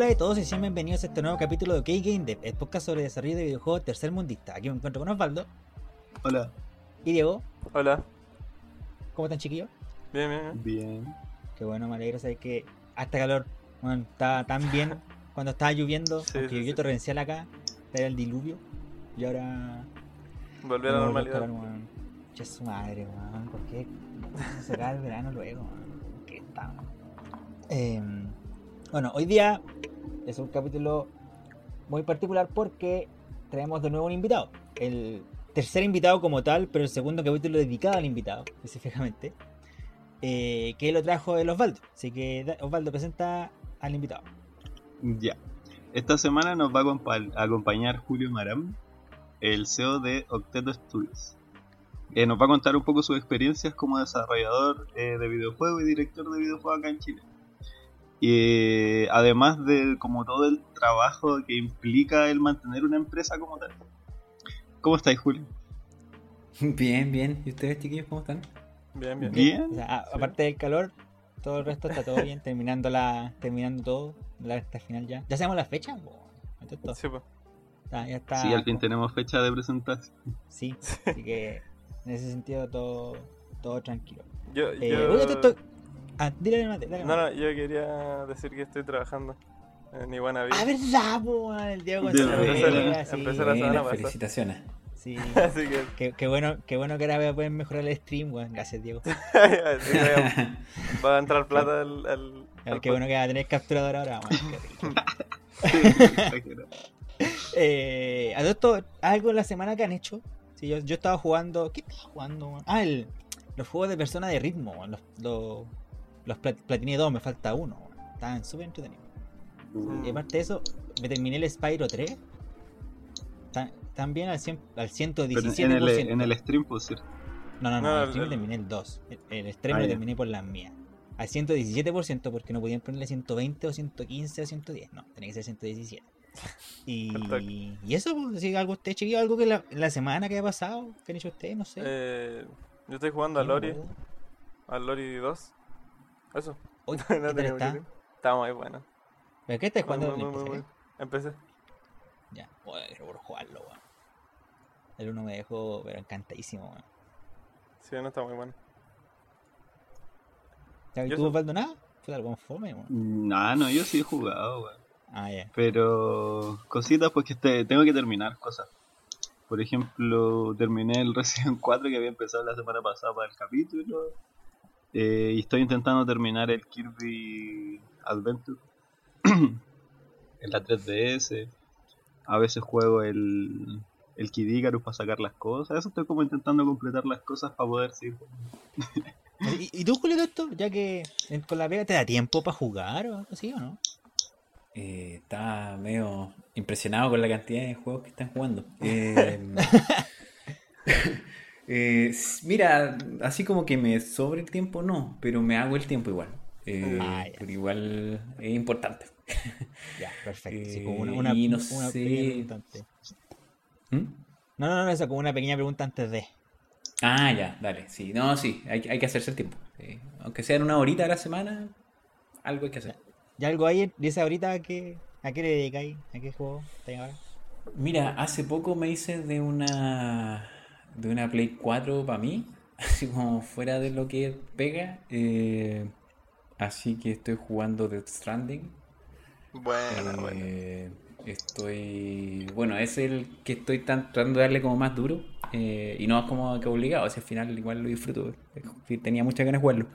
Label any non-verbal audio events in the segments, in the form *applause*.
Hola a todos y sean bienvenidos a este nuevo capítulo de OK Game Dev, el podcast sobre desarrollo de videojuegos tercer mundista. Aquí me encuentro con Osvaldo Hola. y Diego. Hola. ¿Cómo están chiquillos? Bien, bien, bien. Bien. Qué bueno, me alegro saber que hasta calor, bueno, estaba tan bien *laughs* cuando estaba lloviendo, Sí, aunque sí, llovió sí. torrencial acá, era el diluvio y ahora... Volví a la no, normalidad. Che, su madre, weón, ¿por qué se acaba el verano luego? weón? ¿Qué está? Em, bueno, hoy día es un capítulo muy particular porque traemos de nuevo un invitado. El tercer invitado como tal, pero el segundo capítulo dedicado al invitado, específicamente. eh, que lo trajo el Osvaldo. Así que Osvaldo presenta al invitado. Ya. Esta semana nos va a acompañar Julio Maram, el CEO de Octeto Studios. Eh, nos va a contar un poco sus experiencias como desarrollador eh, de videojuegos y director de videojuegos acá en Chile. Y eh, además de como todo el trabajo que implica el mantener una empresa como tal. ¿Cómo estáis, Julio? *laughs* Bien, bien. ¿Y ustedes, chiquillos, cómo están? Bien, bien. Bien. O sea, a- Sí. aparte del calor, todo el resto está todo bien, terminando la, terminando todo, la recta final ya. ¿Ya sabemos la fecha? Sí, pues. Ah, ya está. Sí, al fin tenemos fecha de presentación. Sí, así que en ese sentido todo, todo tranquilo. Yo, Eh, yo... oye, Ah, dile dale, dale. No, no, yo quería decir que estoy trabajando en Iguana Vida. Ah, verdad, po, el Diego sí. Empezó la semana pasada. felicitaciones. Sí. *laughs* Así que... Qué, qué bueno, qué bueno que ahora pueden mejorar el stream, weón. Gracias, Diego. *laughs* voy a- *laughs* va a entrar plata al... al, al Qué bueno que va a tener capturador ahora, weón. Eh, a todo esto, algo en la semana que han hecho. Sí, yo, yo estaba jugando. ¿Qué estaba jugando? man? Ah, el- los juegos de persona de ritmo. man, Los, los, los Plat- Platini 2, me falta uno. Estaban súper entretenidos. Mm. Y aparte de eso, me terminé el Spyro 3. Ta- También al, 100, al Pero 117%. en el, en el stream, pues ¿cierto? No, no, no, No, el stream el- terminé el 2. El, el stream Ah, lo ya. terminé por las mías. Al 117% porque no podían ponerle 120 o 115 o 110. No, tenía que ser 117. Y, y eso, pues, si algo usted, chiquillo, algo que la, la semana que ha pasado, que han hecho ustedes, no sé. Eh, yo estoy jugando a Lori, a Lori 2. Eso. Uy, *laughs* no ¿qué tal tenía mucho está? tiempo. Está muy bueno. ¿Pero qué estás jugando muy, en muy. Empecé. Ya, joder, por jugarlo, weón. El uno me dejó, pero encantadísimo, weón. Sí, no está muy bueno. ¿Y ¿Y tú? Osvaldo, nada? Fue algo fome, weón. Nah, no, yo sí he jugado, weón. Ah, ya. Pero cositas pues que este- tengo que terminar cosas. Por ejemplo, terminé el *laughs* Resident 4 que había empezado la semana pasada para el capítulo. Eh, y estoy intentando terminar el Kirby Adventure *clears throat* en la 3DS. A veces juego el, el Kid Icarus para sacar las cosas. Eso estoy como intentando completar las cosas para poder seguir. jugando. ¿Y, y tú, Julio, esto? Ya que en- con la pega te da tiempo para jugar o algo así, ¿o no? Eh, estaba medio impresionado con la cantidad de juegos que están jugando. *laughs* Eh, *laughs* eh, mira, así como que me sobre el tiempo, no, pero me hago el tiempo igual. Eh, Ah, pero igual es importante. *laughs* Ya, perfecto. Sí, Eh, como una, una, y no una sé. pequeña pregunta antes. ¿Mm? No, no, no, eso, como una pequeña pregunta antes de. Ah, ya, dale, sí. No, sí, hay, hay que hacerse el tiempo. sí. Aunque sea en una horita a la semana, algo hay que hacer. ¿Y algo ahí? Dice ahorita a qué, a qué le dedicáis? ¿A qué juego ahora? Mira, hace poco me hice de una de una Play 4 para mí, *laughs* así como fuera de lo que pega. eh, así que estoy jugando Death Stranding. Bueno, bueno. Eh, estoy. Bueno, es el que estoy tan- tratando de darle como más duro. eh, y no es como que obligado, o sea, al final igual lo disfruto. Tenía muchas ganas de jugarlo.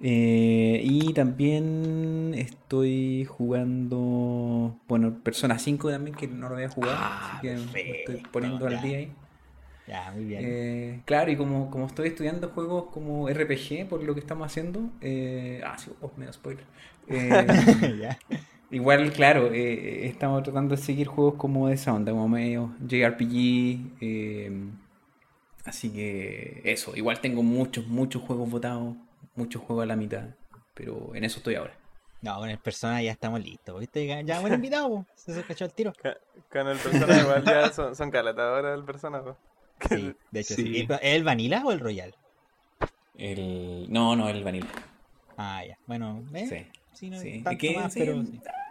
Eh, y también estoy jugando. Bueno, Persona 5 también, que no lo había jugado. Ah, así que me estoy perfecto, poniendo ya. al día ahí. Ya, muy bien. Eh, claro, y como, como estoy estudiando juegos como RPG por lo que estamos haciendo. eh, ah, sí, oh, medio spoiler. Eh, *laughs* ya. Igual, claro, eh, estamos tratando de seguir juegos como de esa onda, como medio JRPG. eh, así que eso, igual tengo muchos, muchos juegos votados, muchos juegos a la mitad, pero en eso estoy ahora. No, con el persona ya estamos listos, ¿viste? Ya, ya buen invitado, se cachó el tiro. Con el persona igual ya son, son calatadoras del persona. po. *laughs* Sí, de hecho, sí. Sí. ¿Es el Vanilla o el Royal? El... No, no, el Vanilla. Ah, ya. Bueno, ¿eh? Sí. Sí, no Sí, tanto más, pero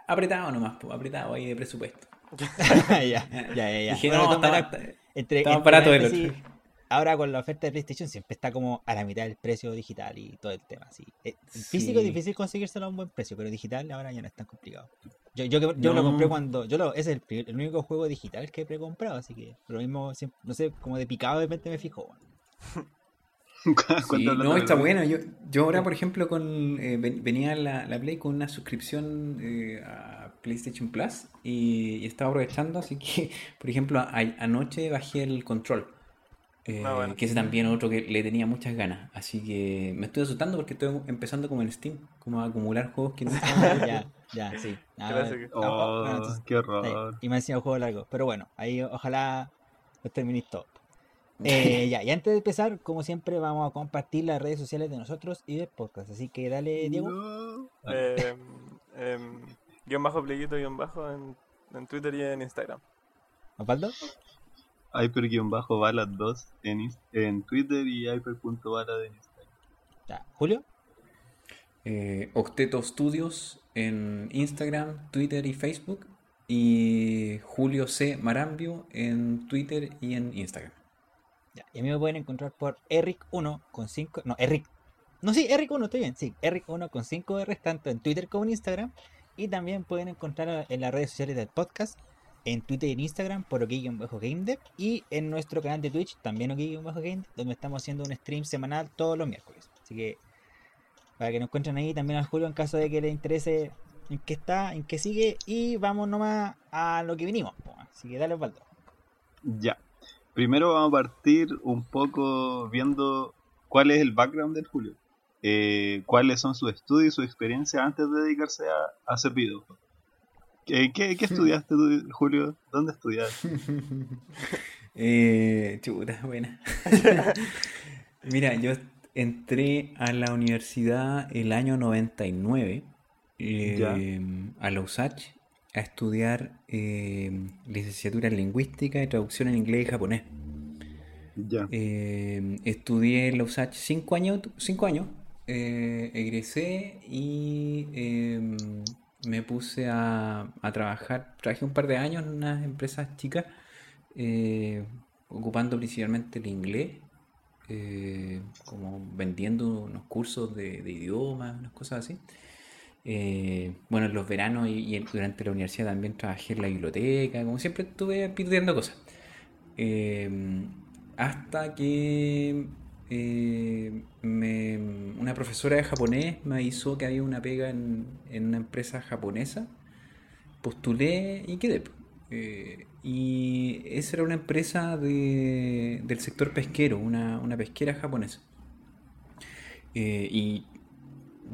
apretado nomás, apretado ahí de presupuesto. *laughs* ya, ya, ya, ya. Dije, Bueno, no, estaba- maneras, entre, estaba entre barato el otro. Ahora con la oferta de PlayStation siempre está como a la mitad del precio digital y todo el tema. Así. Eh, en Físico es difícil conseguírselo a un buen precio, pero digital ahora ya no es tan complicado. Yo, yo, lo compré cuando. Yo lo, ese es el, único juego digital que he precomprado, así que lo mismo, siempre- no sé, como de picado de repente me fijo. weón. ¿Cuánto *laughs* Sí, no, está bueno. Yo, yo ahora, por ejemplo, con eh, ven- venía la, la Play con una suscripción eh, a PlayStation Plus y, y estaba aprovechando, así que, *laughs* por ejemplo, a- anoche bajé el Control, eh, Ah, bueno. que ese también otro que le tenía muchas ganas. Así que me estoy asustando porque estoy empezando como en Steam, como a acumular juegos que no *laughs* ya, ya, sí. *laughs* Clásico. ah, Oh, bueno, entonces, qué ahí. horror. Y me encima juego largo. Pero bueno, ahí ojalá los terminéis todo. *laughs* Eh, ya, y antes de empezar, como siempre, vamos a compartir las redes sociales de nosotros y del podcast. Así que dale, Diego. No. Eh, em, guion bajo playito guion bajo en, en Twitter y en Instagram. Osvaldo. Hyper-Balas 2 en, en Twitter y Hyper.Bala en Instagram. Ya, Julio. Eh, Octeto Studios en Instagram, Twitter y Facebook. Y Julio C. Marambio en Twitter y en Instagram. Ya, y a mí me pueden encontrar por Eric1 con 5. No, Eric. No, sí, Eric1, estoy bien. Sí, Eric1 con 5 R, tanto en Twitter como en Instagram. Y también pueden encontrar en las redes sociales del podcast, en Twitter y en Instagram, por OK-GameDev. Y en nuestro canal de Twitch, también OK-GameDev, donde estamos haciendo un stream semanal todos los miércoles. Así que, para que nos encuentren ahí también al Julio en caso de que les interese en qué está, en qué sigue. Y vamos nomás a lo que vinimos. Así que dale, Osvaldo. Ya. Primero vamos a partir un poco viendo cuál es el background del Julio. Eh, cuáles son sus estudios y su experiencia antes de dedicarse a, a hacer videojuegos. ¿Qué, qué, qué estudiaste tú, Julio? ¿Dónde estudiaste? *laughs* Eh, chuta, buena. *laughs* Mira, yo entré a la universidad el año 99, eh, Ya. a la USACH, a estudiar eh, licenciatura en lingüística y traducción en inglés y japonés. Ya. Eh, estudié en la USACH cinco años, cinco años eh, egresé y me puse a, a trabajar, trabajé un par de años en unas empresas chicas, eh, ocupando principalmente el inglés, eh, como vendiendo unos cursos de, idiomas, unas cosas así. Eh, bueno, en los veranos y, durante la universidad también trabajé en la biblioteca, como siempre estuve pidiendo cosas. Eh, hasta que una profesora de japonés me avisó que había una pega en, en una empresa japonesa. Postulé y quedé. Y esa era una empresa de- del sector pesquero, una, una pesquera japonesa. Eh, y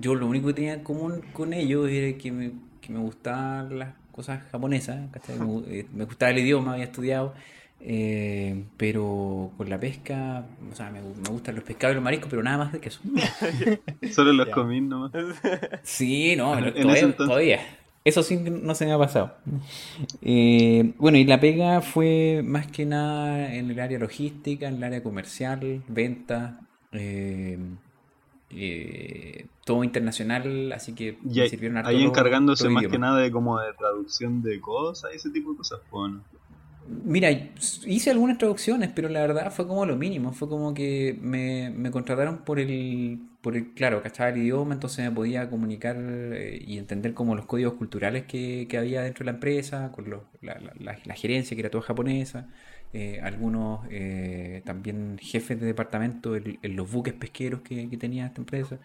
yo lo único que tenía en común con ellos era que me, que me gustaban las cosas japonesas, eh, me gustaba el idioma, había estudiado, eh, pero con la pesca, o sea, me, me gustan los pescados y los mariscos, pero nada más de que eso. *laughs* Solo los comí nomás. Sí, no, En todavía, entonces. todavía. Eso sí no se me ha pasado. Eh, bueno, y la pega fue más que nada en el área logística, en el área comercial, venta, eh, eh, todo internacional, así que Y me sirvieron harto ahí encargándose más que nada de como de traducción de cosas y ese tipo de cosas. pues, ¿no? Mira, hice algunas traducciones, pero la verdad fue como lo mínimo. Fue como que me, me contrataron por el, por el, claro, cachaba el idioma, entonces me podía comunicar eh, y entender como los códigos culturales que, que había dentro de la empresa, con los- la, la- la- la gerencia que era toda japonesa, eh, algunos eh, también jefes de departamento en, los buques pesqueros que, que tenía esta empresa.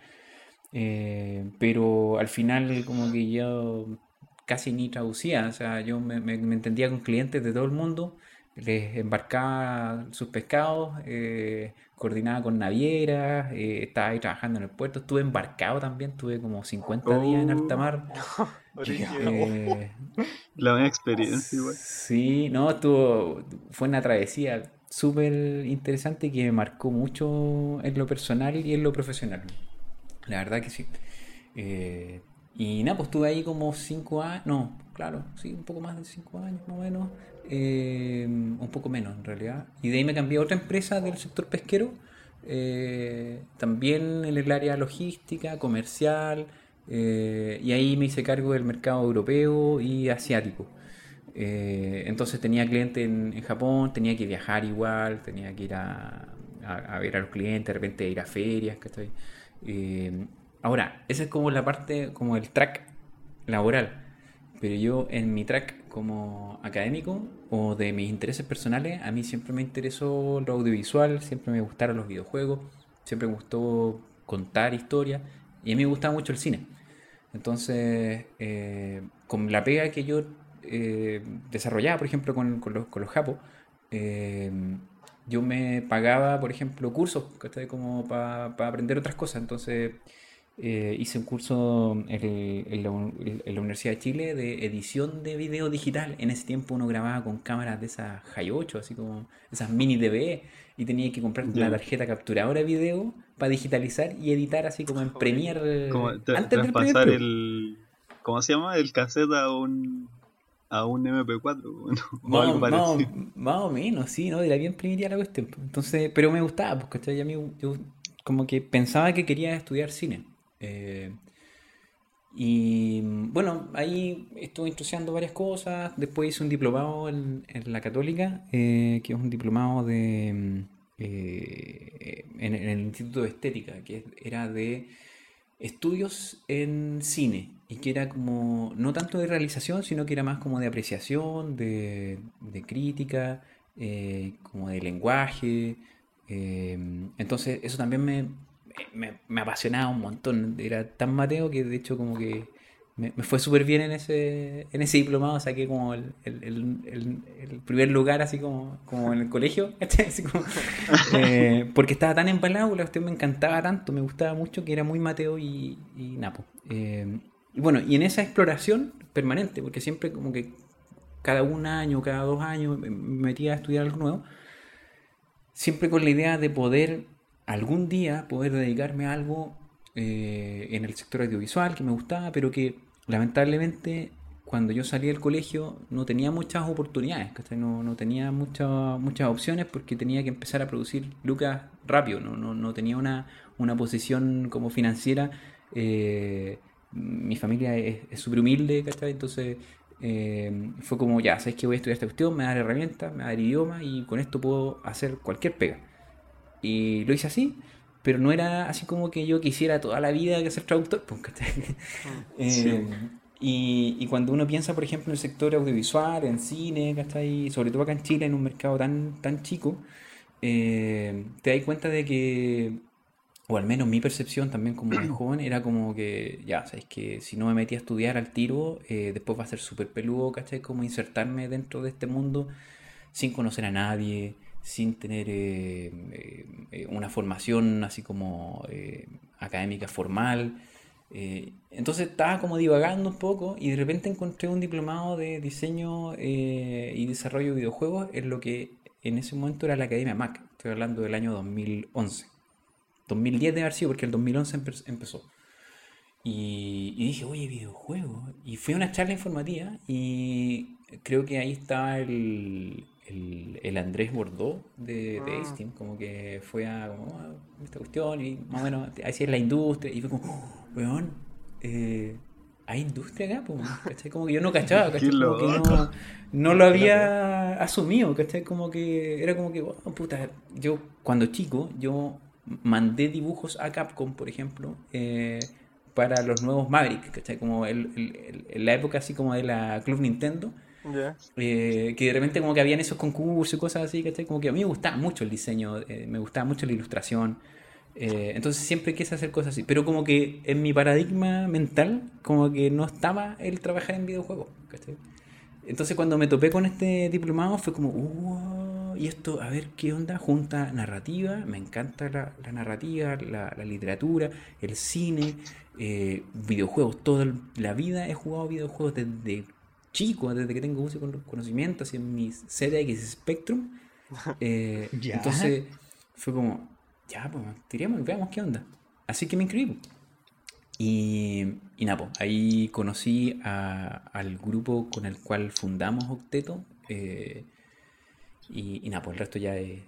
Pero al final como que yo casi ni traducía, o sea, yo me, me- entendía con clientes de todo el mundo, les embarcaba sus pescados, coordinaba con navieras, eh, estaba ahí trabajando en el puerto, estuve embarcado también, tuve como 50 días en alta mar. *laughs* Brígido. eh, La buena experiencia igual. Sí, no, estuvo, fue una travesía súper interesante que me marcó mucho en lo personal y en lo profesional. La verdad que sí. Eh, y nada, pues estuve ahí como cinco años, no, claro, sí, un poco más de cinco años más o menos, eh, un poco menos en realidad. Y de ahí me cambié a otra empresa del sector pesquero, eh, también en el área logística, comercial, eh, y ahí me hice cargo del mercado europeo y asiático. Eh, entonces tenía clientes en, Japón, tenía que viajar igual, tenía que ir a, ver a los clientes, de repente ir a ferias, ahora, esa es como la parte, como el track laboral. Pero yo en mi track como académico o de mis intereses personales, a mí siempre me interesó lo audiovisual, siempre me gustaron los videojuegos, siempre me gustó contar historias y a mí me gustaba mucho el cine. Entonces, eh, con la pega que yo eh, desarrollaba, por ejemplo, con, los, con los japos, eh, yo me pagaba, por ejemplo, cursos, ¿cachai? Como para aprender otras cosas. Entonces, eh, hice un curso en, en la, en la Universidad de Chile de edición de video digital. En ese tiempo uno grababa con cámaras de esas High 8, así como esas mini DV, y tenía que comprar una tarjeta capturadora de video para digitalizar y editar así como en Premiere Como tra- antes del Pro. el. ¿Cómo se llama? El cassette a un. a un MP4 *laughs* o Más, algo más- parecido. más o menos, sí, ¿no? Era bien primitiva la cuestión. pues. Entonces, pero me gustaba, ¿cachai? Y a mí, yo como que pensaba que quería estudiar cine. Eh, y bueno, ahí estuve estudiando varias cosas. Después hice un diplomado en, la Católica, eh, que es un diplomado de mm, eh, en, el Instituto de Estética, que era de estudios en cine y que era como no tanto de realización, sino que era más como de apreciación, de, de crítica, como de lenguaje. entonces eso también me, me, me apasionaba un montón. Era tan mateo que de hecho como que me, me fue súper bien en ese, en ese diplomado, saqué como el, el- el- el- primer lugar así como, como en el colegio, ¿cachai? *laughs* Así como, eh, porque estaba tan empalado, la cuestión me encantaba tanto, me gustaba mucho que era muy Mateo y, y Napo. Eh, y bueno, y en esa exploración permanente, porque siempre como que cada un año, cada dos años me metía a estudiar algo nuevo, siempre con la idea de poder algún día poder dedicarme a algo eh, en el sector audiovisual que me gustaba, pero que lamentablemente cuando yo salí del colegio no tenía muchas oportunidades. No, no tenía mucha- muchas opciones porque tenía que empezar a producir lucas rápido, no, no, no tenía una, una posición como financiera. eh, mi familia es súper humilde, ¿cachai? Entonces eh, fue como, ya, ¿sabes que voy a estudiar esta cuestión? Me va a dar herramientas, me va a dar idioma y con esto puedo hacer cualquier pega. Y lo hice así, pero no era así como que yo quisiera toda la vida que ser traductor. pues, ¿cachai? *laughs* Eh, y, y cuando uno piensa, por ejemplo, en el sector audiovisual, en cine, ¿cachai? Sobre todo acá en Chile, en un mercado tan, tan chico, eh, te das cuenta de que, o al menos mi percepción también como *clears throat* joven, era como que, ya, sabes que si no me metí a estudiar al tiro, eh, después va a ser súper peludo, ¿cachai? Como insertarme dentro de este mundo sin conocer a nadie, sin tener eh, eh, eh, una formación así como académica formal. Entonces estaba como divagando un poco y de repente encontré un diplomado de diseño y desarrollo de videojuegos en lo que en ese momento era la Academia Mac. Estoy hablando del año 2011. 2010 de haber sido porque el 2011 empe- empezó. Y, y dije, oye, videojuegos. Y fui a una charla informativa y creo que ahí estaba el, el, el Andrés Bordeaux de, de Ah. Steam, como que fue a como, "Ah, esta cuestión y más o menos así es la industria. Y fue como, "Oh, weón, eh, hay industria acá, po", ¿cachai? Como que yo no cachaba, *laughs* ¿cachai? Como que no, no lo había asumido, ¿cachai? Como que era como que, "Oh, puta, yo cuando chico, yo mandé dibujos a Capcom, por ejemplo, eh, para los nuevos Maverick, ¿cachai? Como el, el- el- en la época así como de la Club Nintendo, Ya. eh, que de repente como que habían esos concursos y cosas así, ¿cachai? Como que a mí me gustaba mucho el diseño, eh, me gustaba mucho la ilustración, eh, entonces siempre quise hacer cosas así, pero como que en mi paradigma mental, como que no estaba el trabajar en videojuegos, ¿cachai? Entonces cuando me topé con este diplomado fue como, "Wow, y esto, a ver qué onda, junta narrativa, me encanta la, narrativa, la, literatura, el cine, eh, videojuegos, toda la vida he jugado videojuegos desde chico, desde que tengo uso y cono- conocimiento, así en mi ZX Spectrum. *laughs* Eh. Entonces fue como, ya, pues, tiremos y veamos qué onda. Así que me inscribí. pues. Y, y nada, pues, ahí conocí a- al grupo con el cual fundamos Octeto. eh, y, y nada, pues el resto ya es,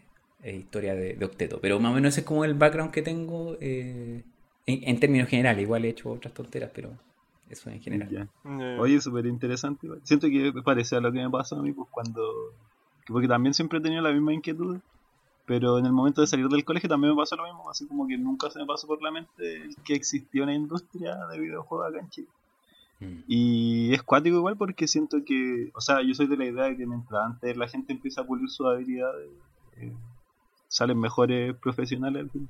es historia de, de Octeto. Pero más o menos ese es como el background que tengo. eh, En, en términos generales, igual he hecho otras tonteras, pero eso en general. Ya. Oye, súper interesante. igual. Siento que parece a lo que me pasó a mí, pues cuando. Porque también siempre he tenido la misma inquietud. Pero en el momento de salir del colegio también me pasó lo mismo. Así como que nunca se me pasó por la mente el que existía una industria de videojuegos acá en Chile. Mm. Y es cuático igual porque siento que. O sea, yo soy de la idea de que mientras antes la gente empieza a pulir sus habilidades, eh, salen mejores profesionales al fin.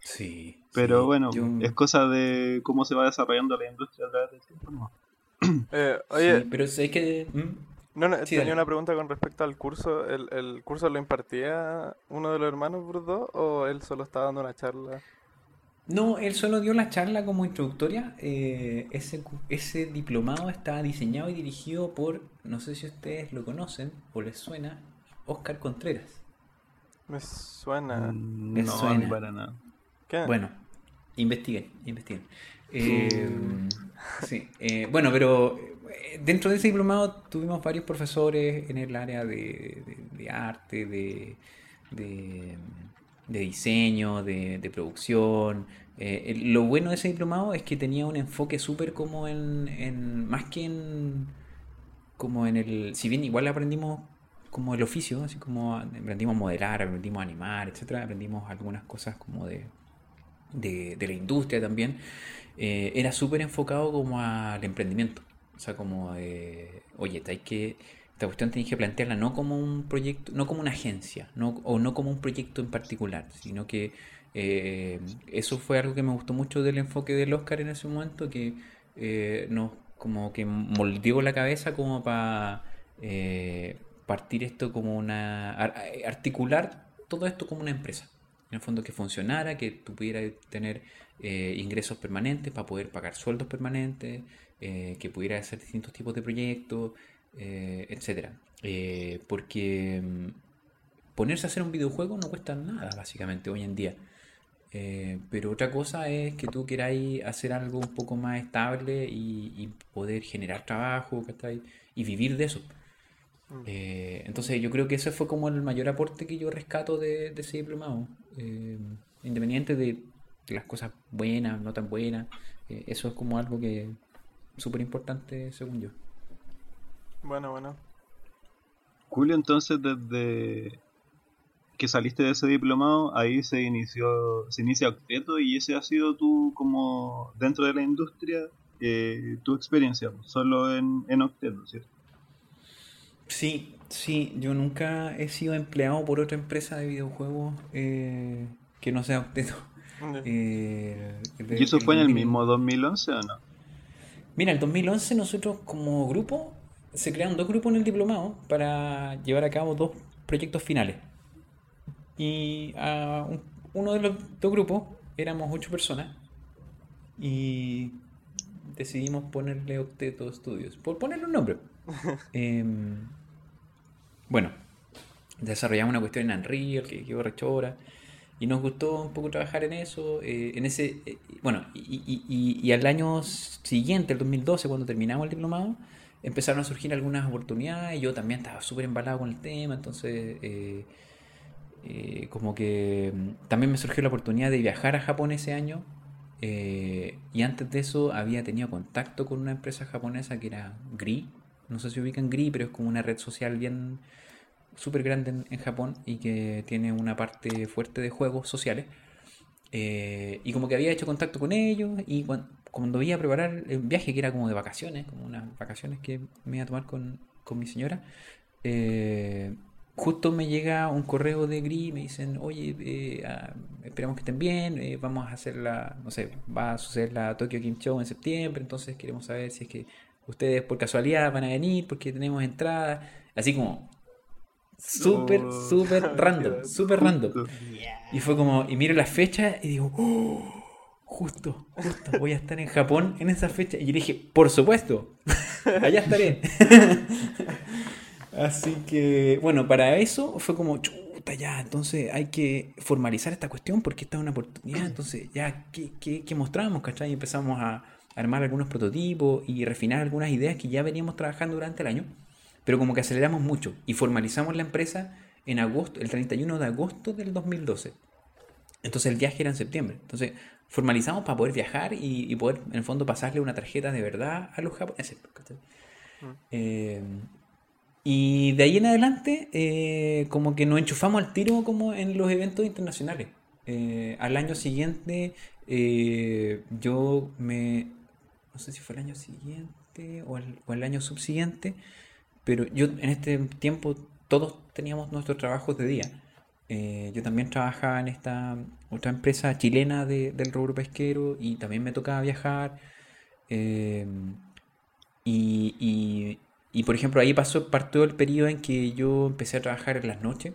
Sí. Pero sí, bueno, yo- es cosa de cómo se va desarrollando la industria a través del tiempo. ¿no? *clears throat* eh, sí, oye, pero sé que. mm, no, no, sí, tenía dale. una pregunta con respecto al curso. ¿El, el curso lo impartía uno de los hermanos Burdo o él solo estaba dando una charla? No, él solo dio la charla como introductoria. eh, ese, ese diplomado está diseñado y dirigido por, no sé si ustedes lo conocen o les suena, Oscar Contreras. Me suena. Mm, Me no, suena. para nada. ¿Qué? Bueno, investiguen, investiguen. Eh, sí, eh, bueno, pero eh, dentro de ese diplomado tuvimos varios profesores en el área de, de- de arte, de, de- diseño, de, de producción. Eh, lo bueno de ese diplomado es que tenía un enfoque súper como en, en- más que en, como en el, si bien igual aprendimos como el oficio, así como aprendimos a modelar, aprendimos a animar, etcétera, aprendimos algunas cosas como de, de, de la industria también, eh, era súper enfocado como al emprendimiento. O sea, como de, oye, hay que, esta cuestión tenés que plantearla no como un proyecto, no como una agencia, no, o no como un proyecto en particular, sino que eh, eso fue algo que me gustó mucho del enfoque del Oscar en ese momento, que eh, nos como que moldeó la cabeza como para partir esto como una, ar- articular todo esto como una empresa. En el fondo que funcionara, que tú pudieras tener eh, ingresos permanentes para poder pagar sueldos permanentes, eh, que pudiera hacer distintos tipos de proyectos, eh, etcétera. Eh, porque mm, ponerse a hacer un videojuego no cuesta nada, básicamente, hoy en día. Pero otra cosa es que tú queráis hacer algo un poco más estable y, poder generar trabajo. Y vivir de eso. Mm. Eh, entonces yo creo que ese fue como el mayor aporte que yo rescato de, de ese diplomado. Eh, independiente de las cosas buenas, no tan buenas, eh, eso es como algo que es súper importante según yo. Bueno, bueno. Julio, entonces desde que saliste de ese diplomado, ahí se inició, se inicia Octeto y ese ha sido tu, como dentro de la industria, eh, tu experiencia, solo en, en Octeto, ¿cierto? Sí, sí, yo nunca he sido empleado por otra empresa de videojuegos eh, que no sea Octeto. Eh, ¿Y eso fue en el mismo 2011 o no? Mira, el 2011 nosotros como grupo se crearon dos grupos en el diplomado para llevar a cabo dos proyectos finales. Y a un- uno de los dos grupos éramos ocho personas y decidimos ponerle Octeto Studios, por ponerle un nombre. *laughs* Em, bueno, desarrollamos una cuestión en Unreal que quedó rechora y nos gustó un poco trabajar en eso. eh, en ese, eh, bueno, y, al año siguiente, el 2012, cuando terminamos el diplomado, empezaron a surgir algunas oportunidades. Yo también estaba súper embalado con el tema, entonces, eh, como que mm, también me surgió la oportunidad de viajar a Japón ese año. y antes de eso había tenido contacto con una empresa japonesa que era Gri. No sé si ubican Gri, pero es como una red social bien súper grande en, en Japón y que tiene una parte fuerte de juegos sociales. Eh, y como que había hecho contacto con ellos y cuan- cuando, iba a preparar el viaje, que era como de vacaciones, como unas vacaciones que me iba a tomar con, con mi señora, eh, justo me llega un correo de Gris y me dicen, oye, eh, ah, esperamos que estén bien, eh, vamos a hacer la, no sé, va a suceder la Tokyo Game Show en septiembre, entonces queremos saber si es que ustedes por casualidad van a venir porque tenemos entradas, así como súper, Oh. *laughs* súper random, súper random. Y fue como, y miro la fecha y digo, "Oh, justo, justo, voy a estar en Japón en esa fecha. Y yo dije, por supuesto, allá estaré. *laughs* Así que, bueno, para eso fue como, chuta, ya, entonces hay que formalizar esta cuestión porque esta es una oportunidad. Entonces, ya, ¿qué, qué, qué mostramos? ¿Cachai? Y empezamos a armar algunos prototipos y refinar algunas ideas que ya veníamos trabajando durante el año, pero como que aceleramos mucho y formalizamos la empresa en agosto, el 31 de agosto del 2012. Entonces el viaje era en septiembre. Entonces formalizamos para poder viajar y, y poder, en el fondo, pasarle una tarjeta de verdad a los japoneses. Mm. Eh, y de ahí en adelante, eh, como que nos enchufamos al tiro como en los eventos internacionales. Eh, al año siguiente, yo me... Sé si fue el año siguiente o el, o el año subsiguiente, pero yo en este tiempo todos teníamos nuestros trabajos de día. Eh, yo también trabajaba en esta otra empresa chilena de- del rubro pesquero y también me tocaba viajar. eh, y, y- y, por ejemplo, ahí pasó, partió el periodo en que yo empecé a trabajar en las noches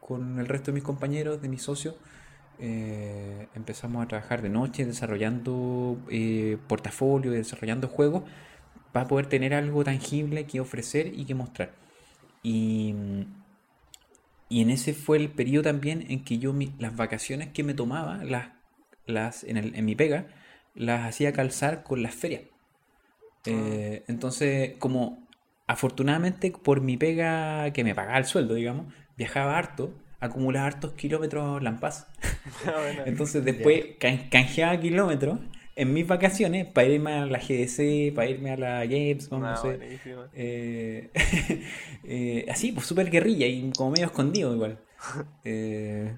con el resto de mis compañeros, de mis socios. Eh, empezamos a trabajar de noche desarrollando eh, portafolio, desarrollando juegos para poder tener algo tangible que ofrecer y que mostrar. Y, y en ese fue el periodo también en que yo mi- las vacaciones que me tomaba, las, las, en, el- en mi pega, las hacía calzar con las ferias. Eh, entonces, como afortunadamente por mi pega que me pagaba el sueldo, digamos, viajaba harto, acumulaba hartos kilómetros Lampaz. *laughs* Bueno, Entonces después can- canjeaba kilómetros en mis vacaciones para irme a la GDC, para irme a la Gamescom, no no, sé. Eh, *laughs* eh, así, pues súper guerrilla y como medio escondido igual. *laughs* Eh,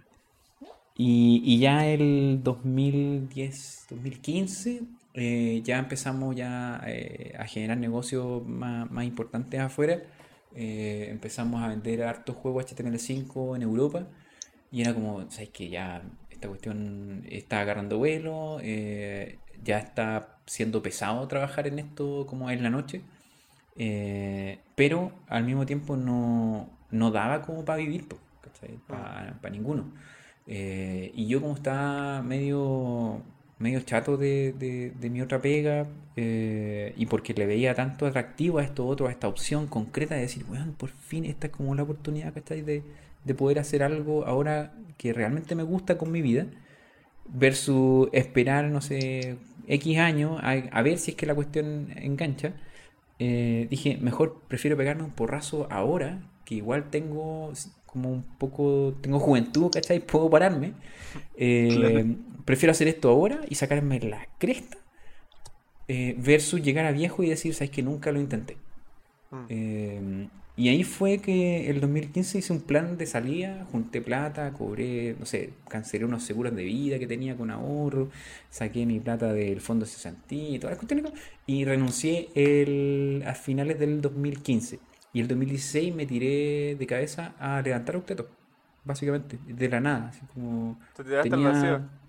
y, y ya el 2010, 2015, eh, ya empezamos ya eh, a generar negocios más, más importantes afuera. Eh, empezamos a vender hartos juegos HTML5 en Europa. Y era como, ¿sabes que Ya esta cuestión está agarrando vuelo, eh, ya está siendo pesado trabajar en esto como en la noche. Eh, pero al mismo tiempo no, no daba como para vivir, para ninguno. Eh, y yo como estaba medio, medio chato de, de- de mi otra pega eh, y porque le veía tanto atractivo a esto otro, a esta opción concreta de decir, bueno, por fin esta es como la oportunidad, ¿cachai? De, de poder hacer algo ahora que realmente me gusta con mi vida versus esperar, no sé, X años a, a ver si es que la cuestión engancha. Eh, dije, mejor prefiero pegarme un porrazo ahora, que igual tengo como un poco, tengo juventud, ¿cachai? Puedo pararme. *laughs* Eh, Claro. Prefiero hacer esto ahora y sacarme la cresta eh, versus llegar a viejo y decir, sabes que nunca lo intenté. Mm. Eh, y ahí fue que el 2015 hice un plan de salida, junté plata, cobré, no sé, cancelé unos seguros de vida que tenía con ahorro, saqué mi plata del fondo de cesantía y todas las cuestiones, y renuncié el, a finales del 2015. Y el 2016 me tiré de cabeza a levantar octeto, básicamente, de la nada, así como Te tiraste al tenía- vacío.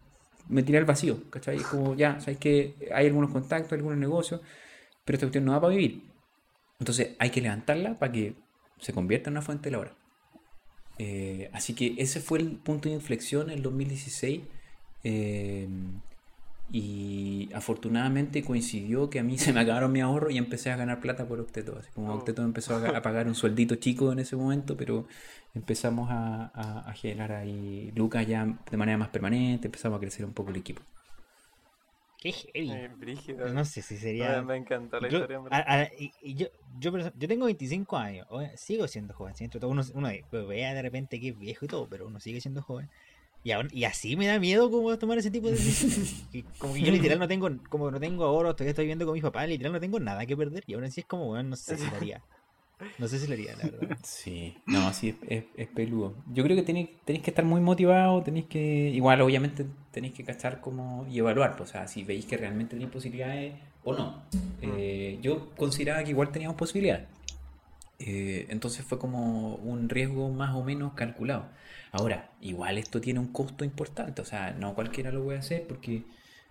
Me tiré al vacío, ¿cachai? Es como, ya, sabes que hay algunos contactos, algunos negocios, pero esta cuestión no da para vivir. Entonces hay que levantarla para que se convierta en una fuente de la hora. Eh, así que ese fue el punto de inflexión en el 2016. eh, y afortunadamente coincidió que a mí *laughs* se me acabaron mi ahorro y empecé a ganar plata por Octeto. Así como Oh. Octeto empezó a, *laughs* a pagar un sueldito chico en ese momento, pero empezamos a, a- a generar ahí lucas ya de manera más permanente, empezamos a crecer un poco el equipo. Qué heavy. Eh, brígido. No sé si sería. Me encantó la Yo, historia, a- a- y- y yo, yo, yo tengo 25 años, sigo siendo joven. siento todo uno, uno vea de repente que es viejo y todo, pero uno sigue siendo joven. Y, aún- y así me da miedo como tomar ese tipo de decisiones. *laughs* Como que yo literal no tengo, como no tengo ahorros, todavía estoy viviendo con mis papás, literal no tengo nada que perder. Y aún así es como, bueno, no sé si lo haría. No sé si lo haría, la verdad. *laughs* Sí, no, sí, es, es, es peludo. Yo creo que tenéis, tenéis que estar muy motivado, tenéis que, igual obviamente tenéis que cachar como y evaluar, pues, o sea, si veis que realmente tenéis posibilidades o no. Eh, yo consideraba que igual teníamos posibilidades. Eh, entonces fue como un riesgo más o menos calculado. Ahora, igual esto tiene un costo importante, o sea, no cualquiera lo puede hacer porque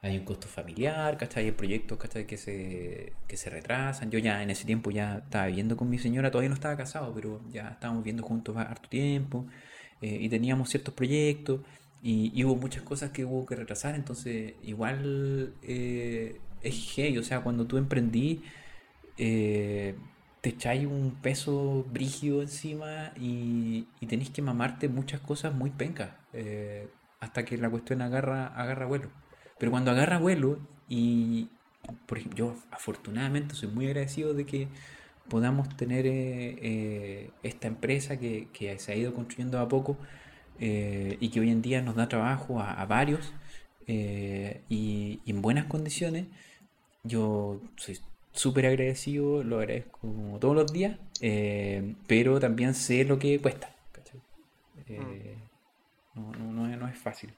hay un costo familiar, ¿cachai? Hay proyectos, ¿cachai? Que se, que se retrasan. Yo ya en ese tiempo ya estaba viviendo con mi señora, todavía no estaba casado, pero ya estábamos viviendo juntos harto tiempo eh, y teníamos ciertos proyectos y, hubo muchas cosas que hubo que retrasar, entonces igual eh, es heavy, o sea, cuando tú emprendí, eh, te echáis un peso brígido encima y, y tenéis que mamarte muchas cosas muy pencas hasta que la cuestión agarra, agarra vuelo. Pero cuando agarra vuelo y, por ejemplo, yo afortunadamente soy muy agradecido de que podamos tener eh, eh, esta empresa que, que se ha ido construyendo a poco, eh, y que hoy en día nos da trabajo a, a varios y, y en buenas condiciones. Yo soy súper agradecido, lo agradezco como todos los días, pero también sé lo que cuesta. Eh, no, no, no es fácil.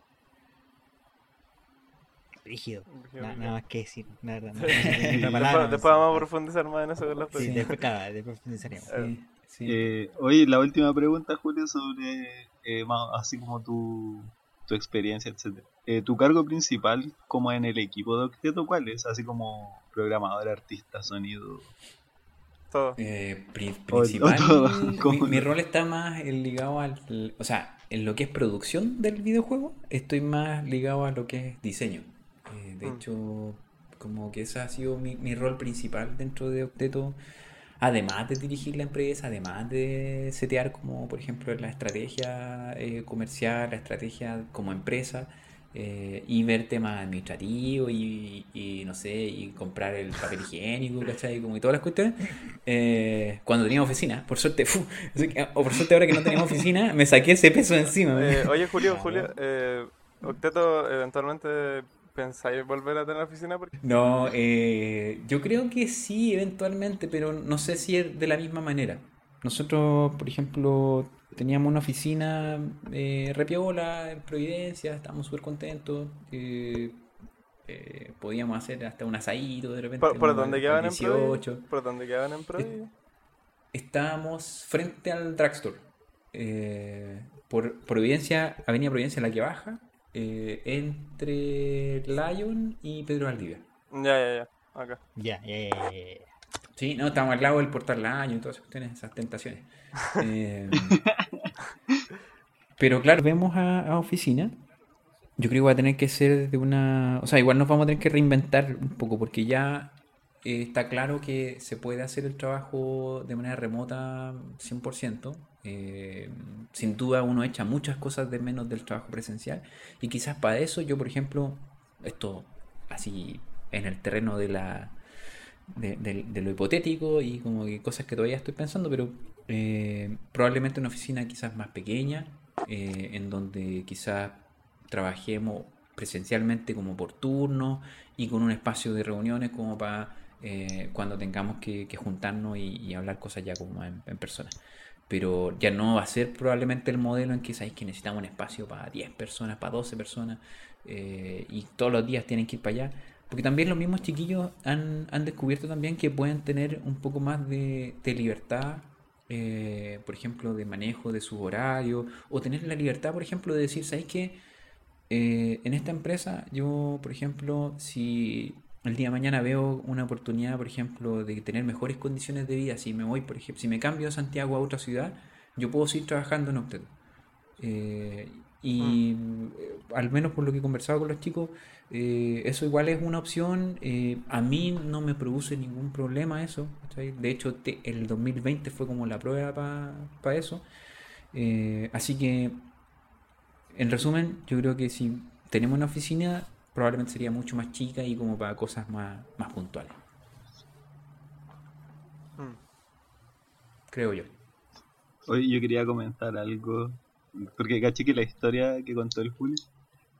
Rígido. Rígido, Na- rígido. Nada más que decir. Nada, Sí. nada- otra Después, palabra, no después sé. vamos a profundizar más en eso con las Sí, preguntas. después, claro, después profundizaremos. Sí, sí. Eh, oye, la última pregunta, Julio, sobre eh, así como tu, tu experiencia, etcétera. Eh, tu cargo principal como en el equipo de Octeto, ¿cuál es? Así como programador, artista, sonido. Todo. Eh, pri- O- o principal, *laughs* todo, mi, ¿cómo mi no? rol está más eh, ligado al, o sea, en lo que es producción del videojuego, estoy más ligado a lo que es diseño. Eh, de Mm. hecho, como que ese ha sido mi, mi rol principal dentro de Octeto, además de dirigir la empresa, además de setear como, por ejemplo, la estrategia eh, comercial, la estrategia como empresa. eh, y ver temas administrativos y, y, no sé, y comprar el papel higiénico, ¿cachai? Como y todas las cuestiones. Eh, cuando tenía oficina, por suerte, o por suerte ahora que no tenemos oficina, me saqué ese peso encima. Oye, Julio. Julio, Octeto, eventualmente pensáis volver a tener oficina porque No, eh, yo creo que sí, eventualmente, pero no sé si es de la misma manera. Nosotros, por ejemplo, teníamos una oficina eh, repiola en Providencia, estábamos súper contentos. eh, eh, podíamos hacer hasta un asadito de repente. ¿Por, por dónde quedaban en Provi? 18. ¿Por dónde quedaban en Provi? Estábamos frente al drugstore. por Providencia, Avenida Providencia, la que baja, eh, entre Lion y Pedro Valdivia. Ya, ya, ya. Acá. Ya, ya, ya. Sí, no, estamos al lado del portal Lion y todas esas cuestiones, esas tentaciones. *laughs* Eh, pero claro, vemos a, a oficina. Yo creo que va a tener que ser de una. O sea, igual nos vamos a tener que reinventar un poco, porque ya eh, está claro que se puede hacer el trabajo de manera remota 100%. Eh, sin duda uno echa muchas cosas de menos del trabajo presencial. Y quizás para eso yo, por ejemplo, esto así en el terreno de la de, lo hipotético y como que cosas que todavía estoy pensando, pero eh, probablemente una oficina quizás más pequeña, eh, en donde quizás trabajemos presencialmente como por turno y con un espacio de reuniones como para cuando tengamos que, juntarnos y, hablar cosas ya como en persona. Pero ya no va a ser probablemente el modelo en que sabéis que necesitamos un espacio para 10 personas, para 12 personas, eh, y todos los días tienen que ir para allá. Porque también los mismos chiquillos han, han descubierto también que pueden tener un poco más de, libertad, eh, por ejemplo, de manejo de sus horarios, o tener la libertad, por ejemplo, de decir, ¿sabéis qué? Eh, en esta empresa, yo, por ejemplo, si el día de mañana veo una oportunidad, por ejemplo, de tener mejores condiciones de vida, si me voy, por ejemplo, si me cambio de Santiago a otra ciudad, yo puedo seguir trabajando en Octeto. Eh, y eh, al menos por lo que he conversado con los chicos, eh, eso igual es una opción. eh, a mí no me produce ningún problema eso. De hecho, te- el 2020 fue como la prueba para eso. Así que, en resumen, yo creo que si tenemos una oficina, probablemente sería mucho más chica y como para cosas más, más puntuales. Mm. Creo yo. Oye, yo quería comentar algo, porque caché que la historia que contó el Julio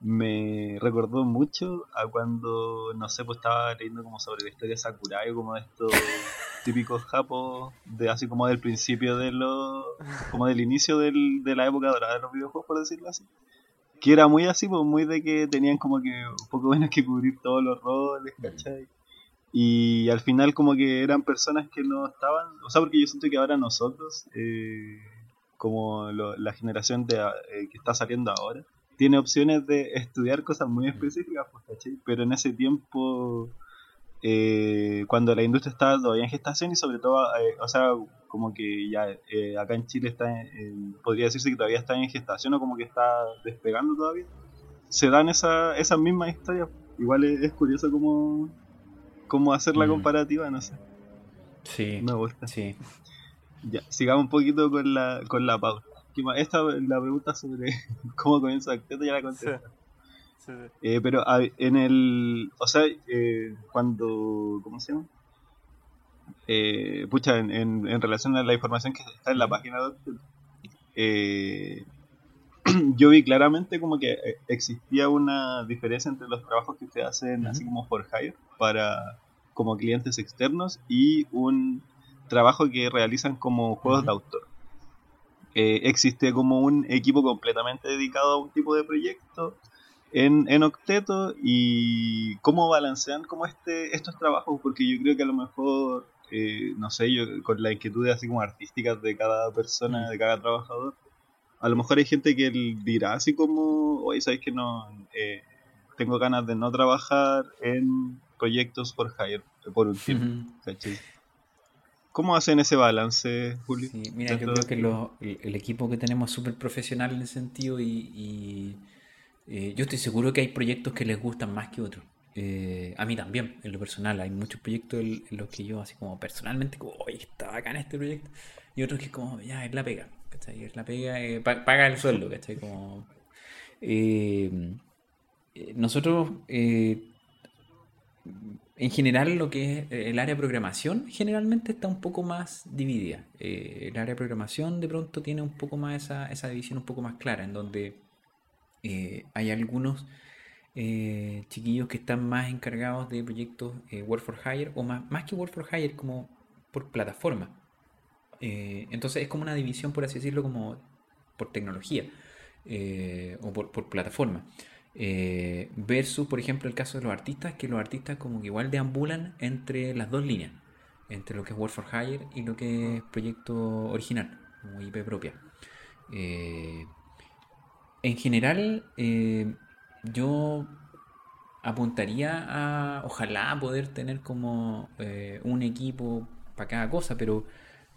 me recordó mucho a cuando, no sé, pues estaba leyendo como sobre la historia de Sakurai, como de estos *laughs* típicos japos, de así como del principio de los, como del inicio del, de la época dorada de los videojuegos, por decirlo así. Que era muy así, pues muy de que tenían como que un poco menos que cubrir todos los roles, ¿cachai? Y al final como que eran personas que no estaban, o sea, porque yo siento que ahora nosotros, eh, como lo- la generación de, eh, que está saliendo ahora, tiene opciones de estudiar cosas muy específicas, pues, ¿cachai? Pero en ese tiempo, eh, cuando la industria estaba todavía en gestación y sobre todo, eh, o sea, como que ya eh, acá en Chile está, en- en- podría decirse que todavía está en gestación o como que está despegando todavía, se dan esa, esas mismas historias. Igual es, es curioso cómo, cómo hacer la Mm. comparativa, no sé, Sí, me gusta. sí. Ya, sigamos un poquito con la, con la pauta. Esta la pregunta sobre *laughs* cómo comienza Octeto ya la contesté. Sí, sí. Eh, pero a- en el. O sea, eh, cuando. ¿Cómo se llama? Eh, pucha, en, en, en relación a la información que está en la página de eh, *clears throat* yo vi claramente como que eh, existía una diferencia entre los trabajos que ustedes hacen así como for hire para como clientes externos y un trabajo que realizan como juegos de autor. Eh, existe como un equipo completamente dedicado a un tipo de proyecto en, en Octeto y cómo balancean como este estos trabajos porque yo creo que a lo mejor eh, no sé yo con la inquietud así como artísticas de cada persona Mm. de cada trabajador a lo mejor hay gente que dirá así como oye sabes que no eh, tengo ganas de no trabajar en proyectos por hire por un tiempo Ujú. ¿cachai? ¿Cómo hacen ese balance, Julio? Sí, mira, yo creo de- que lo- el, el equipo que tenemos es súper profesional en ese sentido y, y, eh, yo estoy seguro que hay proyectos que les gustan más que otros. Eh, a mí también, en lo personal, hay muchos proyectos en, los que yo así como personalmente, como, oye, está bacán este proyecto, y otros que como, ya, es la pega, ¿cachai? Es la pega, eh, pa- paga el sueldo, ¿cachai? Como, nosotros, en general, lo que es el área de programación, generalmente está un poco más dividida. El área de programación de pronto tiene un poco más esa, esa división un poco más clara, en donde eh, hay algunos eh, chiquillos que están más encargados de proyectos eh, for Hire, o más, más que Work for Hire, como por plataforma. Eh, entonces es como una división, por así decirlo, como por tecnología o por, plataforma. Versus, por ejemplo, el caso de los artistas, que los artistas como que igual deambulan entre las dos líneas, entre lo que es Work for Hire y lo que es proyecto original, como IP propia. En general, eh, yo apuntaría a, ojalá, poder tener como eh, un equipo para cada cosa, pero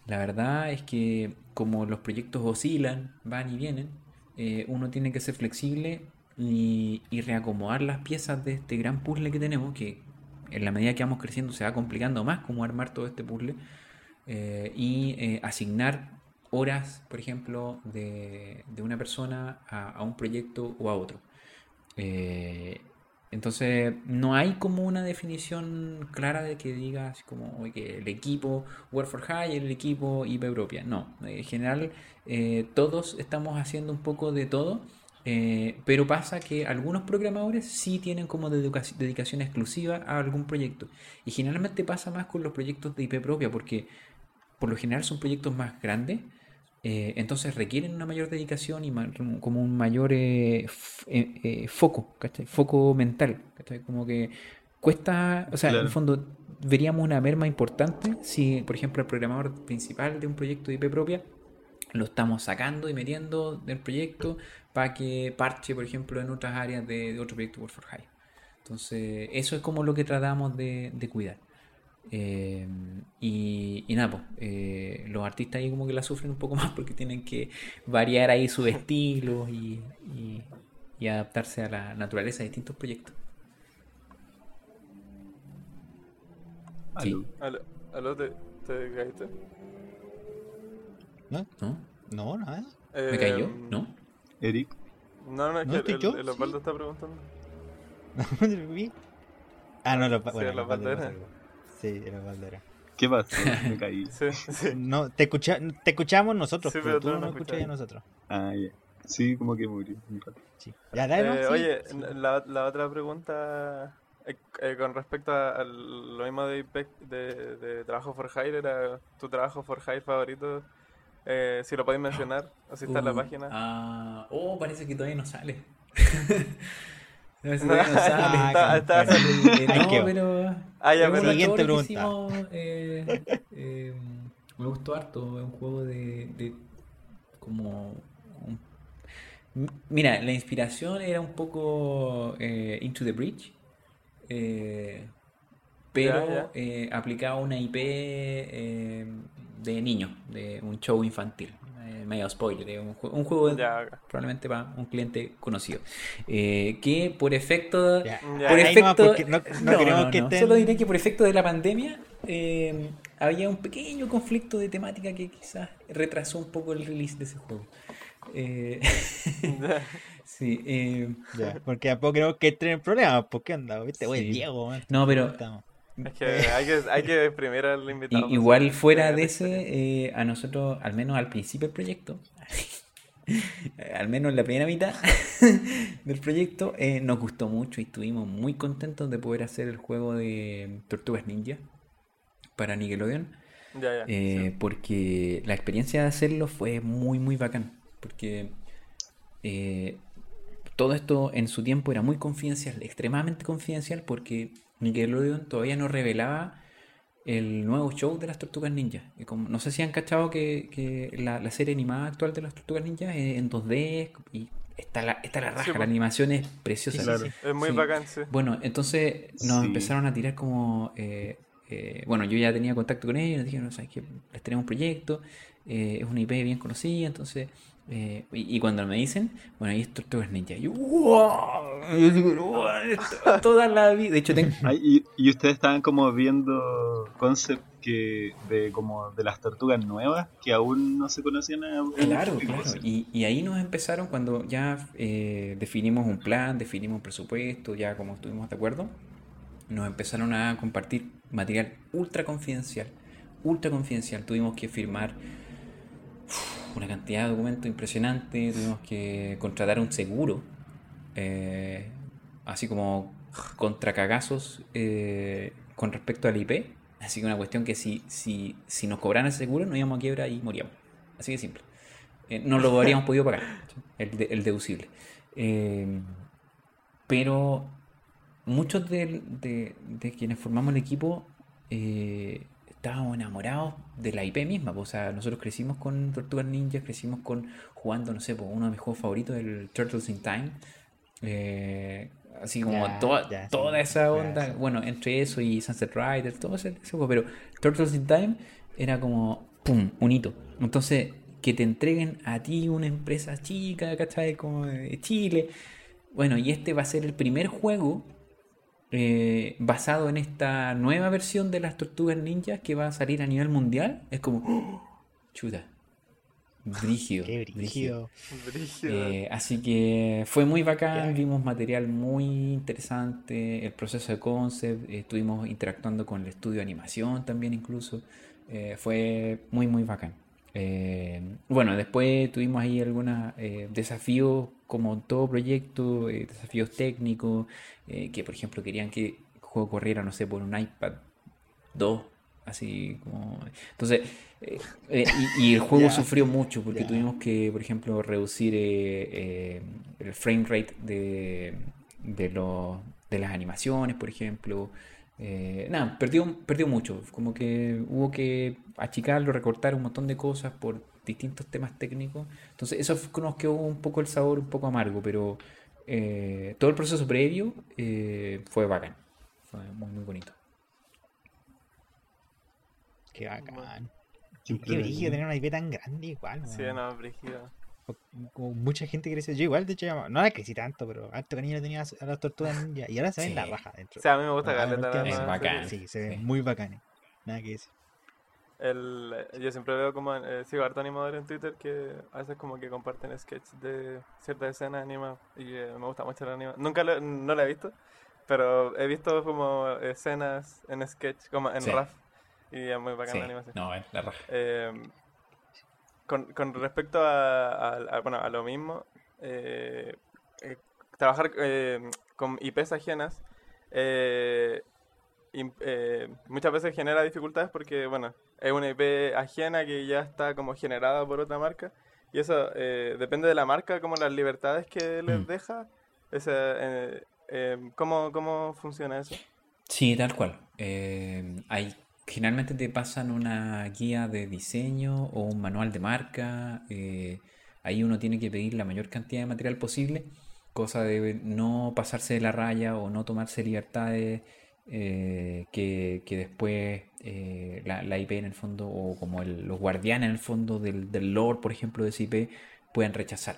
la verdad es que como los proyectos oscilan, van y vienen, eh, uno tiene que ser flexible y, y reacomodar las piezas de este gran puzzle que tenemos, que en la medida que vamos creciendo se va complicando más cómo armar todo este puzzle, y asignar horas, por ejemplo, de, de una persona a, un proyecto o a otro. Eh, entonces, no hay como una definición clara de que diga así como que el equipo Work for Hire, el equipo IP propia. No, en general eh, todos estamos haciendo un poco de todo, eh, pero pasa que algunos programadores sí tienen como dedica- dedicación exclusiva a algún proyecto. Y generalmente pasa más con los proyectos de IP propia, porque por lo general son proyectos más grandes, eh, entonces requieren una mayor dedicación y ma- como un mayor eh, eh, foco, ¿cachai? Foco mental, ¿cachai? Como que cuesta, o sea, en el fondo veríamos una merma importante si, por ejemplo, el programador principal de un proyecto de IP propia lo estamos sacando y metiendo del proyecto para que parche, por ejemplo, en otras áreas de, de otro proyecto Work for Hire. Entonces, eso es como lo que tratamos de, de cuidar. Eh, y, y nada, pues, eh, los artistas ahí como que la sufren un poco *laughs* más porque tienen que variar ahí sus estilos y, y- y adaptarse a la naturaleza de distintos proyectos. Sí, Aló. Aló, aló, ¿te, te caíste? ¿No? ¿no? No, nada. ¿Me cayó? Em, ¿No? Eric, No, no, es ¿No que estoy el, yo? el Osvaldo está preguntando. *laughs* ah, no, los, Sí, bueno. Valderas. Sí, los Valderas. ¿qué pasó? *laughs* Me caí. Sí, sí. No, te, escucha, te escuchamos nosotros, Sí, pero pero tú no nos escuchas a nosotros. Ah, ya. Sí, como que murió. Ya, dale. Eh, Sí, oye, la, la otra pregunta eh, eh, con respecto a, a lo mismo de, de, de trabajo for hire, era tu trabajo for hire favorito, eh, si lo podéis mencionar, o si está en la Uh, página. Ah, oh, parece que todavía no sale. *laughs* *laughs* No sale. Está- está- no, pero. Ah, ya, pero- Siguiente pregunta. hicimos, eh, eh, me gustó harto. Es un juego de. de como. un- Mira, la inspiración era un poco eh, Into the Bridge. eh, pero Ya, ya. eh, aplicado a una IP de niños, de un show infantil. Eh, medio spoiler, es un, un juego Ya, probablemente para un cliente conocido. Eh, que por efecto. Ya. Ya. Por nomás, efecto. porque no, no queremos que estén... Solo diré que por efecto de la pandemia eh, había un pequeño conflicto de temática que quizás retrasó un poco el release de ese juego. Eh, Ya. *laughs* *laughs* sí, eh, Ya, porque tampoco queremos que estén problemas. ¿Por qué onda? ¿Viste? Oye, Sí. Diego, man, No, pero- estamos. Es que hay que, hay que exprimir al invitado. igual fuera de ese, eh, a nosotros, al menos al principio del proyecto, *laughs* al menos la primera mitad *laughs* del proyecto, eh, nos gustó mucho y estuvimos muy contentos de poder hacer el juego de Tortugas Ninja para Nickelodeon. Ya, ya. Eh, porque la experiencia de hacerlo fue muy, muy bacán. Porque todo esto en su tiempo era muy confidencial, extremadamente confidencial, porque Nickelodeon todavía no revelaba el nuevo show de las Tortugas Ninja. Y como, no sé si han cachado que, que la, la serie animada actual de las Tortugas Ninja es en 2D y está la, está la raja, Sí, la animación es preciosa. Sí, Claro. sí. Es muy Sí. bacán, sí. Bueno, entonces nos Sí. empezaron a tirar como... eh, eh, bueno, yo ya tenía contacto con ellos, nos dijeron, ¿sabes qué? Les tenemos un proyecto, eh, es una IP bien conocida, entonces... eh, y, y cuando me dicen, bueno, ahí es Tortugas Ninja. Yo, ¡wow! Yo digo, "Wow, esto- Toda la vida. De hecho, tengo... Y, y ustedes estaban como viendo concept que de como de las tortugas nuevas que aún no se conocían el Claro, público, claro. Y, y ahí nos empezaron cuando ya eh, definimos un plan, definimos un presupuesto, ya como estuvimos de acuerdo, nos empezaron a compartir material ultra confidencial, ultra confidencial. Tuvimos que firmar una cantidad de documentos impresionante, tuvimos que contratar un seguro, eh, así como contra cagazos eh, con respecto al IP. Así que una cuestión que si, si, si nos cobraran el seguro, nos íbamos a quiebra y moríamos. Así de simple. Eh, no lo habríamos podido pagar, *laughs* el, de- el deducible. Eh, pero muchos de, de- de quienes formamos el equipo estábamos enamorados de la IP misma. po. O sea, nosotros crecimos con Tortugas Ninja, crecimos con jugando, no sé, po, uno de mis juegos favoritos, el Turtles in Time. Eh, así como toda, toda esa onda, bueno, entre eso y Sunset Riders, todo ese, ese juego, pero Turtles in Time era como, ¡pum!, un hito. Entonces, que te entreguen a ti una empresa chica, ¿cachai? Como de Chile. Bueno, y este va a ser el primer juego eh, basado en esta nueva versión de las Tortugas Ninjas que va a salir a nivel mundial. Es como, ¡oh! chuta, brígido, Qué brígido. brígido. Brígido. Eh, así que fue muy bacán, vimos material muy interesante, el proceso de concept, eh, estuvimos interactuando con el estudio de animación también incluso, eh, fue muy muy bacán. Eh, bueno, después tuvimos ahí algunos eh, desafíos como en todo proyecto, eh, desafíos técnicos, que por ejemplo querían que el juego corriera, no sé, por un iPad 2, así como... Entonces, y, y el juego *laughs* sufrió mucho porque tuvimos que, por ejemplo, reducir el frame rate de, de, los- de las animaciones, por ejemplo. Eh, nada, perdió, perdió mucho. Como que hubo que achicarlo, recortar un montón de cosas por distintos temas técnicos. Entonces, eso fue- nos quedó un poco el sabor un poco amargo, pero eh, todo el proceso previo eh, fue bacán. Fue muy, muy bonito. Qué bacán. Qué brígido tener una IP tan grande igual. Sí, no, brígido. Como mucha gente creció. Yo igual, de hecho, no la crecí tanto, pero harto cariño le tenía a las tortugas ninja. Y ahora se ven Sí. la raja dentro. O sea, a mí me gusta Ah, caleta, la bacán. serie. Sí, se ven Sí. muy bacanes. Nada que decir. El, yo siempre veo como, eh, sigo harto animador en Twitter que a veces como que comparten sketches de ciertas escenas animadas y eh, me gusta mucho la animación. Nunca lo- no la he visto, pero he visto como escenas en sketch, como en Sí. RAF y es muy bacán Sí, la animación. no, es la raja. Eh, con, con respecto a, a- a- bueno, a lo mismo, eh, eh, trabajar eh, con IPs ajenas muchas veces genera dificultades porque, bueno, es una IP ajena que ya está como generada por otra marca y eso eh, depende de la marca, como las libertades que les Mm. deja. Ese, ¿cómo, ¿Cómo funciona eso? Sí, tal cual. Hay, generalmente te pasan una guía de diseño o un manual de marca. eh, ahí uno tiene que pedir la mayor cantidad de material posible, cosa de no pasarse de la raya o no tomarse libertades eh, que, que después eh, la, IP en el fondo o como el- los guardianes en el fondo del, del lore, por ejemplo, de esa IP, puedan rechazar.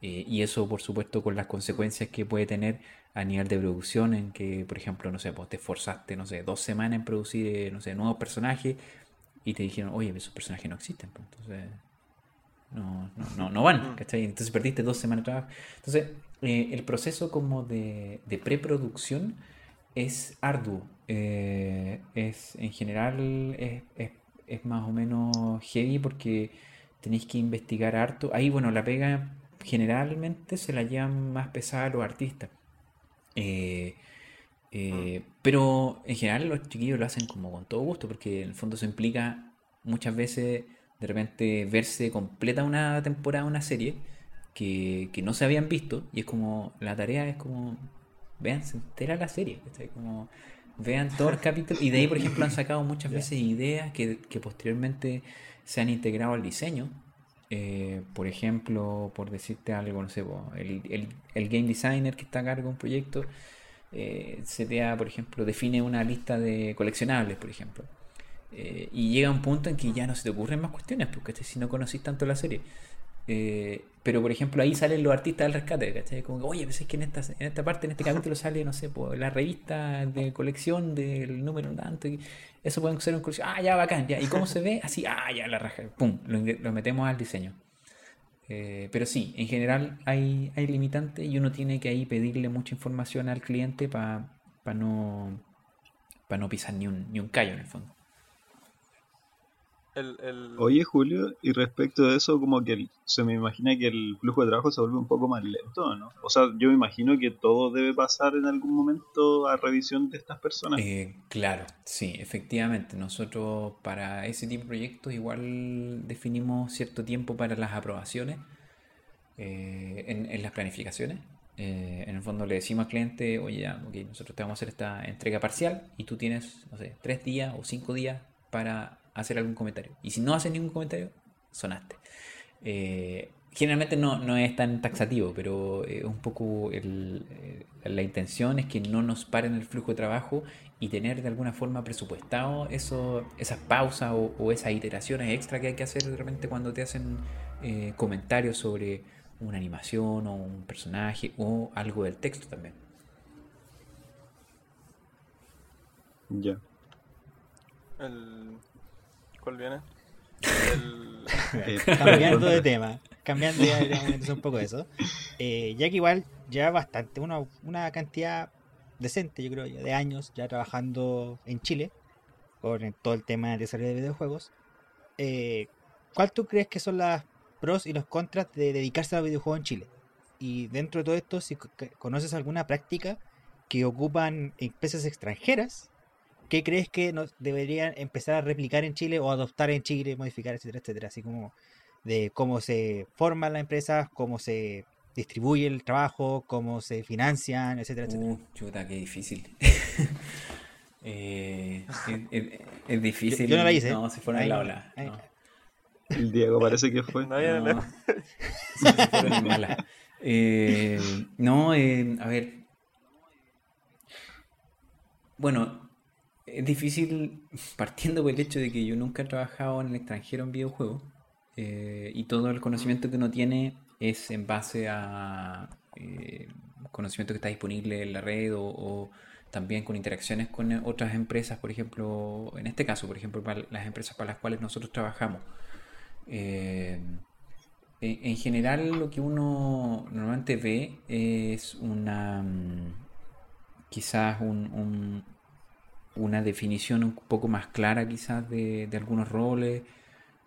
Y eso, por supuesto, con las consecuencias que puede tener a nivel de producción, en que, por ejemplo, no sé, pues te esforzaste, no sé, dos semanas en producir, eh, no sé, nuevos personajes y te dijeron, oye, esos personajes no existen, pues, entonces no, no, no, no van, ¿cachai? Entonces perdiste dos semanas de trabajo. Entonces, eh, el proceso como de, de preproducción es arduo. eh, es, en general es, es- es más o menos heavy porque tenéis que investigar harto. Ahí, bueno, la pega generalmente se la llevan más pesada los artistas. Eh, eh, pero en general los chiquillos lo hacen como con todo gusto, porque en el fondo eso implica muchas veces de repente verse completa una temporada, una serie que, que no se habían visto, y es como, la tarea es como, vean, se entera la serie. Como, vean todo el capítulo, y de ahí, por ejemplo, han sacado muchas *laughs* veces ideas que, que posteriormente se han integrado al diseño. Eh, por ejemplo, por decirte algo, no sé, el, el- el game designer que está a cargo de un proyecto, eh, CTA, por ejemplo, define una lista de coleccionables, por ejemplo. Eh, y llega un punto en que ya no se te ocurren más cuestiones, porque si no conocís tanto la serie. Eh, pero por ejemplo ahí salen los artistas del rescate, ¿cachai? Como que, oye, pues es que en esta, en esta parte, en este capítulo sale, no sé, pues, la revista de colección del número tanto. eso pueden ser un colección. Ah, ya, bacán, ya. ¿Y cómo se ve? Así, ah, ya, la raja. Pum, lo, metemos al diseño. Eh, pero sí, en general hay, hay limitantes y uno tiene que ahí pedirle mucha información al cliente para no, pa no pisar ni un, ni un callo en el fondo. El, el... Oye, Julio, y respecto de eso, como que el- se me imagina que el flujo de trabajo se vuelve un poco más lento, ¿no? O sea, yo me imagino que todo debe pasar en algún momento a revisión de estas personas. Eh, claro, sí, efectivamente. Nosotros para ese tipo de proyectos igual definimos cierto tiempo para las aprobaciones eh, en, en las planificaciones. Eh, en el fondo le decimos al cliente, oye, ya, ok, nosotros te vamos a hacer esta entrega parcial y tú tienes, no sé, tres días o cinco días para hacer algún comentario. Y si no haces ningún comentario, sonaste. Eh, generalmente no, no es tan taxativo, pero eh, un poco el- eh, la intención es que no nos paren el flujo de trabajo y tener de alguna forma presupuestado eso, esas pausas o, o esas iteraciones extra que hay que hacer de repente cuando te hacen eh, comentarios sobre una animación o un personaje o algo del texto también. Ya. el... ¿Cuál viene? *laughs* El... Eh, *laughs* Cambiando de tema, cambiando ya de un poco eso. Eh, ya que igual ya bastante, una, una cantidad decente, yo creo, ya de años ya trabajando en Chile con todo el tema de desarrollo de videojuegos. eh, ¿Cuál tú crees que son las pros y los contras de dedicarse a los videojuegos en Chile? Y dentro de todo esto, si conoces alguna práctica que ocupan empresas extranjeras, ¿qué crees que nos deberían empezar a replicar en Chile o adoptar en Chile, modificar, etcétera, etcétera? Así como de cómo se forman las empresas, cómo se distribuye el trabajo, cómo se financian, etcétera, etcétera. Uh, chuta, qué difícil. *laughs* Eh, es, es- es difícil. yo no la hice. No, se fueron en Ahí la no- ola. no. el Diego parece que fue. No había- No, sí, se fueron en mala. Eh, no, eh, a ver. Bueno, es difícil *laughs* partiendo por el hecho de que yo nunca he trabajado en el extranjero en videojuegos eh, y todo el conocimiento que uno tiene es en base a eh, conocimiento que está disponible en la red o, también con interacciones con otras empresas, por ejemplo, en este caso, por ejemplo, para las empresas para las cuales nosotros trabajamos. Eh, en en general lo que uno normalmente ve es una mm, quizás un- una definición un poco más clara quizás de, de algunos roles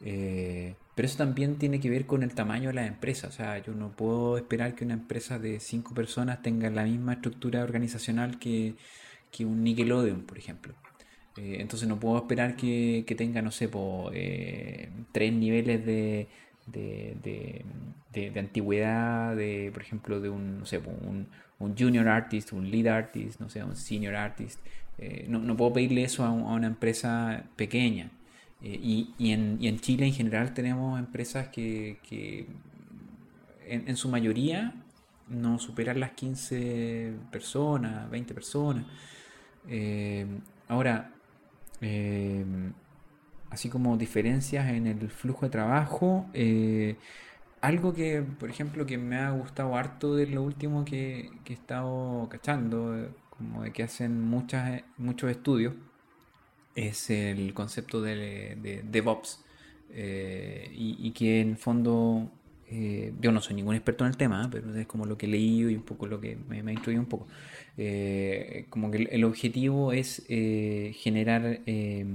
eh, pero eso también tiene que ver con el tamaño de la empresa o sea yo no puedo esperar que una empresa de cinco personas tenga la misma estructura organizacional que, que un Nickelodeon por ejemplo eh, entonces no puedo esperar que, que tenga, no sé, po, eh, tres niveles de, de, de- antigüedad, de, por ejemplo, de un, no sé, un, un junior artist, un lead artist, no sé, un senior artist. Eh, no, no puedo pedirle eso a, a una empresa pequeña. Eh, y, y en, y en Chile en general tenemos empresas que, que en, en su mayoría no superan las 15 personas, 20 personas. Eh, ahora, así como diferencias en el flujo de trabajo, algo que, por ejemplo, que me ha gustado harto de lo último que, que he estado cachando, como de que hacen muchas, muchos estudios, es el concepto de, de DevOps. Eh, y, y que en fondo eh, yo no soy ningún experto en el tema, ¿eh? pero es como lo que he leído y un poco lo que me, me ha instruido un poco. Eh, como que el, objetivo es eh, generar, eh,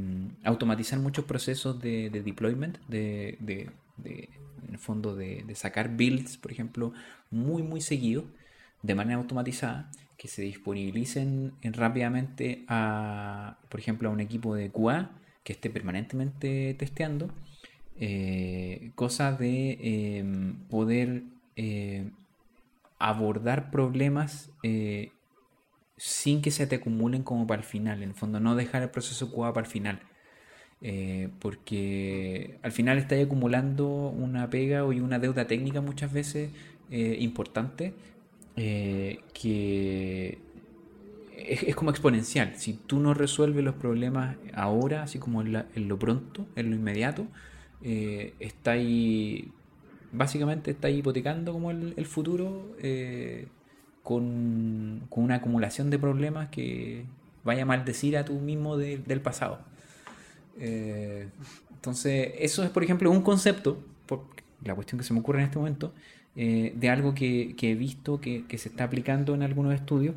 automatizar muchos procesos de, de deployment, de, de- de, en el fondo de sacar builds, por ejemplo, muy, muy seguido, de manera automatizada, que se disponibilicen en- rápidamente a, por ejemplo, a un equipo de QA que esté permanentemente testeando. eh, cosa de eh, poder eh, abordar problemas eh, sin que se te acumulen como para el final. En el fondo, no dejar el proceso QA para el final. Eh, porque al final estáis acumulando una pega y una deuda técnica muchas veces eh, importante eh, que es, como exponencial. Si tú no resuelves los problemas ahora, así como en, lo pronto, en lo inmediato, eh, estáis básicamente estáis hipotecando como el, futuro eh, con, una acumulación de problemas que vaya a maldecir a tú mismo de- del pasado. Eh, entonces, eso es, por ejemplo, un concepto, la cuestión que se me ocurre en este momento, eh, de algo que, he visto que, se está aplicando en algunos estudios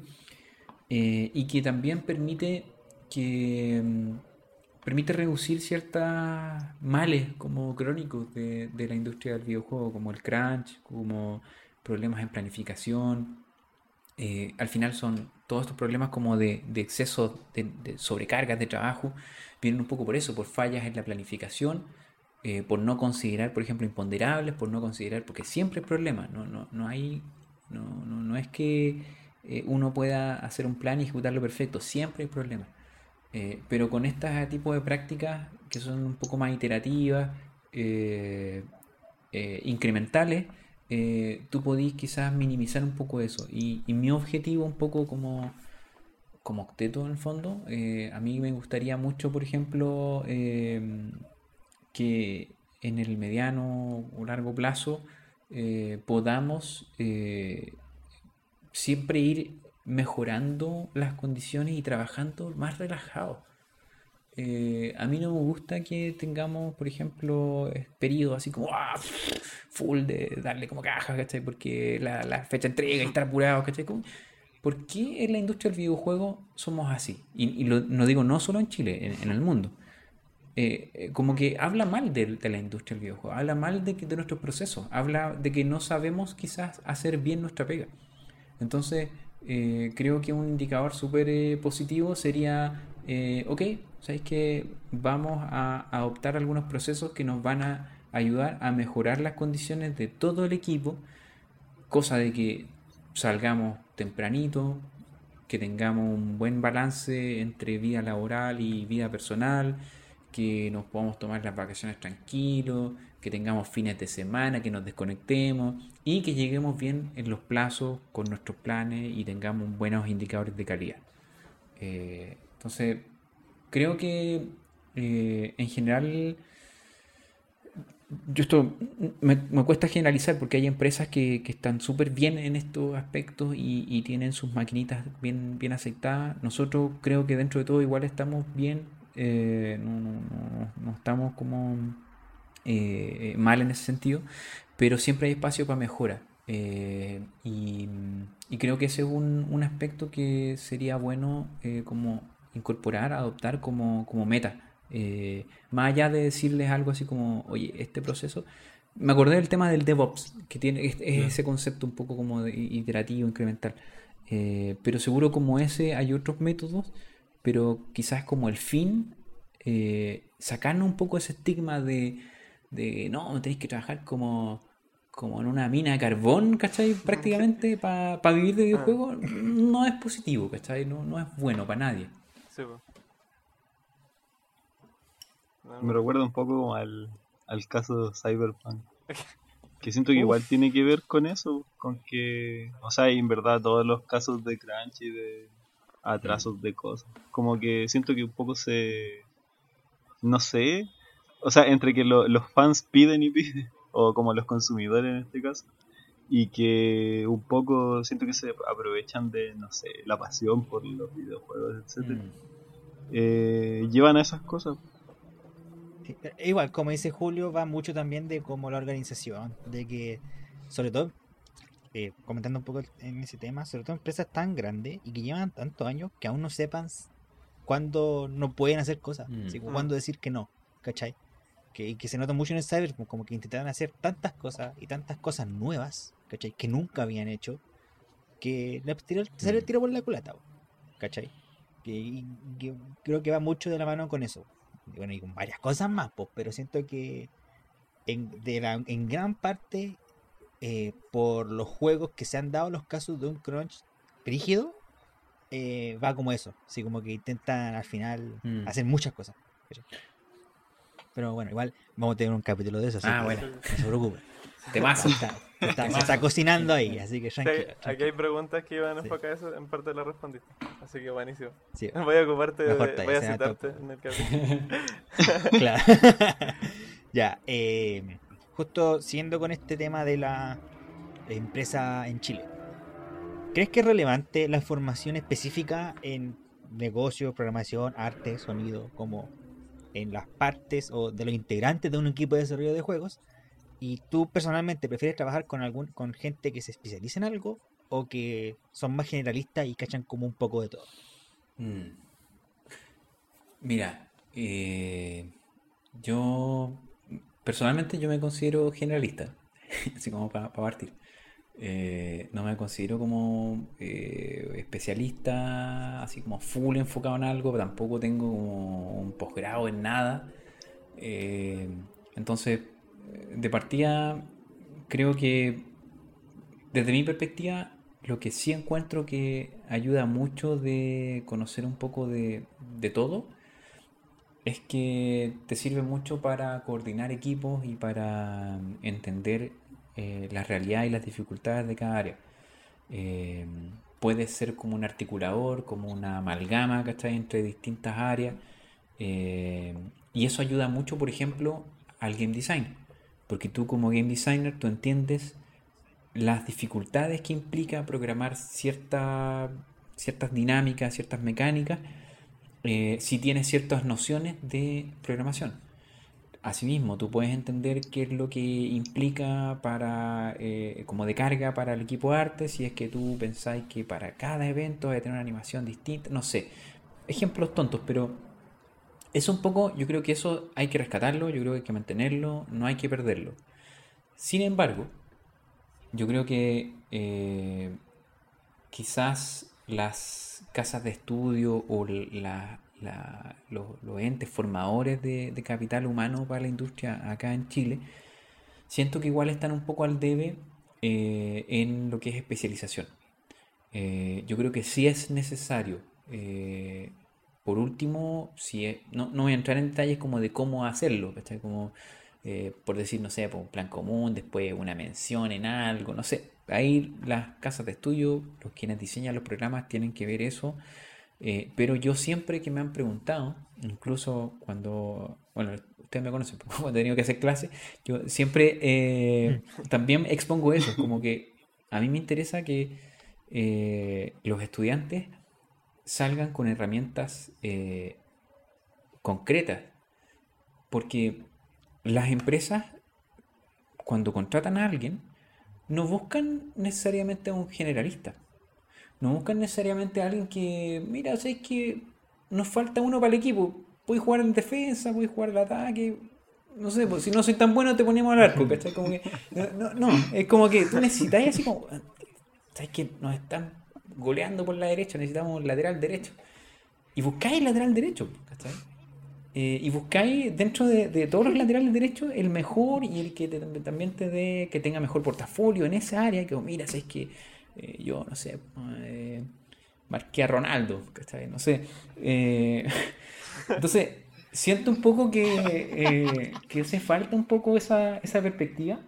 eh, y que también permite que mm, permite reducir ciertos males como crónicos de, la industria del videojuego, como el crunch, como problemas en planificación. Eh, al final son todos estos problemas como de, de exceso de, de sobrecargas de trabajo, vienen un poco por eso, por fallas en la planificación, eh, por no considerar, por ejemplo, imponderables, por no considerar, porque siempre hay problemas, no, no, no hay, no, no, no es que eh, uno pueda hacer un plan y ejecutarlo perfecto, siempre hay problemas. Eh, pero con este tipo de prácticas que son un poco más iterativas, incrementales, tú podís quizás minimizar un poco eso. Y, y mi objetivo un poco como, como octeto en el fondo, a mí me gustaría mucho, por ejemplo, que en el mediano o largo plazo eh, podamos eh, siempre ir mejorando las condiciones y trabajando más relajado. Eh, a mí no me gusta que tengamos, por ejemplo, periodos así como ¡ah! full de darle como caja, ¿cachai? Porque la, fecha de entrega y estar apurado, ¿cachai? ¿Por qué en la industria del videojuego somos así? Y, lo, no digo no solo en Chile, en el mundo. Eh, eh, como que habla mal de, la industria del videojuego, habla mal de, nuestros procesos, habla de que no sabemos quizás hacer bien nuestra pega. Entonces, eh, creo que un indicador súper positivo sería, ok, ¿sabéis que vamos a adoptar algunos procesos que nos van a ayudar a mejorar las condiciones de todo el equipo, cosa de que salgamos tempranito, que tengamos un buen balance entre vida laboral y vida personal, que nos podamos tomar las vacaciones tranquilos, que tengamos fines de semana, que nos desconectemos y que lleguemos bien en los plazos con nuestros planes y tengamos buenos indicadores de calidad. Eh, entonces, creo que eh, en general yo esto me, cuesta generalizar porque hay empresas que, que están súper bien en estos aspectos y, y tienen sus maquinitas bien, bien aceptadas. Nosotros creo que dentro de todo igual estamos bien, eh, no, no- no- no estamos como eh, mal en ese sentido, pero siempre hay espacio para mejora. Eh, y, y creo que ese es un, un aspecto que sería bueno eh, como incorporar, adoptar como, como meta. Eh, más allá de decirles algo así como, oye, este proceso, me acordé del tema del DevOps, que tiene es, es ese concepto un poco como de iterativo, incremental. Eh, pero seguro como ese hay otros métodos, pero quizás como el fin, eh, sacarnos un poco ese estigma de, de no, tenéis que trabajar como, como en una mina de carbón, ¿cachai? *laughs* Prácticamente para vivir de videojuegos, no es positivo, ¿cachai? No, no es bueno para nadie. Sí, Me recuerda un poco como al, al caso de Cyberpunk. *laughs* Que siento que igual tiene que ver con eso, con que, o sea, en verdad todos los casos de crunch y de atrasos de cosas, como que siento que un poco se, no sé, o sea, entre que lo- los fans piden y piden, *laughs* o como los consumidores en este caso, y que un poco siento que se aprovechan de, no sé, la pasión por los videojuegos, etcétera, Mm. eh, llevan a esas cosas. Pero Igual, como dice Julio, va mucho también de como la organización, de que, sobre todo, eh, comentando un poco en ese tema, sobre todo empresas tan grandes y que llevan tantos años que aún no sepan cuándo no pueden hacer cosas, Mm. Mm. cuándo decir que no, ¿cachai? que, que se nota mucho en el Cyberpunk, como que intentaron hacer tantas cosas y tantas cosas nuevas, ¿cachai? Que nunca habían hecho, que le tiró- salió el Mm. tiro por la culata, ¿cachai? Que, y- que creo que va mucho de la mano con eso. Y bueno, y con varias cosas más, pues, pero siento que en, de la- en gran parte eh, por los juegos que se han dado los casos de un crunch rígido, eh, va como eso. Así como que intentan al final Mm. hacer muchas cosas. Pero bueno, igual vamos a tener un capítulo de eso. Así Ah, que bueno. No se preocupe. Temazo. Está, está- se está cocinando ahí, así que Sí, tranquilo. aquí hay preguntas que iban a eso, en parte las respondiste. Así que buenísimo. Sí, *laughs* Voy a ocuparte, de, voy a citarte top. en el capítulo. *laughs* claro. *laughs* ya, eh, justo siguiendo con este tema de la empresa en Chile. ¿Crees que es relevante la información específica en negocios, programación, arte, sonido, como en las partes o de los integrantes de un equipo de desarrollo de juegos? ¿Y tú personalmente prefieres trabajar con algún con gente que se especializa en algo o que son más generalistas y cachan como un poco de todo? Mm. Mira, eh, yo personalmente yo me considero generalista, *laughs* así como para partir. Eh, no me considero como eh, especialista, así como full enfocado en algo, pero tampoco tengo como un posgrado en nada. Eh, entonces, de partida, creo que desde mi perspectiva, lo que sí encuentro que ayuda mucho de conocer un poco de todo es que te sirve mucho para coordinar equipos y para entender eh, la realidad y las dificultades de cada área. Eh, puedes ser como un articulador, como una amalgama, ¿cachai? Entre distintas áreas. Eh, y eso ayuda mucho, por ejemplo, al game design. Porque tú como game designer, tú entiendes las dificultades que implica programar cierta- ciertas dinámicas, ciertas mecánicas, eh, si tienes ciertas nociones de programación. Asimismo, tú puedes entender qué es lo que implica para, eh, como de carga para el equipo de arte, si es que tú pensáis que para cada evento hay que tener una animación distinta, no sé, ejemplos tontos, pero es un poco, yo creo que eso hay que rescatarlo, yo creo que hay que mantenerlo, no hay que perderlo. Sin embargo, yo creo que eh, quizás las casas de estudio o los, entes formadores de, capital humano para la industria acá en Chile, siento que igual están un poco al debe eh, en lo que es especialización. Eh, yo creo que sí es necesario. eh, por último, si no, no voy a entrar en detalles como de cómo hacerlo, ¿cachai? Como, eh, por decir, no sé, por un plan común, después una mención en algo, no sé. Ahí las casas de estudio, los quienes diseñan los programas tienen que ver eso. eh, pero yo siempre que me han preguntado, incluso cuando, bueno, ustedes me conocen, *laughs* cuando he tenido que hacer clases, yo siempre eh, también expongo eso, como que a mí me interesa que los estudiantes salgan con herramientas concretas. Porque las empresas, cuando contratan a alguien, no buscan necesariamente a un generalista. No buscan necesariamente a alguien que, mira, sabes que nos falta uno para el equipo. Puedes jugar en defensa, puedes jugar en ataque. No sé, pues, si no soy tan bueno te ponemos al arco, ¿cachai? Como que, no, no, es como que tú necesitas así como, ¿sabes que Nos están goleando por la derecha, necesitamos un lateral derecho. Y buscáis lateral derecho, ¿cachai? Eh, y buscáis dentro de, todos los laterales derechos el mejor y el que también te dé, que tenga mejor portafolio en esa área, que mira, sabes que eh, yo, no sé, eh, marqué a Ronaldo, ¿cachai? No sé. eh, *laughs* entonces, siento un poco que, que hace falta un poco esa, esa perspectiva.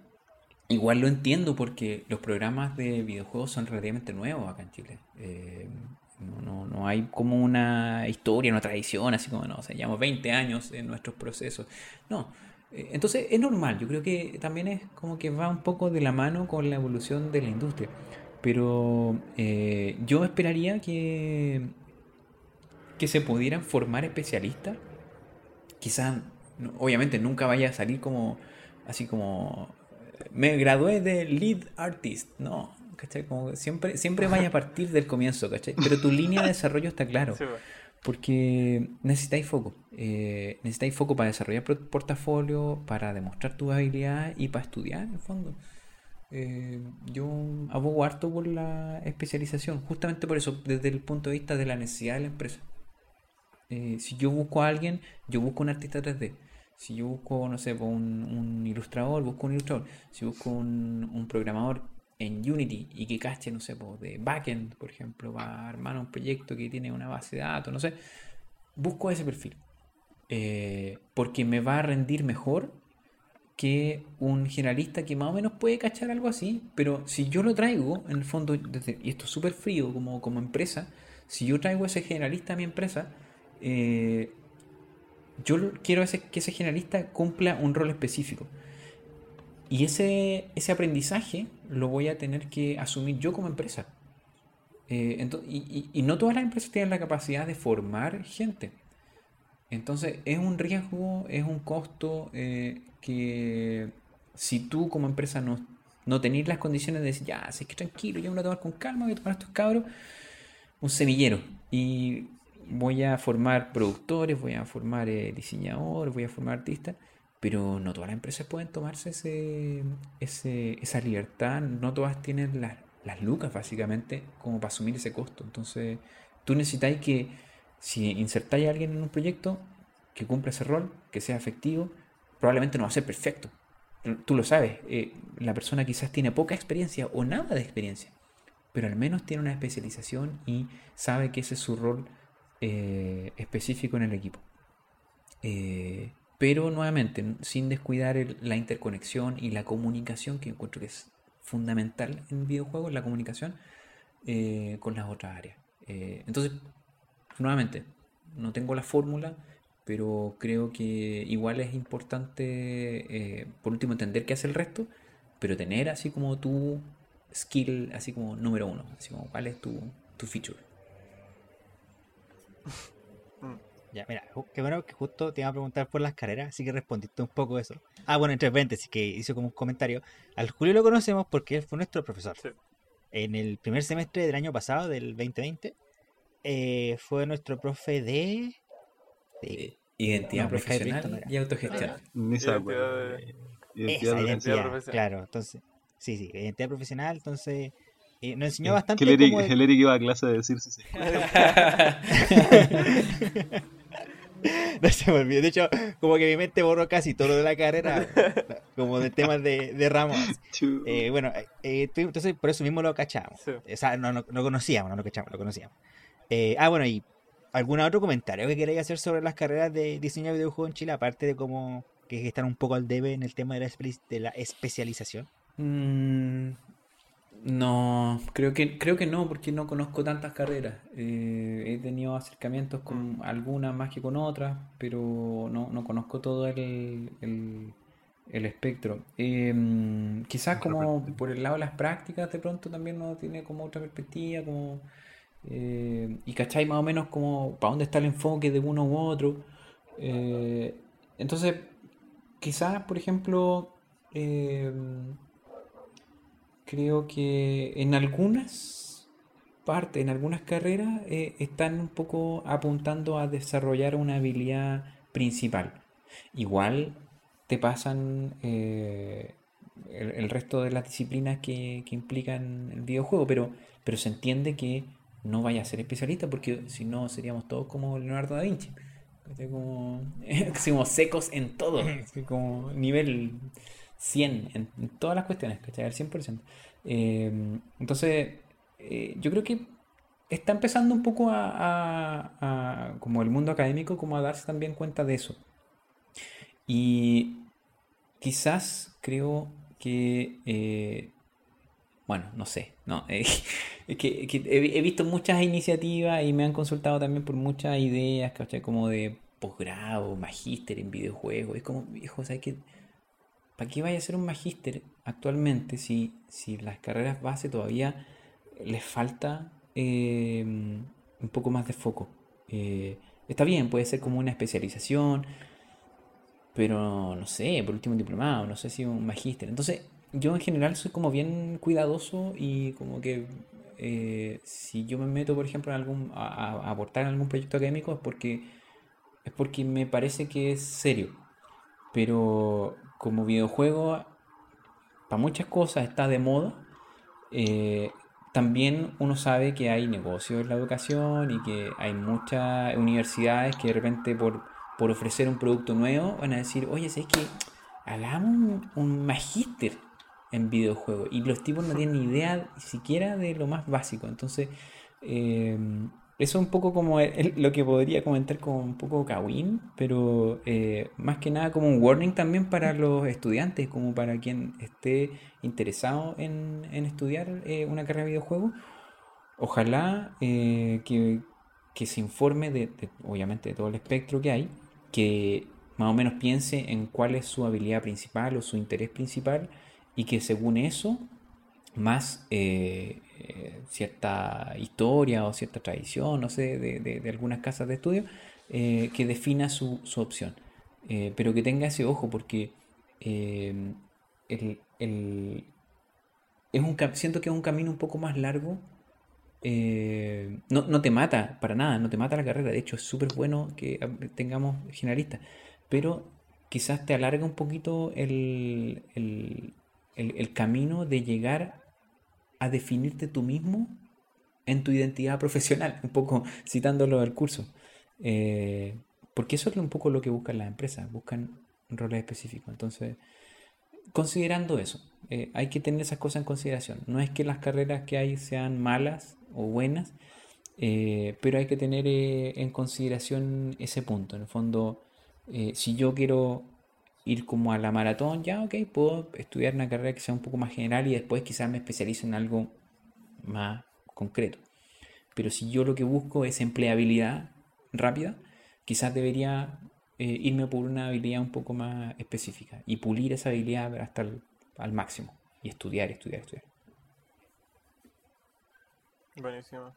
Igual lo entiendo porque los programas de videojuegos son relativamente nuevos acá en Chile. No, no, no hay como una historia, una tradición, así como, no, o sea, llevamos 20 años en nuestros procesos. No. Eh, Entonces es normal, yo creo que también es como que va un poco de la mano con la evolución de la industria. Pero eh, yo esperaría que, que se pudieran formar especialistas. Quizás, obviamente, nunca vaya a salir como así como me gradué de lead artist. No, ¿cachai? Como siempre, siempre vaya a partir del comienzo, ¿cachai? Pero tu línea de desarrollo está claro. Sí, pues. Porque necesitáis foco. eh, necesitáis foco para desarrollar portafolio, para demostrar tus habilidades y para estudiar en el fondo. Eh, yo abogo harto por la especialización, justamente por eso, desde el punto de vista de la necesidad de la empresa. Eh, si yo busco a alguien, yo busco un artista 3D. Si yo busco, no sé, pues, un, un ilustrador, busco un ilustrador. Si busco un, un programador en Unity y que cache, no sé, pues, de backend, por ejemplo, para armar un proyecto que tiene una base de datos, no sé, busco ese perfil. Eh, porque me va a rendir mejor que un generalista que más o menos puede cachar algo así, pero si yo lo traigo, en el fondo, desde- y esto es súper frío como, como empresa, si yo traigo ese generalista a mi empresa, eh, yo quiero que ese generalista cumpla un rol específico. Y ese, ese aprendizaje lo voy a tener que asumir yo como empresa. Eh, y, no todas las empresas tienen la capacidad de formar gente. Entonces es un riesgo, es un costo eh, que si tú como empresa no, no tenés las condiciones de decir, ya, sé que tranquilo, yo me voy a tomar con calma, voy a tomar estos cabros, un semillero. Y voy a formar productores, voy a formar eh, diseñadores, voy a formar artistas, pero no todas las empresas pueden tomarse ese, ese- esa libertad, no todas tienen las, las lucas básicamente como para asumir ese costo. Entonces, tú necesitáis que, si insertáis a alguien en un proyecto, que cumpla ese rol, que sea efectivo, probablemente no va a ser perfecto. Tú lo sabes, eh, la persona quizás tiene poca experiencia o nada de experiencia, pero al menos tiene una especialización y sabe que ese es su rol eh, específico en el equipo. Eh, pero nuevamente, sin descuidar la interconexión y la comunicación, que encuentro que es fundamental en videojuegos, la comunicación eh, con las otras áreas. Eh, entonces, nuevamente, no tengo la fórmula, pero creo que igual es importante, eh, por último, entender qué hace el resto, pero tener así como tu skill, así como número uno, así como cuál es tu, tu feature. *laughs* Ya, mira, qué bueno que justo te iba a preguntar por las carreras, así que respondiste un poco eso. Ah, bueno, entre paréntesis, que hizo como un comentario. Al Julio lo conocemos porque él fue nuestro profesor. Sí. En el primer semestre del año pasado, del 2020, eh, fue nuestro profe de... de- Identidad profesional y autogestión. Ni se Identidad de- Identidad esa de- identidad, profesional. claro. Entonces, sí, sí, identidad profesional. Entonces, eh, nos enseñó Que bastante el Eric, el iba a clase de decir sí, sí. *laughs* *laughs* *laughs* *laughs* No se me olvidó. De hecho, como que mi mente borró casi todo lo de la carrera, *laughs* como de temas de, de ramos. Eh, bueno, eh, entonces por eso mismo lo cachamos. Sí. O sea, no, no, no conocíamos, no lo cachamos, lo conocíamos. Eh, ah, bueno, y algún otro comentario que queráis hacer sobre las carreras de diseño de videojuegos en Chile, aparte de cómo que están un poco al debe en el tema de la, espe- de la especialización. Mm, no, creo que, creo que no, porque no conozco tantas carreras. Eh, he tenido acercamientos con algunas más que con otras, pero no, no conozco todo el, el, el espectro. Eh, mm, quizás como por el lado de las prácticas de pronto también no tiene como otra perspectiva, como eh, y cachai más o menos como para dónde está el enfoque de uno u otro. Eh, entonces, quizás, por ejemplo, eh, creo que en algunas partes, en algunas carreras, eh, están un poco apuntando a desarrollar una habilidad principal. Igual te pasan eh, el, resto de las disciplinas que, que implican el videojuego, pero, pero se entiende que no vaya a ser especialista porque si no seríamos todos como Leonardo da Vinci. Como, *laughs* como secos en todo, como nivel 100 en, en todas las cuestiones, ¿cachai? Al 100%. Eh, entonces, yo creo que está empezando un poco a, como el mundo académico, como a darse también cuenta de eso. Y quizás creo que, eh, bueno, no sé, no, *laughs* eh, que, he, visto muchas iniciativas y me han consultado también por muchas ideas, ¿cachai? Como de posgrado, magíster en videojuegos. Es como, viejo, ¿sabes qué? ¿Para qué vaya a ser un magíster actualmente si, si las carreras base todavía les falta eh, un poco más de foco? Eh, está bien, puede ser como una especialización, pero no sé, por último un diplomado, no sé si un magíster. Entonces, yo en general soy como bien cuidadoso y como que eh, si yo me meto, por ejemplo, a, a aportar algún proyecto académico es porque es porque me parece que es serio. Pero como videojuego, para muchas cosas está de moda. Eh, también uno sabe que hay negocios en la educación y que hay muchas universidades que de repente por, por ofrecer un producto nuevo van a decir, oye, ¿sabes que hagamos un, un magíster en videojuegos? Y los tipos no tienen ni idea siquiera de lo más básico. Entonces, eh, eso es un poco como lo que podría comentar como un poco Kawin, pero eh, más que nada como un warning también para los estudiantes, como para quien esté interesado en, estudiar eh, una carrera de videojuegos. Ojalá eh, que, se informe de, obviamente, de todo el espectro que hay, que más o menos piense en cuál es su habilidad principal o su interés principal y que según eso más eh, cierta historia o cierta tradición, no sé, de, algunas casas de estudio, eh, que defina su, opción. pero que tenga ese ojo porque el, es un, siento que es un camino un poco más largo. no, te mata para nada, no te mata la carrera. De hecho, es súper bueno que tengamos generalistas. Pero quizás te alarga un poquito el, el, el, camino de llegar a definirte tú mismo en tu identidad profesional, *laughs* un poco citándolo del curso. Eh, porque eso es un poco lo que buscan las empresas, buscan roles específicos. Entonces, considerando eso, eh, hay que tener esas cosas en consideración. No es que las carreras que hay sean malas o buenas, eh, pero hay que tener en consideración ese punto. En el fondo, si yo quiero ir como a la maratón, ya, ok, puedo estudiar una carrera que sea un poco más general y después quizás me especializo en algo más concreto. Pero si yo lo que busco es empleabilidad rápida, quizás debería eh, irme por una habilidad un poco más específica y pulir esa habilidad hasta el al máximo y estudiar, estudiar, estudiar. Buenísimo.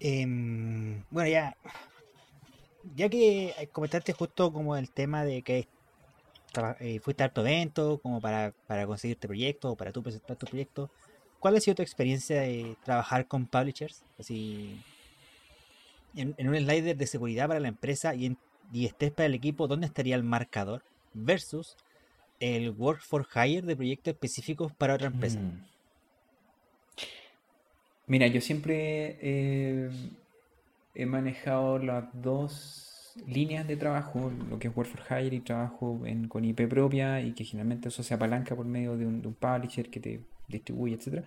Em, bueno, ya ya que eh, comentaste justo como el tema de que eh, fuiste a harto evento, como para, para conseguirte proyectos o para tú presentar tu proyecto, ¿cuál ha sido tu experiencia de trabajar con publishers? Así, en, un slider de seguridad para la empresa y, en, y estés para el equipo, ¿dónde estaría el marcador? Versus el Work for Hire de proyectos específicos para otra empresa. Mm. Mira, yo siempre eh, he manejado las dos líneas de trabajo, lo que es Work for Hire y trabajo con IP propia y que generalmente eso se apalanca por medio de un, publisher que te distribuye, etc.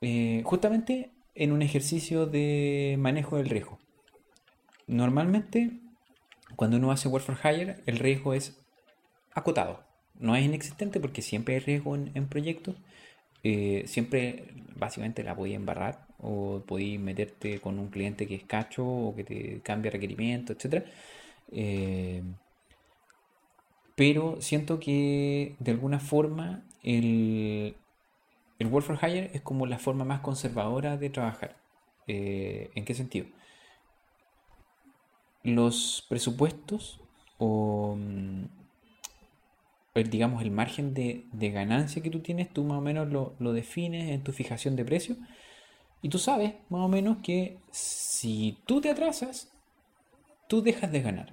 Eh, justamente en un ejercicio de manejo del riesgo. Normalmente, cuando uno hace Work for Hire, el riesgo es acotado. No es inexistente porque siempre hay riesgo en, proyectos. Eh, siempre, básicamente, la voy a embarrar o podéis meterte con un cliente que es cacho o que te cambia requerimientos, etc. Eh, pero siento que de alguna forma el, el Work for Hire es como la forma más conservadora de trabajar. Eh, ¿En qué sentido? Los presupuestos o mm, digamos el margen de, ganancia que tú tienes, tú más o menos lo, lo defines en tu fijación de precio y tú sabes, más o menos, que si tú te atrasas, tú dejas de ganar.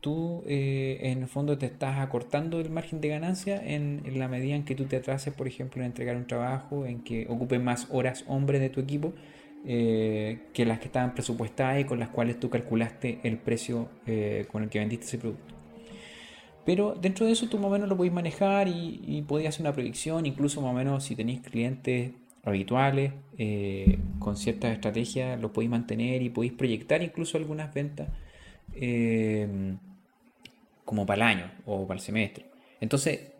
Tú, eh, en el fondo, te estás acortando el margen de ganancia en, la medida en que tú te atrases, por ejemplo, en entregar un trabajo, en que ocupes más horas hombres de tu equipo eh, que las que estaban presupuestadas y con las cuales tú calculaste el precio eh, con el que vendiste ese producto. Pero dentro de eso tú más o menos lo podéis manejar y, y hacer una predicción, incluso más o menos si tenéis clientes habituales, eh, con ciertas estrategias lo podéis mantener y podéis proyectar incluso algunas ventas eh, como para el año o para el semestre. Entonces,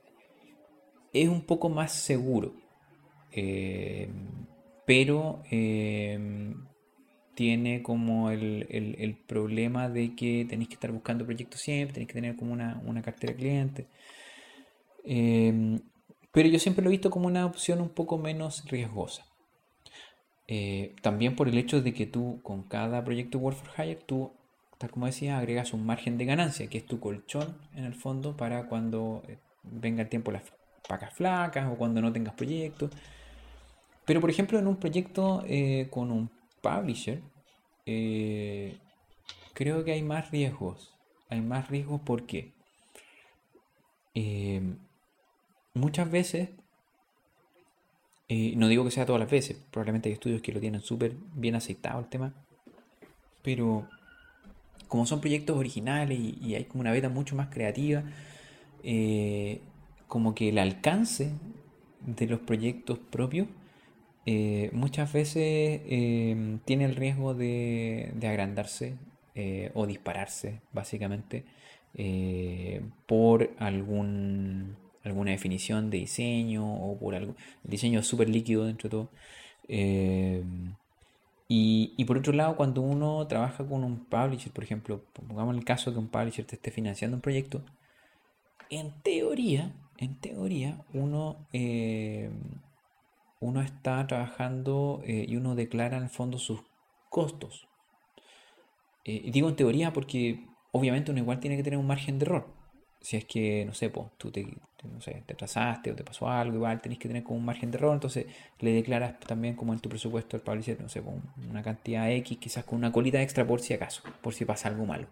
es un poco más seguro, eh, pero tiene como el, problema de que tenéis que estar buscando proyectos siempre, tenéis que tener como una, una cartera de clientes. Pero yo siempre lo he visto como una opción un poco menos riesgosa. Eh, también por el hecho de que tú con cada proyecto Work for Hire, tú, tal como decía, agregas un margen de ganancia, que es tu colchón en el fondo para cuando eh, venga el tiempo las pacas flacas o cuando no tengas proyectos. Pero por ejemplo en un proyecto eh, con un publisher, creo que hay más riesgos. Hay más riesgos porque muchas veces, eh, no digo que sea todas las veces, probablemente hay estudios que lo tienen súper bien aceitado el tema, pero como son proyectos originales y, hay como una beta mucho más creativa, eh, como que el alcance de los proyectos propios eh, muchas veces tiene el riesgo de, agrandarse o dispararse, básicamente, por algún, alguna definición de diseño o por algo. El diseño es súper líquido dentro de todo. Eh, y, y por otro lado, cuando uno trabaja con un publisher, por ejemplo, pongamos el caso que un publisher te esté financiando un proyecto, en teoría, en teoría, uno, eh, uno está trabajando eh, y uno declara en el fondo sus costos. Eh, y digo en teoría porque obviamente uno igual tiene que tener un margen de error. Si es que, no sé, pues, tú te, no sé, te atrasaste o te pasó algo, igual tenés que tener como un margen de error, entonces le declaras también como en tu presupuesto al publisher, no sé, una cantidad X, quizás con una colita extra por si acaso, por si pasa algo malo.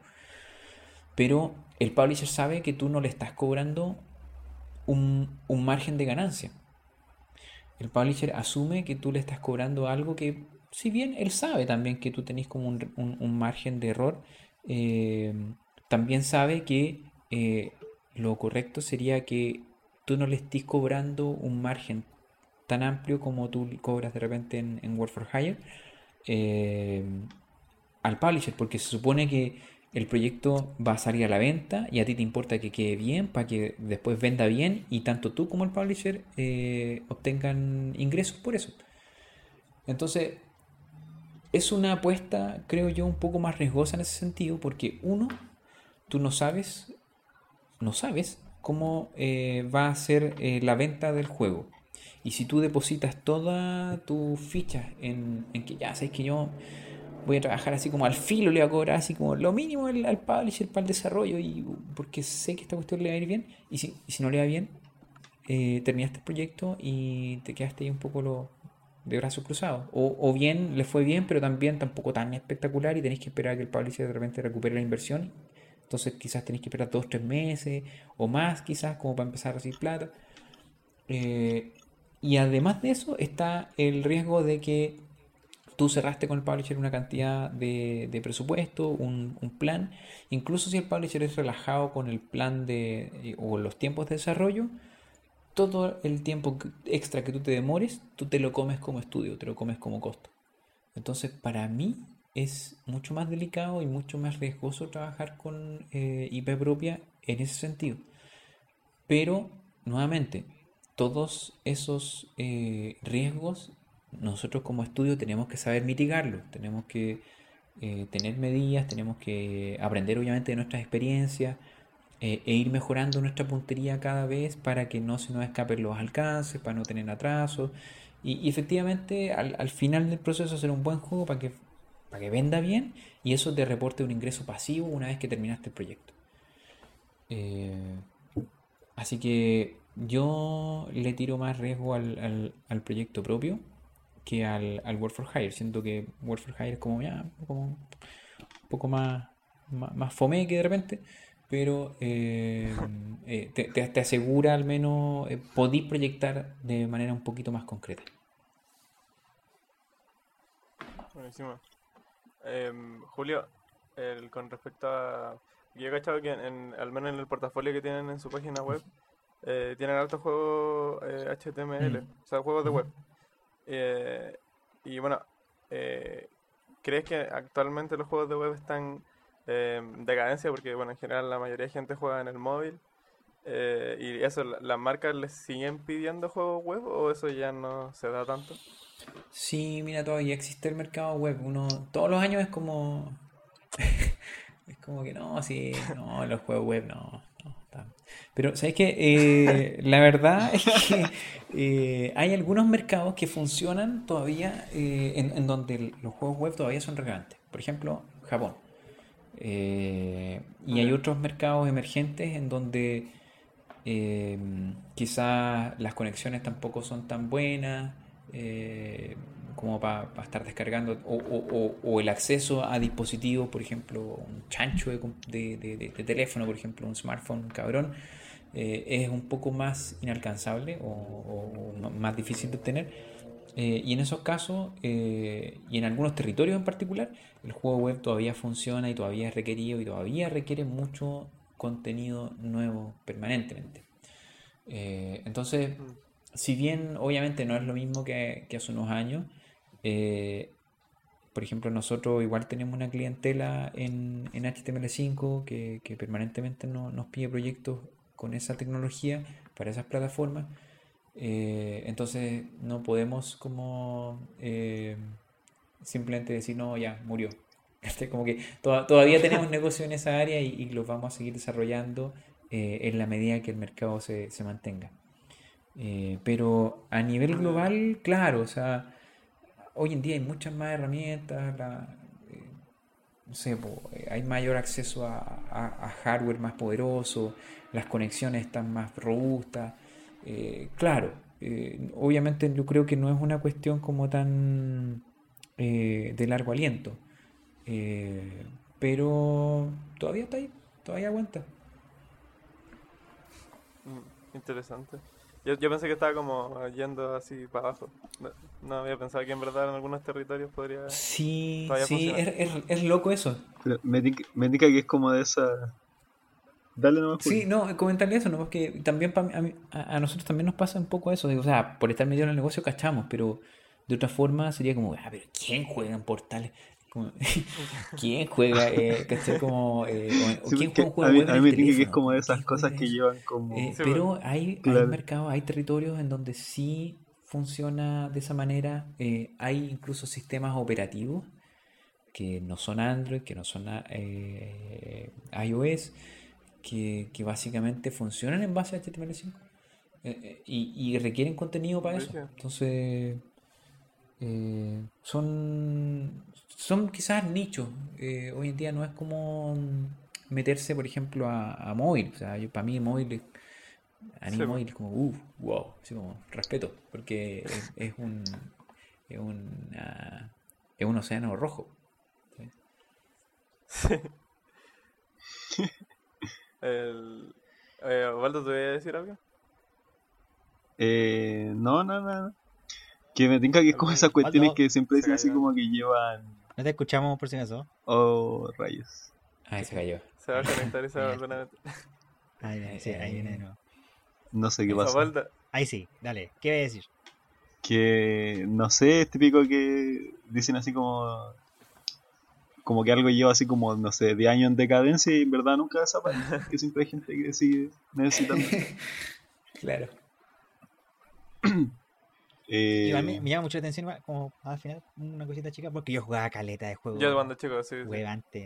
Pero el publisher sabe que tú no le estás cobrando un, un margen de ganancia. El publisher asume que tú le estás cobrando algo que, si bien él sabe también que tú tenés como un, un- un margen de error, eh, también sabe que eh, lo correcto sería que tú no le estés cobrando un margen tan amplio como tú cobras de repente en, en Work for Hire eh, al publisher, porque se supone que el proyecto va a salir a la venta y a ti te importa que quede bien para que después venda bien y tanto tú como el publisher eh, obtengan ingresos por eso. Entonces, es una apuesta, creo yo, un poco más riesgosa en ese sentido, porque uno, tú no sabes, no sabes cómo eh, va a ser eh, la venta del juego. Y si tú depositas toda tu ficha en, que ya sabes que yo voy a trabajar así como al filo, le voy a cobrar así como lo mínimo al, al publisher para el desarrollo, y porque sé que esta cuestión le va a ir bien, y si, si no le va bien, eh, terminaste el proyecto y te quedaste ahí un poco lo, de brazos cruzados. O, o bien le fue bien, pero también tampoco tan espectacular y tenéis que esperar a que el publisher de repente recupere la inversión. Entonces quizás tenéis que esperar dos, tres meses o más quizás como para empezar a recibir plata. Eh, y además de eso está el riesgo de que tú cerraste con el publisher una cantidad de, presupuesto, un, plan. Incluso si el publisher es relajado con el plan de, eh, o los tiempos de desarrollo, todo el tiempo extra que tú te demores, tú te lo comes como estudio, te lo comes como costo. Entonces, para mí es mucho más delicado y mucho más riesgoso trabajar con eh, IP propia en ese sentido. Pero, nuevamente, todos esos eh, riesgos, nosotros como estudio tenemos que saber mitigarlos, tenemos que eh, tener medidas, tenemos que aprender obviamente de nuestras experiencias eh, e ir mejorando nuestra puntería cada vez para que no se nos escapen los alcances, para no tener atrasos y, efectivamente al, al final del proceso hacer un buen juego para que, para que venda bien y eso te reporte un ingreso pasivo una vez que terminaste el proyecto. Eh, así que yo le tiro más riesgo al, al- proyecto propio que al, al Work for Hire. Siento que Work for Hire es como ya como un poco más, más, fome que de repente, pero eh, eh, te, te- te asegura al menos eh, podís proyectar de manera un poquito más concreta. Buenísimo. Em, Julio, el- con respecto a... Yo he cachado que en, en- al menos en el portafolio que tienen en su página web, eh, tienen altos juegos eh, HTML, Mm. o sea, juegos de Ujú. web. Eh, y bueno, eh, ¿crees que actualmente los juegos de web están eh, en decadencia? Porque bueno, en general la mayoría de gente juega en el móvil. eh, y eso, la- ¿las marcas les siguen pidiendo juegos web o eso ya no se da tanto? Sí, mira, todavía existe el mercado web. Uno todos los años es como *laughs* es como que no, sí, no, los juegos web no. no, está- Pero, ¿sabes qué? Eh, la verdad *laughs* es que eh, hay algunos mercados que funcionan todavía eh, en, en donde los juegos web todavía son relevantes. Por ejemplo, Japón. Y hay otros mercados emergentes en donde quizás las conexiones tampoco son tan buenas, eh, como para estar descargando, o, el acceso a dispositivos, por ejemplo, un chancho de, teléfono, por ejemplo, un smartphone cabrón, eh, es un poco más inalcanzable o, más difícil de obtener. Eh, y en esos casos, y en algunos territorios en particular, el juego web todavía funciona y todavía es requerido y todavía requiere mucho contenido nuevo permanentemente. Entonces, Mm. Si bien obviamente no es lo mismo que, que hace unos años, eh, por ejemplo, nosotros igual tenemos una clientela en, en HTML5 que, que permanentemente no- nos pide proyectos con esa tecnología para esas plataformas. Eh, entonces no podemos como eh, simplemente decir, no, ya, murió. *laughs* Como que toda- todavía tenemos *laughs* negocio en esa área y, y lo vamos a seguir desarrollando eh, en la medida que el mercado se, se mantenga. Eh, pero a nivel global, claro, o sea, hoy en día hay muchas más herramientas, la- eh, no sé, eh, hay mayor acceso a, hardware más poderoso, las conexiones están más robustas. eh, claro, obviamente yo creo que no es una cuestión como tan de largo aliento, pero todavía está ahí, todavía aguanta. Mm, Interesante. Yo, yo pensé que estaba como yendo así para abajo. No, no había pensado que en verdad en algunos territorios podría... Sí, sí, es, es- es loco eso. Pero me, indica, me indica que es como de esa. Dale nomás, Sí, Julio. no, comentarle eso, ¿no? Porque también pa- a, mí- a- a nosotros también nos pasa un poco eso. de- o sea, por estar medio en el negocio cachamos, pero de otra forma sería como, ah, pero ¿quién juega en portales? Como, *laughs* ¿Quién juega? Eh, ¿cachai? Como, eh, o- o Sí, ¿Quién juega un juego a mí, web a mí me indica que es como de ¿Quién esas cosas juega que llevan como. Eh, Sí, pero hay, hay Claro. mercados, hay territorios en donde sí funciona de esa manera. eh, hay incluso sistemas operativos que no son Android, que no son eh, iOS, que, que básicamente funcionan en base a HTML5 eh, eh, y, y requieren contenido para eso. Entonces, eh, son, son quizás nichos. Eh, hoy en día no es como meterse, por ejemplo, a, a móvil. O sea, yo- para mí móvil es, a mí Sí, móvil como, uh, wow, así como respeto, porque es, es un, es, un, ah, es un océano rojo. *laughs* El... Eh, Osvaldo, ¿te voy a decir algo? Eh, no, no, no. Que me tinca que es como esas cuestiones que siempre dicen así como que llevan. No te escuchamos por si acaso. Oh, rayos. Ay, se cayó. Se va a conectar y se va a volver a meter. *laughs* Ahí viene, sí, ahí viene de nuevo. No sé qué pasa. Ahí sí, dale. ¿Qué voy a decir? Que no sé, es típico que dicen así como. Como que algo lleva así como, no sé, de años en decadencia y en verdad nunca desaparece. *laughs* que siempre hay gente que sigue necesitando. *laughs* Claro. *clears throat* Eh, Igual me, me llama mucho la atención, como al final, una cosita chica, porque yo jugaba caleta de juegos. yo cuando chico, sí,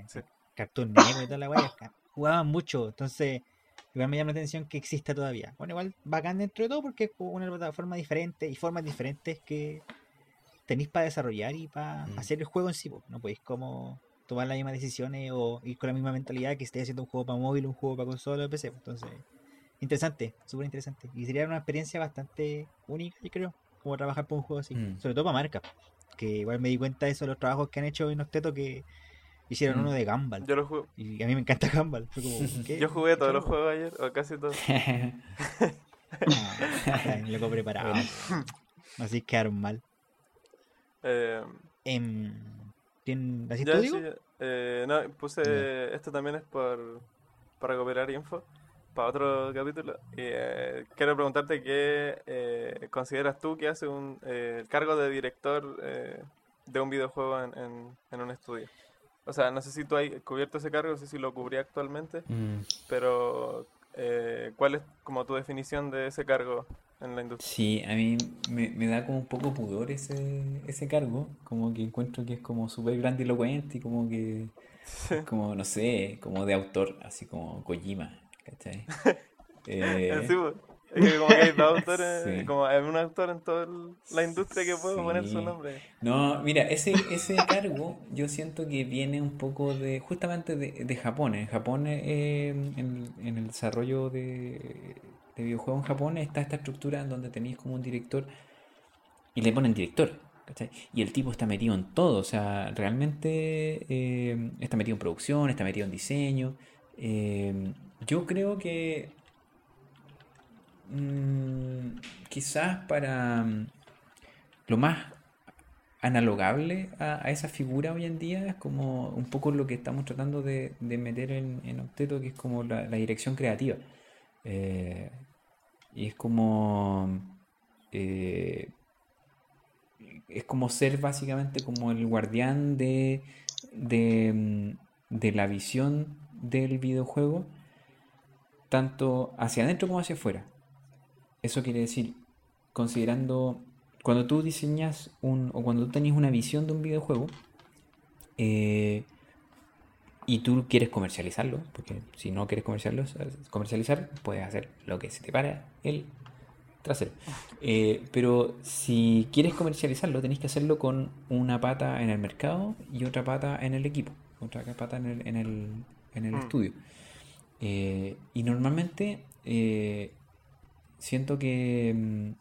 sí. Cartoon Network y toda la wea, jugaban mucho, entonces igual me llama la atención que exista todavía. Bueno, igual bacán dentro de todo porque es una plataforma diferente y formas diferentes que tenéis para desarrollar y para Mm. hacer el juego en sí. No podéis como tomar las mismas decisiones o ir con la misma mentalidad que estéis haciendo un juego para móvil, un juego para consola o PC. Entonces, interesante, súper interesante. Y sería una experiencia bastante única, yo creo, como trabajar por un juego así. Mm. Sobre todo para marcas. Que igual me di cuenta de eso, los trabajos que han hecho en Octeto que hicieron Mm. uno de Gumball. Yo lo jugué. Y a mí me encanta *laughs* Gumball. Fue como, *laughs* ¿qué? Yo jugué todos ¿Qué los juego? juegos ayer, o casi todos. *laughs* Ah, loco preparado. Así quedaron mal. Eh, Em, ¿Tienen así ya, tú sí, digo? Eh, no, puse. Esto también es por. Para recuperar info. Para otro capítulo. Y, eh, quiero preguntarte qué eh, consideras tú que hace un eh, el cargo de director eh, de un videojuego en, en, en un estudio. O sea, no sé si tú has cubierto ese cargo, no sé si lo cubrí actualmente, Mm, pero eh, ¿cuál es como tu definición de ese cargo en la industria? Sí, a mí me, me da como un poco pudor ese, ese cargo, como que encuentro que es como súper grandilocuente y como que, *laughs* como no sé, como de autor, así como Kojima, ¿cachai? *laughs* Eh, Sí, es que como que hay dos autores, *laughs* Sí. como hay un autor en toda la industria que puede poner su Sí. nombre. No, mira, ese, ese cargo yo siento que viene un poco de, justamente de, de Japón. En Japón, eh, en, en el desarrollo de, de videojuegos en Japón está esta estructura en donde tenéis como un director y le ponen director. ¿cachai? Y el tipo está metido en todo, o sea, realmente eh, está metido en producción, está metido en diseño. Eh, yo creo que mm, quizás para mm, lo más analogable a, esa figura hoy en día es como un poco lo que estamos tratando de, meter en, en Octeto, que es como la, dirección creativa. Eh, y es como... eh, es como ser básicamente como el guardián de, de, mm, de la visión del videojuego, tanto hacia adentro como hacia afuera. Eso quiere decir, considerando, cuando tú diseñas un, o cuando tú tenés una visión de un videojuego, eh, y tú quieres comercializarlo, porque si no quieres comercializar, puedes hacer lo que se te para el trasero. Eh, pero si quieres comercializarlo, tenés que hacerlo con una pata en el mercado y otra pata en el equipo, otra pata en el, en el, en el Mm. estudio. Eh, y normalmente eh, siento que mm,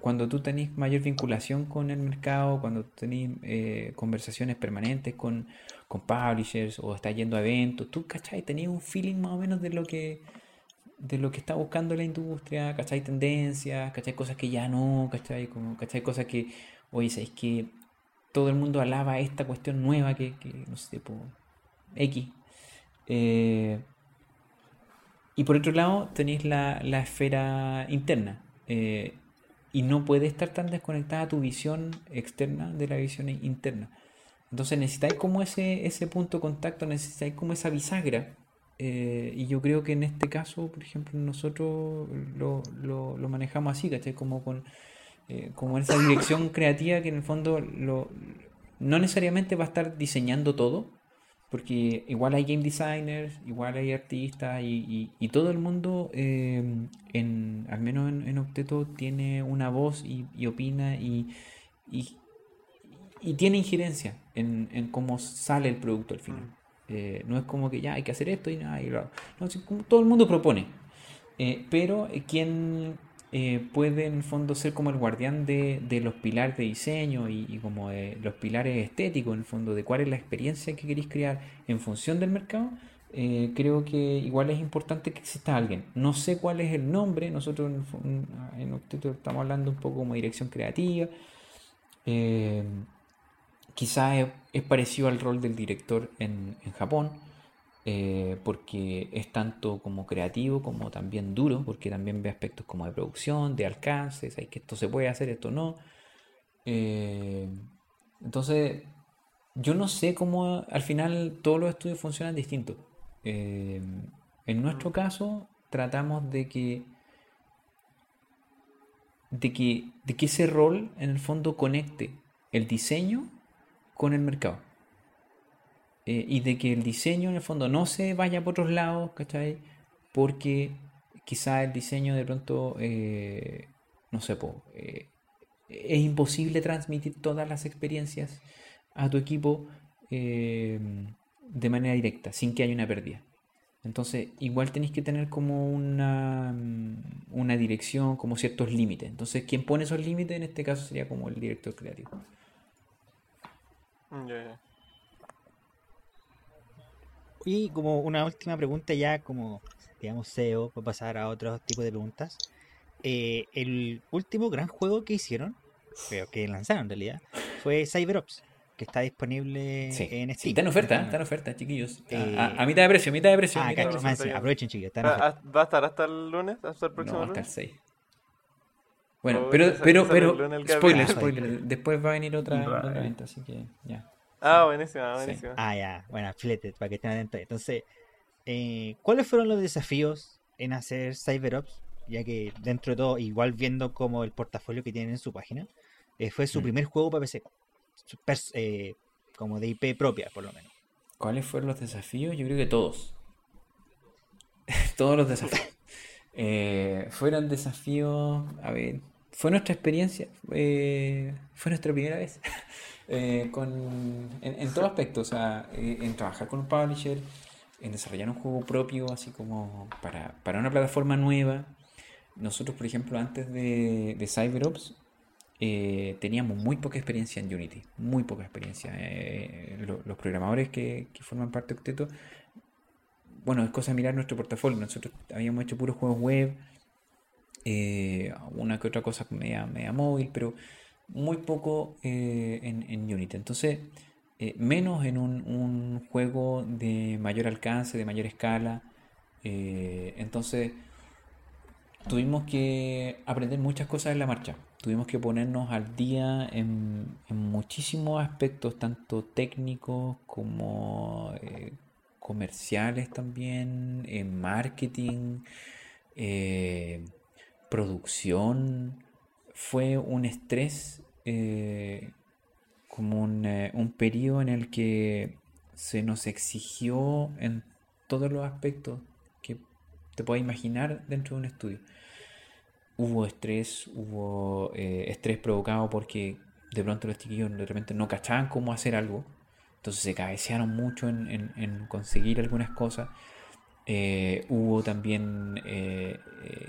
cuando tú tenés mayor vinculación con el mercado, cuando tenés eh, conversaciones permanentes con, con publishers o estás yendo a eventos, tú, ¿cachai? Tenés un feeling más o menos de lo que, de lo que está buscando la industria, ¿cachai? Tendencias, ¿cachai? Cosas que ya no, ¿cachai? Como, ¿cachai? Cosas que, oye, es que todo el mundo alaba esta cuestión nueva que, que no sé, po, X. Eh, y por otro lado, tenéis la, la esfera interna. eh, y no puede estar tan desconectada a tu visión externa de la visión interna. Entonces necesitáis como ese, ese punto de contacto, necesitáis como esa bisagra. eh, y yo creo que en este caso, por ejemplo, nosotros lo, lo- lo manejamos así, ¿cachai? Como con eh, como esa dirección creativa que en el fondo lo, no necesariamente va a estar diseñando todo, porque igual hay game designers, igual hay artistas y, todo el mundo, eh, al menos en, en Octeto, tiene una voz y, opina y, tiene injerencia en, cómo sale el producto al final. Eh, no es como que ya hay que hacer esto y nada, y no, todo el mundo propone. Eh, pero quien eh, puede en el fondo ser como el guardián de, de los pilares de diseño y, como de los pilares estéticos, en el fondo, de cuál es la experiencia que queréis crear en función del mercado, eh, creo que igual es importante que exista alguien. No sé cuál es el nombre, nosotros en, en Octeto estamos hablando un poco como dirección creativa. Eh, quizás es, parecido al rol del director en Japón, eh, porque es tanto como creativo como también duro, porque también ve aspectos como de producción, de alcances, hay que esto se puede hacer, esto no. Eh, entonces, yo no sé cómo al final todos los estudios funcionan distintos. Eh, en nuestro caso, tratamos de que de que, de que ese rol en el fondo conecte el diseño con el mercado. Eh, y de que el diseño en el fondo no se vaya por otros lados, ¿cachai? Porque quizá el diseño de pronto, eh, no sé, eh, es imposible transmitir todas las experiencias a tu equipo de manera directa, sin que haya una pérdida. Entonces, igual tenéis que tener como una, mm, una dirección, como ciertos límites. Entonces, quien pone esos límites en este caso sería como el director creativo. Ya. Y como una última pregunta ya como, digamos, SEO, para pasar a otros tipos de preguntas. Eh, el último gran juego que hicieron, pero que lanzaron en realidad, fue CyberOps, que está disponible Sí, en sí, Steam. está en oferta, está en oferta, chiquillos. A- Eh, a, a mitad de precio, mitad de precio. Ah, mitad de precio. aprovechen está en Ah, oferta. ah, ¿Va a estar hasta el lunes? ¿Hasta el próximo No, hasta el lunes? 6. Bueno, Oh, pero, pero, pero, el spoiler, spoiler. Después va a venir otra, otra venta, así que ya. Ah, buenísima, Sí. buenísima. Ah, ya, bueno, filete, para que estén atentos. Entonces, eh, ¿cuáles fueron los desafíos en hacer CyberOps? Ya que dentro de todo, igual viendo como el portafolio que tienen en su página, eh, fue su Mm. primer juego para PC. Eh, como de IP propia, por lo menos. ¿Cuáles fueron los desafíos? Yo creo que todos. *laughs* todos los desafíos. *laughs* Eh, fueron desafíos, a ver, fue nuestra experiencia, eh, fue nuestra primera vez *laughs* eh, con, en, en todo aspecto, o sea, eh, en trabajar con un publisher, en desarrollar un juego propio, así como para, para una plataforma nueva. Nosotros, por ejemplo, antes de, CyberOps, eh, teníamos muy poca experiencia en Unity, muy poca experiencia. Eh, lo- los programadores que, forman parte de Octeto, bueno, es cosa de mirar nuestro portafolio. Nosotros habíamos hecho puros juegos web, una que otra cosa media, media móvil, pero muy poco eh, en, en Unity. Entonces, eh, menos en un, un juego de mayor alcance, de mayor escala. eh, entonces, tuvimos que aprender muchas cosas en la marcha. Tuvimos que ponernos al día en, en muchísimos aspectos, tanto técnicos como comerciales también, en marketing, producción. Fue un estrés, eh, como un, eh, un periodo en el que se nos exigió en todos los aspectos que te puedas imaginar dentro de un estudio. Hubo estrés, hubo eh, estrés provocado porque de pronto los chiquillos de no cachaban cómo hacer algo. Entonces se cabecearon mucho en, en- conseguir algunas cosas. Eh, hubo también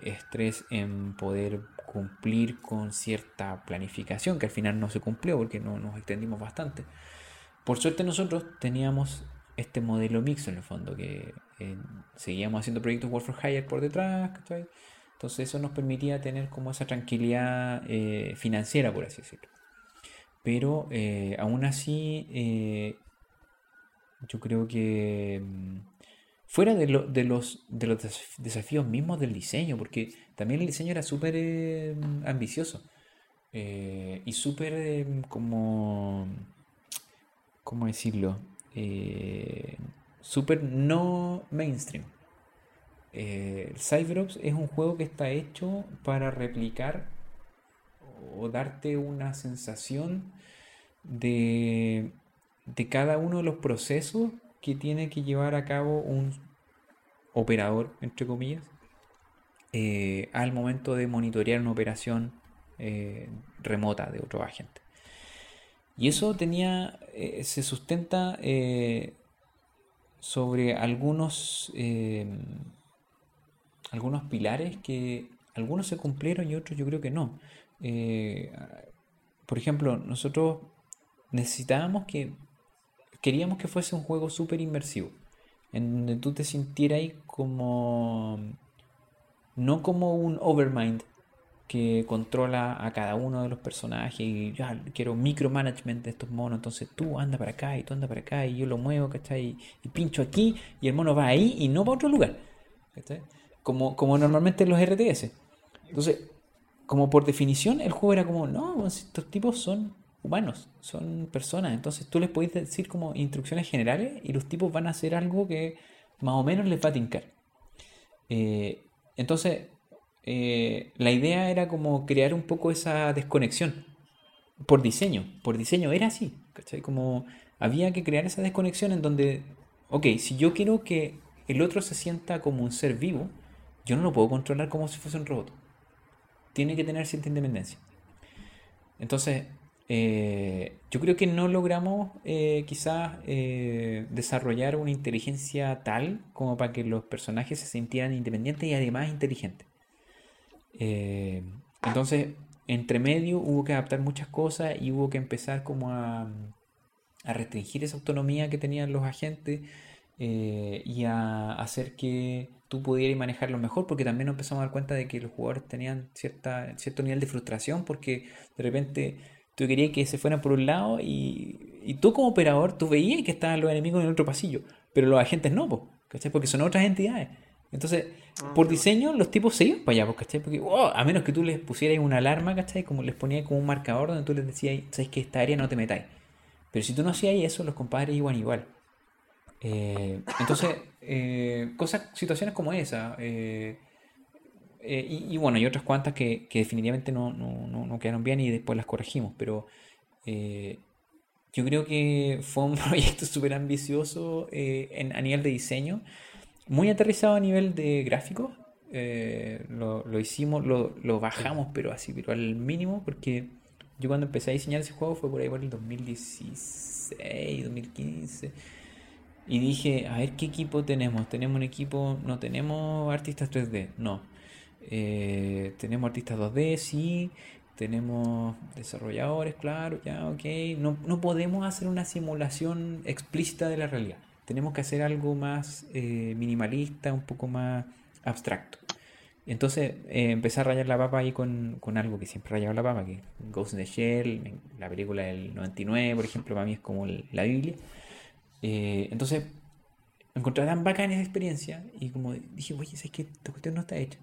estrés en poder cumplir con cierta planificación que al final no se cumplió porque no nos extendimos bastante. Por suerte nosotros teníamos este modelo mixto en el fondo, que eh, seguíamos haciendo proyectos Work for Hire por detrás. Entonces eso nos permitía tener como esa tranquilidad eh, financiera, por así decirlo. Pero eh, aún así, yo creo que mm, fuera de, lo- de los, de los desaf- desafíos mismos del diseño, porque también el diseño era súper eh, ambicioso eh, y súper eh, como, ¿cómo decirlo? Súper no mainstream. Cyberops es un juego que está hecho para replicar o darte una sensación de, de cada uno de los procesos que tiene que llevar a cabo un operador, entre comillas, eh, al momento de monitorear una operación eh, remota de otro agente. Y eso tenía, eh, se sustenta sobre algunos, algunos pilares que algunos se cumplieron y otros yo creo que no. Por ejemplo, nosotros necesitábamos que, queríamos que fuese un juego súper inmersivo, en donde tú te sintieras como, no como un overmind que controla a cada uno de los personajes y ya quiero micromanagement de estos monos, entonces tú anda para acá y tú anda para acá y yo lo muevo, ¿cachai? Y, y pincho aquí y el mono va ahí y no va a otro lugar, ¿cachai? Como, como normalmente en los RTS. Entonces, como por definición, el juego era como, no, pues, estos tipos son humanos, son personas, entonces tú les podés decir como instrucciones generales y los tipos van a hacer algo que más o menos les va a tincar. Eh, entonces, eh, la idea era como crear un poco esa desconexión por diseño, por diseño era así, ¿cachai? Como había que crear esa desconexión en donde, ok, si yo quiero que el otro se sienta como un ser vivo, yo no lo puedo controlar como si fuese un robot. Tiene que tener cierta independencia. Entonces, eh, yo creo que no logramos eh, quizás eh, desarrollar una inteligencia tal como para que los personajes se sintieran independientes y además inteligentes. Entonces, entre medio hubo que adaptar muchas cosas y hubo que empezar como a, restringir esa autonomía que tenían los agentes y a hacer que tú pudieras manejarlo mejor porque también nos empezamos a dar cuenta de que los jugadores tenían cierto nivel de frustración porque de repente tú querías que se fueran por un lado y, y tú como operador tú veías que estaban los enemigos en el otro pasillo pero los agentes no, po, ¿cachai? porque son otras entidades entonces por diseño los tipos se iban para allá, ¿cachai? Porque oh, a menos que tú les pusieras una alarma, ¿cachai? Como les ponías como un marcador donde tú les decías, sabes que esta área no te metáis. Pero si tú no hacías eso, los compadres iban igual. Eh, entonces, eh, cosas, situaciones como esa. eh, eh, y, bueno, y otras cuantas que, que definitivamente no, no, no, quedaron bien y después las corregimos. Pero eh, yo creo que fue un *laughs* proyecto súper ambicioso eh, a nivel de diseño muy aterrizado a nivel de gráficos. eh, lo, lo hicimos, lo, lo bajamos, pero así, pero al mínimo, porque yo cuando empecé a diseñar ese juego fue por ahí por el 2016, 2015. Y dije, a ver qué equipo tenemos. Tenemos un equipo, no tenemos artistas 3D, no. Eh, tenemos artistas 2D, sí. tenemos desarrolladores, claro, ya, ok. No, no podemos hacer una simulación explícita de la realidad. Tenemos que hacer algo más eh, minimalista, un poco más abstracto. Entonces eh, empecé a rayar la papa ahí con, con algo que siempre rayaba la papa, que Ghost in the Shell, la película del 99, por ejemplo, para mí es como la Biblia. Eh, entonces encontré tan bacana esa experiencia y como dije, oye, ¿sabes qué? Esta cuestión no está hecha.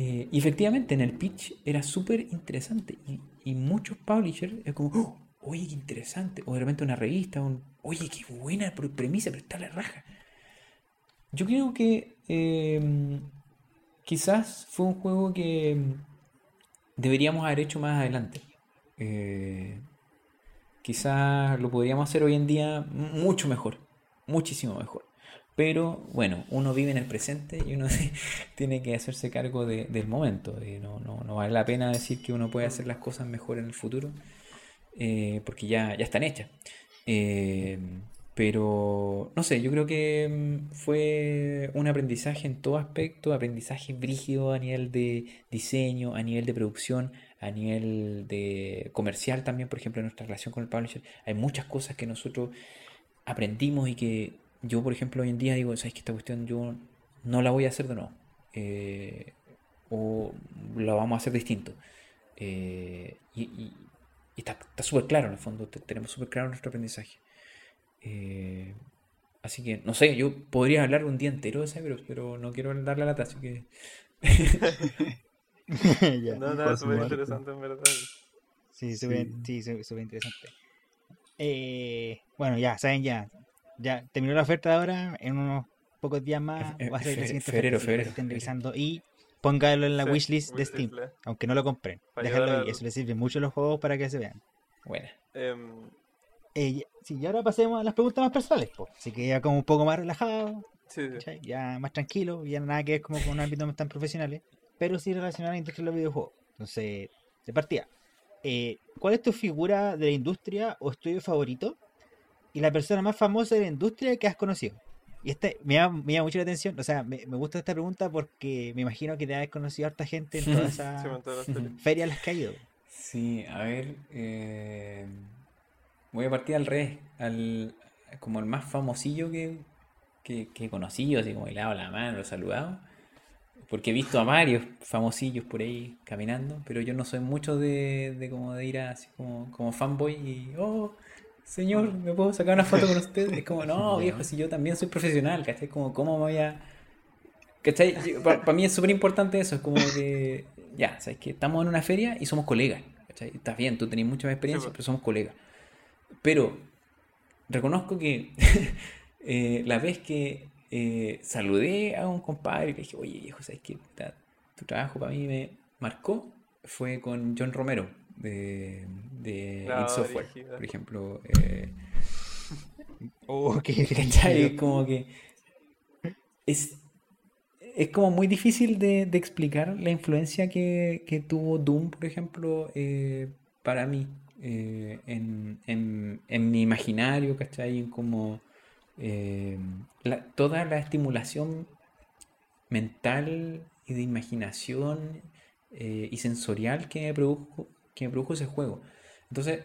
Eh, y efectivamente en el pitch era súper interesante y, muchos publishers es como, "Oh, oye, qué interesante. O de repente una revista, un, oye, qué buena pre- premisa, pero está la raja. Yo creo que eh, quizás fue un juego que deberíamos haber hecho más adelante. Eh, quizás lo podríamos hacer hoy en día mucho mejor, muchísimo mejor. Pero bueno, uno vive en el presente y uno *laughs* tiene que hacerse cargo de- del momento. Y no, no, no vale la pena decir que uno puede hacer las cosas mejor en el futuro, eh, porque ya, ya están hechas. Eh, pero no sé, yo creo que mm, fue un aprendizaje en todo aspecto, aprendizaje brígido a nivel de diseño, a nivel de producción, a nivel de comercial también, por ejemplo, en nuestra relación con el publisher. Hay muchas cosas que nosotros aprendimos y que yo, por ejemplo, hoy en día digo, ¿sabes que esta cuestión yo no la voy a hacer de nuevo? Eh, o la vamos a hacer distinto. Eh, y, y- y está está súper claro en el fondo, te- tenemos súper claro nuestro aprendizaje. Eh, así que, no sé, yo podría hablar un día entero de Cyberus, pero no quiero darle la lata, así que... *laughs* Ya. No, no, súper interesante en verdad. Sí, súper sí, súper interesante. Eh, bueno, ya, saben ya. Ya terminó la oferta de ahora. En unos pocos días más Fe- va a ser la fe- siguiente febrero, así que febrero, estén febrero. revisando y póngalo en la Sí, wishlist de Steam. le- Aunque no lo compren. Déjalo ahí. al- Eso les sirve mucho a los juegos para que se vean. Bueno, em, Eh, sí, y ahora pasemos a las preguntas más personales. po. Así que ya como un poco más relajado, sí, ya más tranquilo, ya nada que ver como con ámbitos tan profesionales, pero sí relacionado a la industria de los videojuegos. Entonces, de partida, eh, ¿cuál es tu figura de la industria o estudio favorito? Y la persona más famosa de la industria que has conocido. Y este me llama, me llama mucho la atención, o sea, me, me gusta esta pregunta porque me imagino que te has conocido a harta gente en todas *laughs* esas Sí, me enteré de la serie. ferias a las que has ido. Sí, a ver, eh, voy a partir al revés, al, como el más famosillo que, que, que he conocido, así como le he dado la mano, lo he saludado, porque he visto a varios famosillos por ahí caminando, pero yo no soy mucho de, de como de ir a- así como, como fanboy y, oh, señor, ¿me puedo sacar una foto con usted? Es como, *laughs* no, viejo, si yo también soy profesional, ¿cachai? Como, ¿cómo me voy a...? ¿Cachai? Para mí es súper importante eso, es como que, ya, ¿sabes que Estamos en una feria y somos colegas, ¿cachai? Estás bien, tú tenés mucha más experiencia, pues. pero somos colegas. Pero reconozco que *laughs* eh, la vez que eh, saludé a un compadre y le dije, oye, viejo, ¿sabes qué? Tu trabajo para mí me marcó fue con John Romero de, de Software, por ejemplo. eh, *laughs* Oh, qué *laughs* ¿Cachai? Como que es, es como muy difícil de, de explicar la influencia que, que tuvo Doom, por ejemplo, eh, para mí, eh, en, en- en mi imaginario, ¿cachai? En como eh, la- toda la estimulación mental y de imaginación y sensorial que me produjo, que me produjo ese juego. Entonces,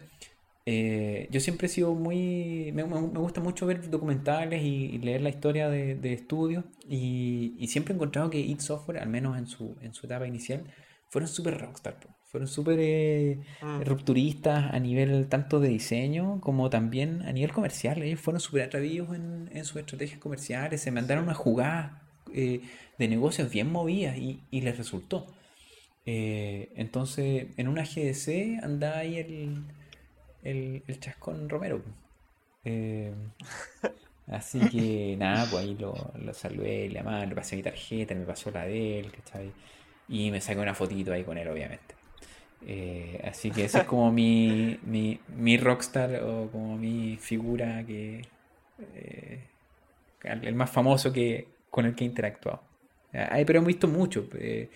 eh, yo siempre he sido muy... Me, gusta mucho ver documentales y, y leer la historia de, de estudios y, y siempre he encontrado que id Software, al menos en su, en su etapa inicial, fueron súper rockstar, fueron súper eh, Mm. rupturistas a nivel tanto de diseño como también a nivel comercial. Ellos fueron súper atrevidos en, en sus estrategias comerciales, se mandaron unas jugadas eh, de negocios bien movidas y, y les resultó. Eh, entonces, en una GDC andaba ahí el, el, el chascón Romero. Eh, *laughs* así que nada, pues ahí lo, lo saludé, le llamaba, le pasé mi tarjeta, me pasó la de él, ¿cachai? Y me saqué una fotito ahí con él, obviamente. Eh, así que ese es como mi, *laughs* mi, mi rockstar o como mi figura que el más famoso que con el que he interactuado. Ay, pero hemos visto mucho. eh,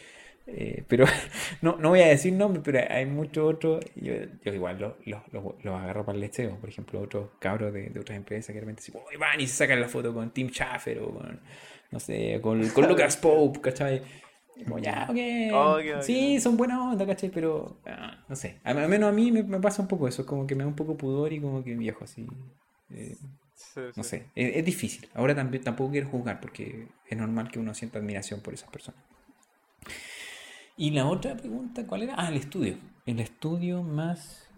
eh, pero *laughs* no, no voy a decir nombres, pero hay muchos otros. Yo, yo igual los los- los- agarro para el lecheo. Por ejemplo, otros cabros de, de otras empresas que de repente dicen, "Uy, van y se sacan la foto con Tim Schafer o con, no sé, con, con *laughs* Lucas Pope, ¿cachai? Como ya, ok. Ok, ok. Sí, son buenas onda, ¿cachai? Pero, ah, no sé. Al menos a mí me, me pasa un poco eso. Como que me da un poco pudor y como que viejo así. eh, Sí, no sí. sé. Es, es difícil. Ahora también tampoco quiero juzgar porque es normal que uno sienta admiración por esas personas. Y la otra pregunta, ¿cuál era? Ah, el estudio. El estudio más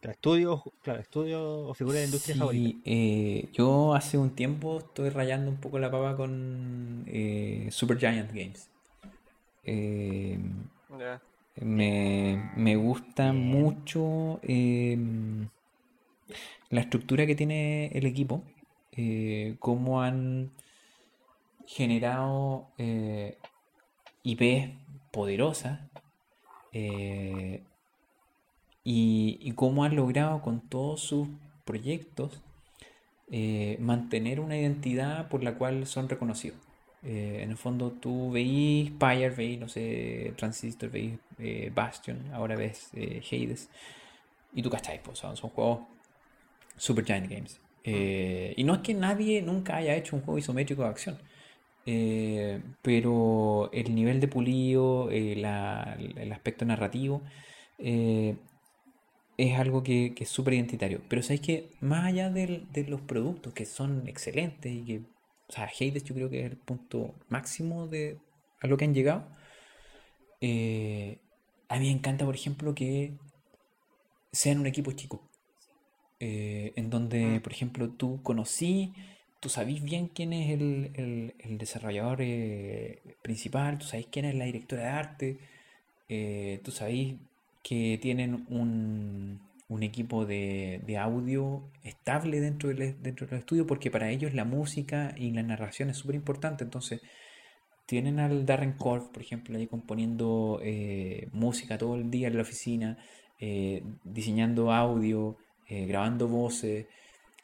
Claro, estudio, claro, estudio o figura de industria Sí, favorita. eh, yo hace un tiempo estoy rayando un poco la papa con eh, Super Giant Games. Eh, me, me gusta mucho eh, la estructura que tiene el equipo, eh, cómo han generado eh, IPs poderosas eh, y, y cómo han logrado con todos sus proyectos eh, mantener una identidad por la cual son reconocidos. Eh, en el fondo tú veís Spire, veís, no sé, Transistor, veís Bastion, ahora ves Hades, y tú cacháis, pues, son, son juegos Super Giant Games. Eh, y no es que nadie nunca haya hecho un juego isométrico de acción, eh, pero el nivel de pulido, eh, la- el aspecto narrativo, eh, es algo que, que es súper identitario. Pero sabéis que más allá del- de los productos que son excelentes y que, o sea, Hades yo creo que es el punto máximo de a lo que han llegado. a mí me encanta, por ejemplo, que sean un equipo chico. en donde, Mm. por ejemplo, tú conocí, tú sabís bien quién es el, el- desarrollador eh, principal, tú sabés quién es la directora de arte, eh, tú sabéis que tienen un, un equipo de, de audio estable dentro del, dentro del estudio, porque para ellos la música y la narración es súper importante. Entonces, tienen al Darren Korf, por ejemplo, ahí componiendo eh, música todo el día en la oficina, diseñando audio, grabando voces.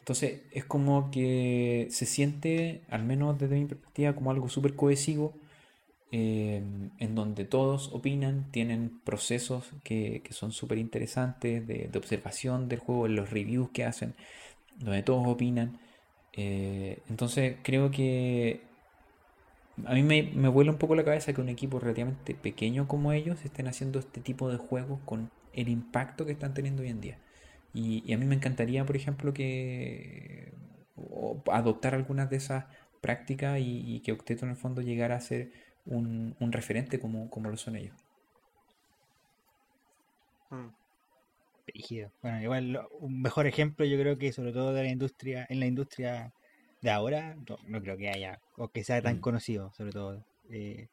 Entonces, es como que se siente, al menos desde mi perspectiva, como algo súper cohesivo eh, en donde todos opinan, tienen procesos que, son súper interesantes de, de observación del juego, en los reviews que hacen, donde todos opinan. Eh, entonces creo que a mí me vuela un poco la cabeza que un equipo relativamente pequeño como ellos estén haciendo este tipo de juegos con el impacto que están teniendo hoy en día. Y, y a mí me encantaría, por ejemplo, que o adoptar algunas de esas prácticas y, y que Octeto en el fondo llegara a ser un, un referente como, como lo son ellos. Mm. Bueno, igual lo- un mejor ejemplo yo creo que sobre todo de la industria, en la industria de ahora, no, no creo que haya, o que sea tan Mm. conocido, sobre todo. eh,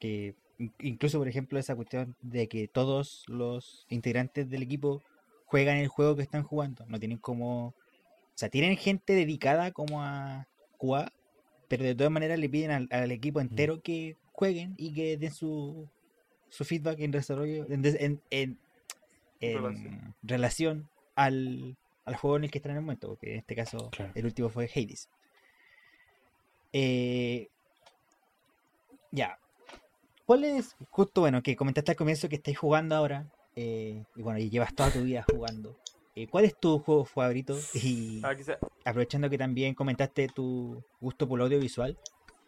que in- incluso, por ejemplo, esa cuestión de que todos los integrantes del equipo juegan el juego que están jugando. No tienen como. O sea, tienen gente dedicada como a jugar, pero de todas maneras le piden al, al equipo entero que jueguen y que den su, su feedback en desarrollo, en, en- en- en Relación. relación al, al juego en el que están en el momento, porque en este caso Claro. el último fue Hades. Eh, ya. ¿Cuál es, justo bueno, que comentaste al comienzo que estáis jugando ahora, eh, y bueno, y llevas toda tu vida jugando? eh, ¿Cuál es tu juego favorito? Y Ah, aprovechando que también comentaste tu gusto por lo audiovisual,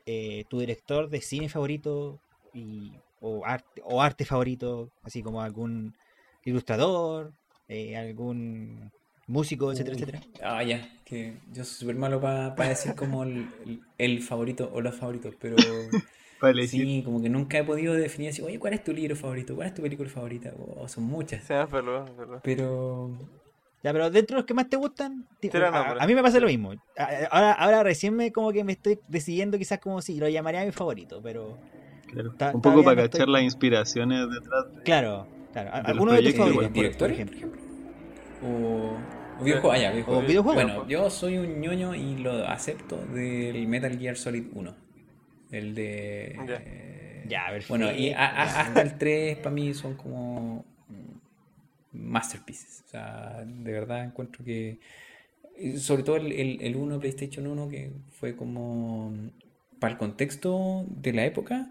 eh, tu director de cine favorito y, o, arte, o arte favorito, así como algún ilustrador, eh, algún músico, etcétera, Uy. etcétera. Ah, ya, que yo soy súper malo para decir como el, el- el favorito o los favoritos, pero *laughs* Para elegir. sí, como que nunca he podido definir así, oye, ¿cuál es tu libro favorito? ¿Cuál es tu película favorita? O son muchas, Sí, es verdad, es verdad. pero Ya, pero dentro de los que más te gustan, a, a mí me pasa lo mismo. Ahora, ahora recién me como que me estoy decidiendo quizás como si lo llamaría mi favorito, pero Claro. Ta- Un poco para no cachar estoy- las inspiraciones detrás. de- claro, claro. De los Alguno de tus favoritos, por- por directores, por ejemplo. ejemplo. O, o videojuegos, ah, ya, O. Bueno, yo soy un ñoño y lo acepto del Metal Gear Solid 1. El de... Ya. eh, Ya, Bueno, y a- a- perfecto. hasta el 3 para mí son como masterpieces. O sea, de verdad encuentro que. Sobre todo el, el, el 1 PlayStation 1, que fue como. Para el contexto de la época,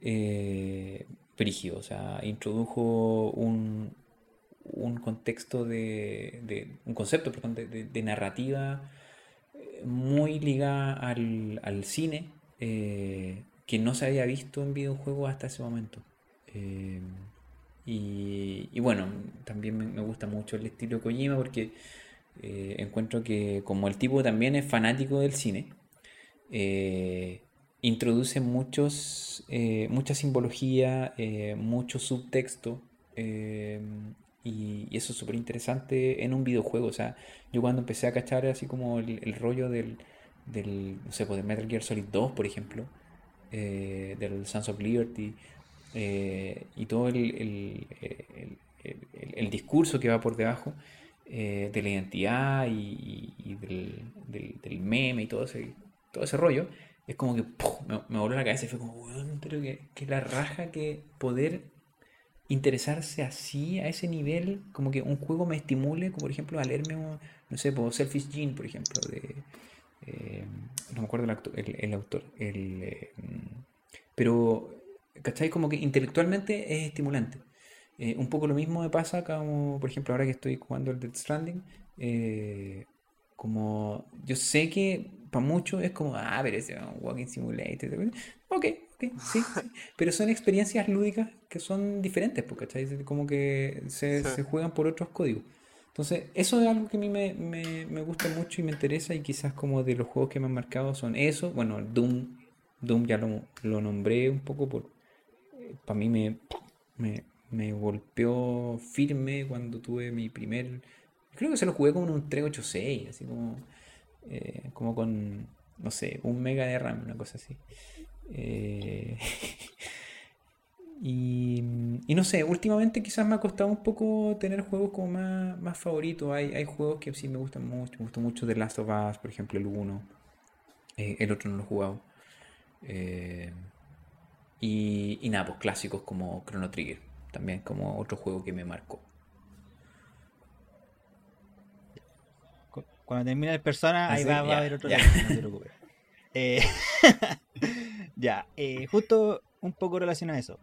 eh, brígido. O sea, introdujo un, un contexto de, de- un concepto, perdón, de, de- de narrativa eh, muy ligada al, al cine, eh, que no se había visto en videojuegos hasta ese momento. Eh, y, bueno, también me, gusta mucho el estilo de Kojima porque eh, encuentro que como el tipo también es fanático del cine, introduce muchos, mucha simbología, mucho subtexto, y, eso es súper interesante en un videojuego. O sea, yo cuando empecé a cachar así como el rollo del, del, no sé, pues, Metal Gear Solid 2, por ejemplo, eh, del Sons of Liberty, eh, y todo el, el- el- el- discurso que va por debajo eh, de la identidad y, del, del- meme y todo ese, todo ese rollo, es como que me, me voló la cabeza y fue como, weón, pero que, que la raja que poder interesarse así, a ese nivel, como que un juego me estimule, como por ejemplo a leerme, un, no sé, por Selfish Gene, por ejemplo, de... eh, no me acuerdo el, acto- el- el autor, el, eh, pero, ¿cachai? Como que intelectualmente es estimulante. Eh, un poco lo mismo me pasa como, por ejemplo, ahora que estoy jugando el Death Stranding, eh, como yo sé que para muchos es como, ah, pero es un walking simulator. Ok, ok, sí, sí. *laughs* Pero son experiencias lúdicas que son diferentes, pues, ¿cachai? Como que se, Sí. se juegan por otros códigos. Entonces, eso es algo que a mí me, me- me gusta mucho y me interesa y quizás como de los juegos que me han marcado son eso. Bueno, Doom, Doom ya lo, lo nombré un poco por... Para mí me, me, me golpeó firme cuando tuve mi primer... Creo que se lo jugué como en un 386, así como, eh, como con, no sé, un mega de RAM, una cosa así. Eh, *laughs* y, y no sé, últimamente quizás me ha costado un poco tener juegos como más, más favoritos. Hay, hay juegos que sí me gustan mucho. Me gustó mucho The Last of Us, por ejemplo, el 1. Eh, el otro no lo he jugado. Eh, y, y nada, pues clásicos como Chrono Trigger. También como otro juego que me marcó. Cu- Cuando termine el persona, ¿Ah, ahí sí? va, va a haber otro ya. tema, no te preocupes. *laughs* Eh, *laughs* ya, eh, justo un poco relacionado a eso.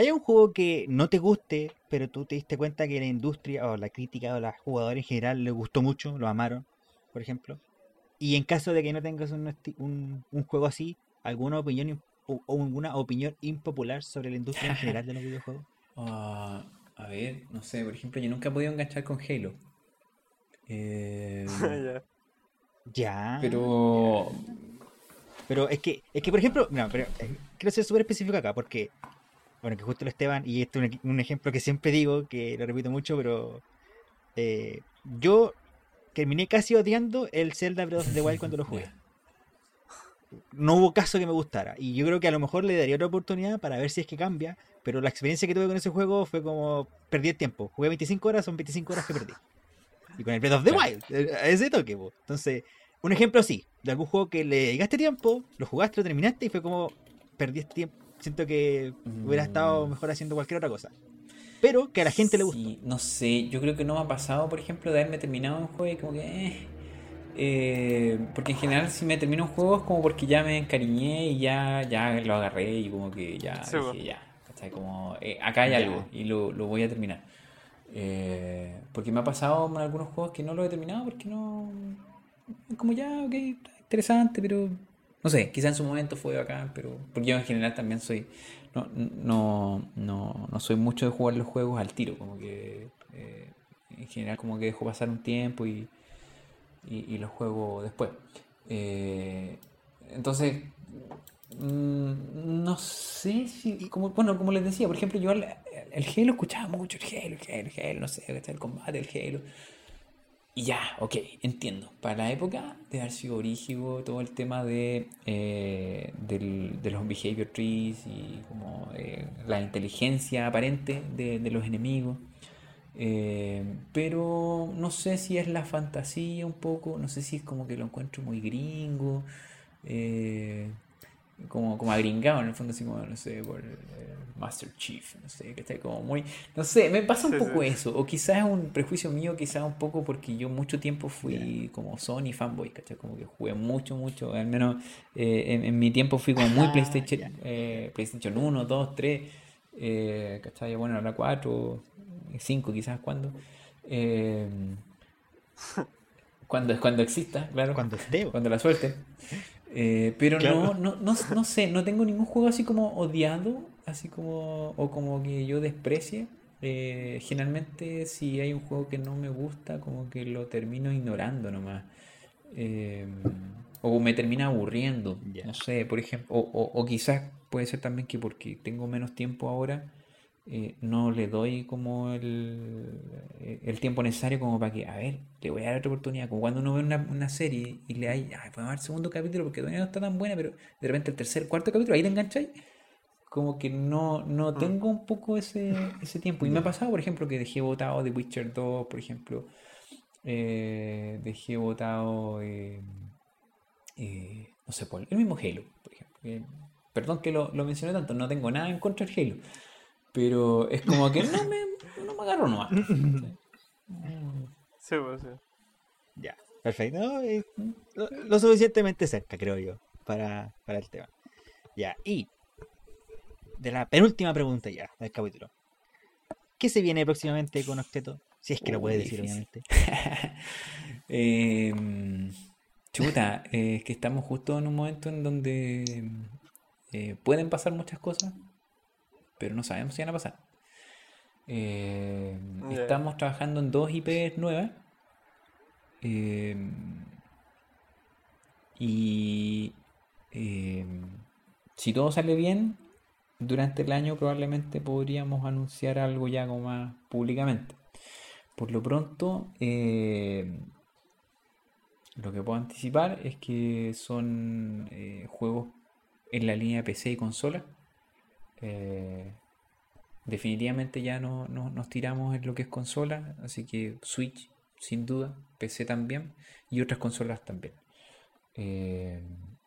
¿Hay un juego que no te guste, pero tú te diste cuenta que la industria o la crítica o los jugadores en general les gustó mucho, lo amaron, por ejemplo? Y en caso de que no tengas un, un, un juego así, ¿alguna opinión o, o alguna opinión impopular sobre la industria en general de los videojuegos? *laughs* Ah, a ver, no sé, por ejemplo, yo nunca he podido enganchar con Halo. Eh, *laughs* Ya. Ya. pero Pero es que, es que por ejemplo, no, pero eh, quiero ser súper específico acá, porque, bueno, que justo lo Esteban, y este es un, un ejemplo que siempre digo, que lo repito mucho, pero eh, yo terminé casi odiando el Zelda Breath of the Wild cuando lo jugué. No hubo caso que me gustara, y yo creo que a lo mejor le daría otra oportunidad para ver si es que cambia, pero la experiencia que tuve con ese juego fue como perdí el tiempo. Jugué 25 horas, son 25 horas que perdí. Y con el Breath of the. Wild, eh, a ese toque, po. Entonces, un ejemplo así, de algún juego que le dedicaste tiempo, lo jugaste, lo terminaste y fue como perdí este tiempo. Siento que hubiera estado Mm. mejor haciendo cualquier otra cosa. Pero que a la gente le gustó. Sí, no sé, yo creo que no me ha pasado, por ejemplo, de haberme terminado un juego y como que... eh, eh, porque en general si me termino un juego es como porque ya me encariñé y ya, ya lo agarré y como que ya Sí, dije ya, ¿cachai? Como eh, acá hay Ya. algo y lo, lo voy a terminar. Eh, porque me ha pasado en algunos juegos que no lo he terminado porque no... Como ya, ok, interesante, pero... No sé, quizá en su momento fue bacán, pero... Porque yo en general también soy... No, no, no, no soy mucho de jugar los juegos al tiro, como que... eh, en general como que dejo pasar un tiempo y, y, los juego después. Eh, entonces, mm, no sé si, como, bueno, como les decía, por ejemplo, yo el, el Halo escuchaba mucho, el Halo, el Halo, el Halo, no sé, el combate, el Halo. Y ya, ok, entiendo. Para la época de haber sido todo el tema de, eh, del- de los behavior trees y como eh, la inteligencia aparente de, de los enemigos. Eh, pero no sé si es la fantasía un poco, no sé si es como que lo encuentro muy gringo, como, como agringado en el fondo, así como, no sé, por eh, Master Chief, no sé, que está como muy, no sé, me pasa un Sí, poco sí. eso, o quizás es un prejuicio mío, quizás un poco porque yo mucho tiempo fui como Sony fanboy, ¿cachai? Como que jugué mucho, mucho, al menos eh, en, en mi tiempo fui como muy Ah, PlayStation, eh, PlayStation 1, 2, 3, eh, ¿cachai? Bueno, ahora 4, 5 quizás cuando. Eh, *laughs* cuando, cuando exista, claro. Cuando esté. Cuando la suelten. Eh, pero Claro. no, no, no, no sé, no tengo ningún juego así como odiado, así como, o como que yo desprecie. Eh, generalmente si hay un juego que no me gusta, como que lo termino ignorando nomás. Eh, o me termina aburriendo, no sé, por ejemplo, o, o- o quizás puede ser también que porque tengo menos tiempo ahora, eh, no le doy como el, el tiempo necesario como para que, a ver, le voy a dar otra oportunidad. Como cuando uno ve una, una serie y le hay, ay, ver el segundo capítulo porque todavía no está tan buena, pero de repente el tercer, cuarto capítulo, ahí te engancháis. Como que no, no tengo un poco ese, ese tiempo. Y me ha pasado, por ejemplo, que dejé botado The Witcher 2, por ejemplo. eh, dejé botado, eh, eh, no sé, por el mismo Halo, por ejemplo. perdón que lo, lo mencioné tanto, no tengo nada en contra del Halo. Pero es como que no me, no me agarro nomás. Sí, pues sí. Ya, perfecto. No, eh, lo, lo suficientemente cerca, creo yo, para, para el tema. Ya, y de la penúltima pregunta ya del capítulo. ¿Qué se viene próximamente con Octeto? Si es que lo puede decir, difícil. obviamente. *laughs* Em, chuta, eh, es que estamos justo en un momento en donde eh, pueden pasar muchas cosas, pero no sabemos si van a pasar. Ya. Estamos trabajando en dos IPs nuevas. em, y em, si todo sale bien, durante el año probablemente podríamos anunciar algo ya como más públicamente. Por lo pronto, eh, lo que puedo anticipar es que son eh, juegos en la línea PC y consola. Eh, definitivamente ya no, no- nos tiramos en lo que es consola, así que Switch sin duda, PC también y otras consolas también. Eh,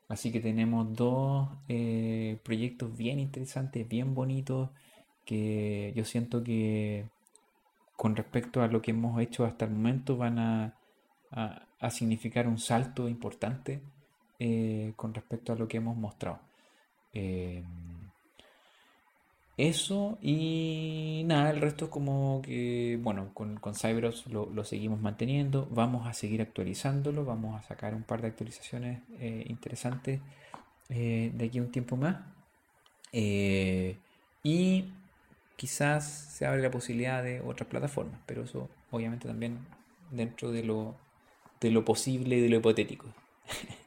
así que tenemos dos eh, proyectos bien interesantes, bien bonitos, que yo siento que con respecto a lo que hemos hecho hasta el momento van a, significar un salto importante con respecto a lo que hemos mostrado. Eso y nada, el resto es como que, bueno, con, con Cyberops lo, lo seguimos manteniendo, vamos a seguir actualizándolo, vamos a sacar un par de actualizaciones eh, interesantes eh, de aquí a un tiempo más. Eh, y quizás se abre la posibilidad de otras plataformas, pero eso obviamente también dentro de lo, de lo posible y de lo hipotético. *laughs*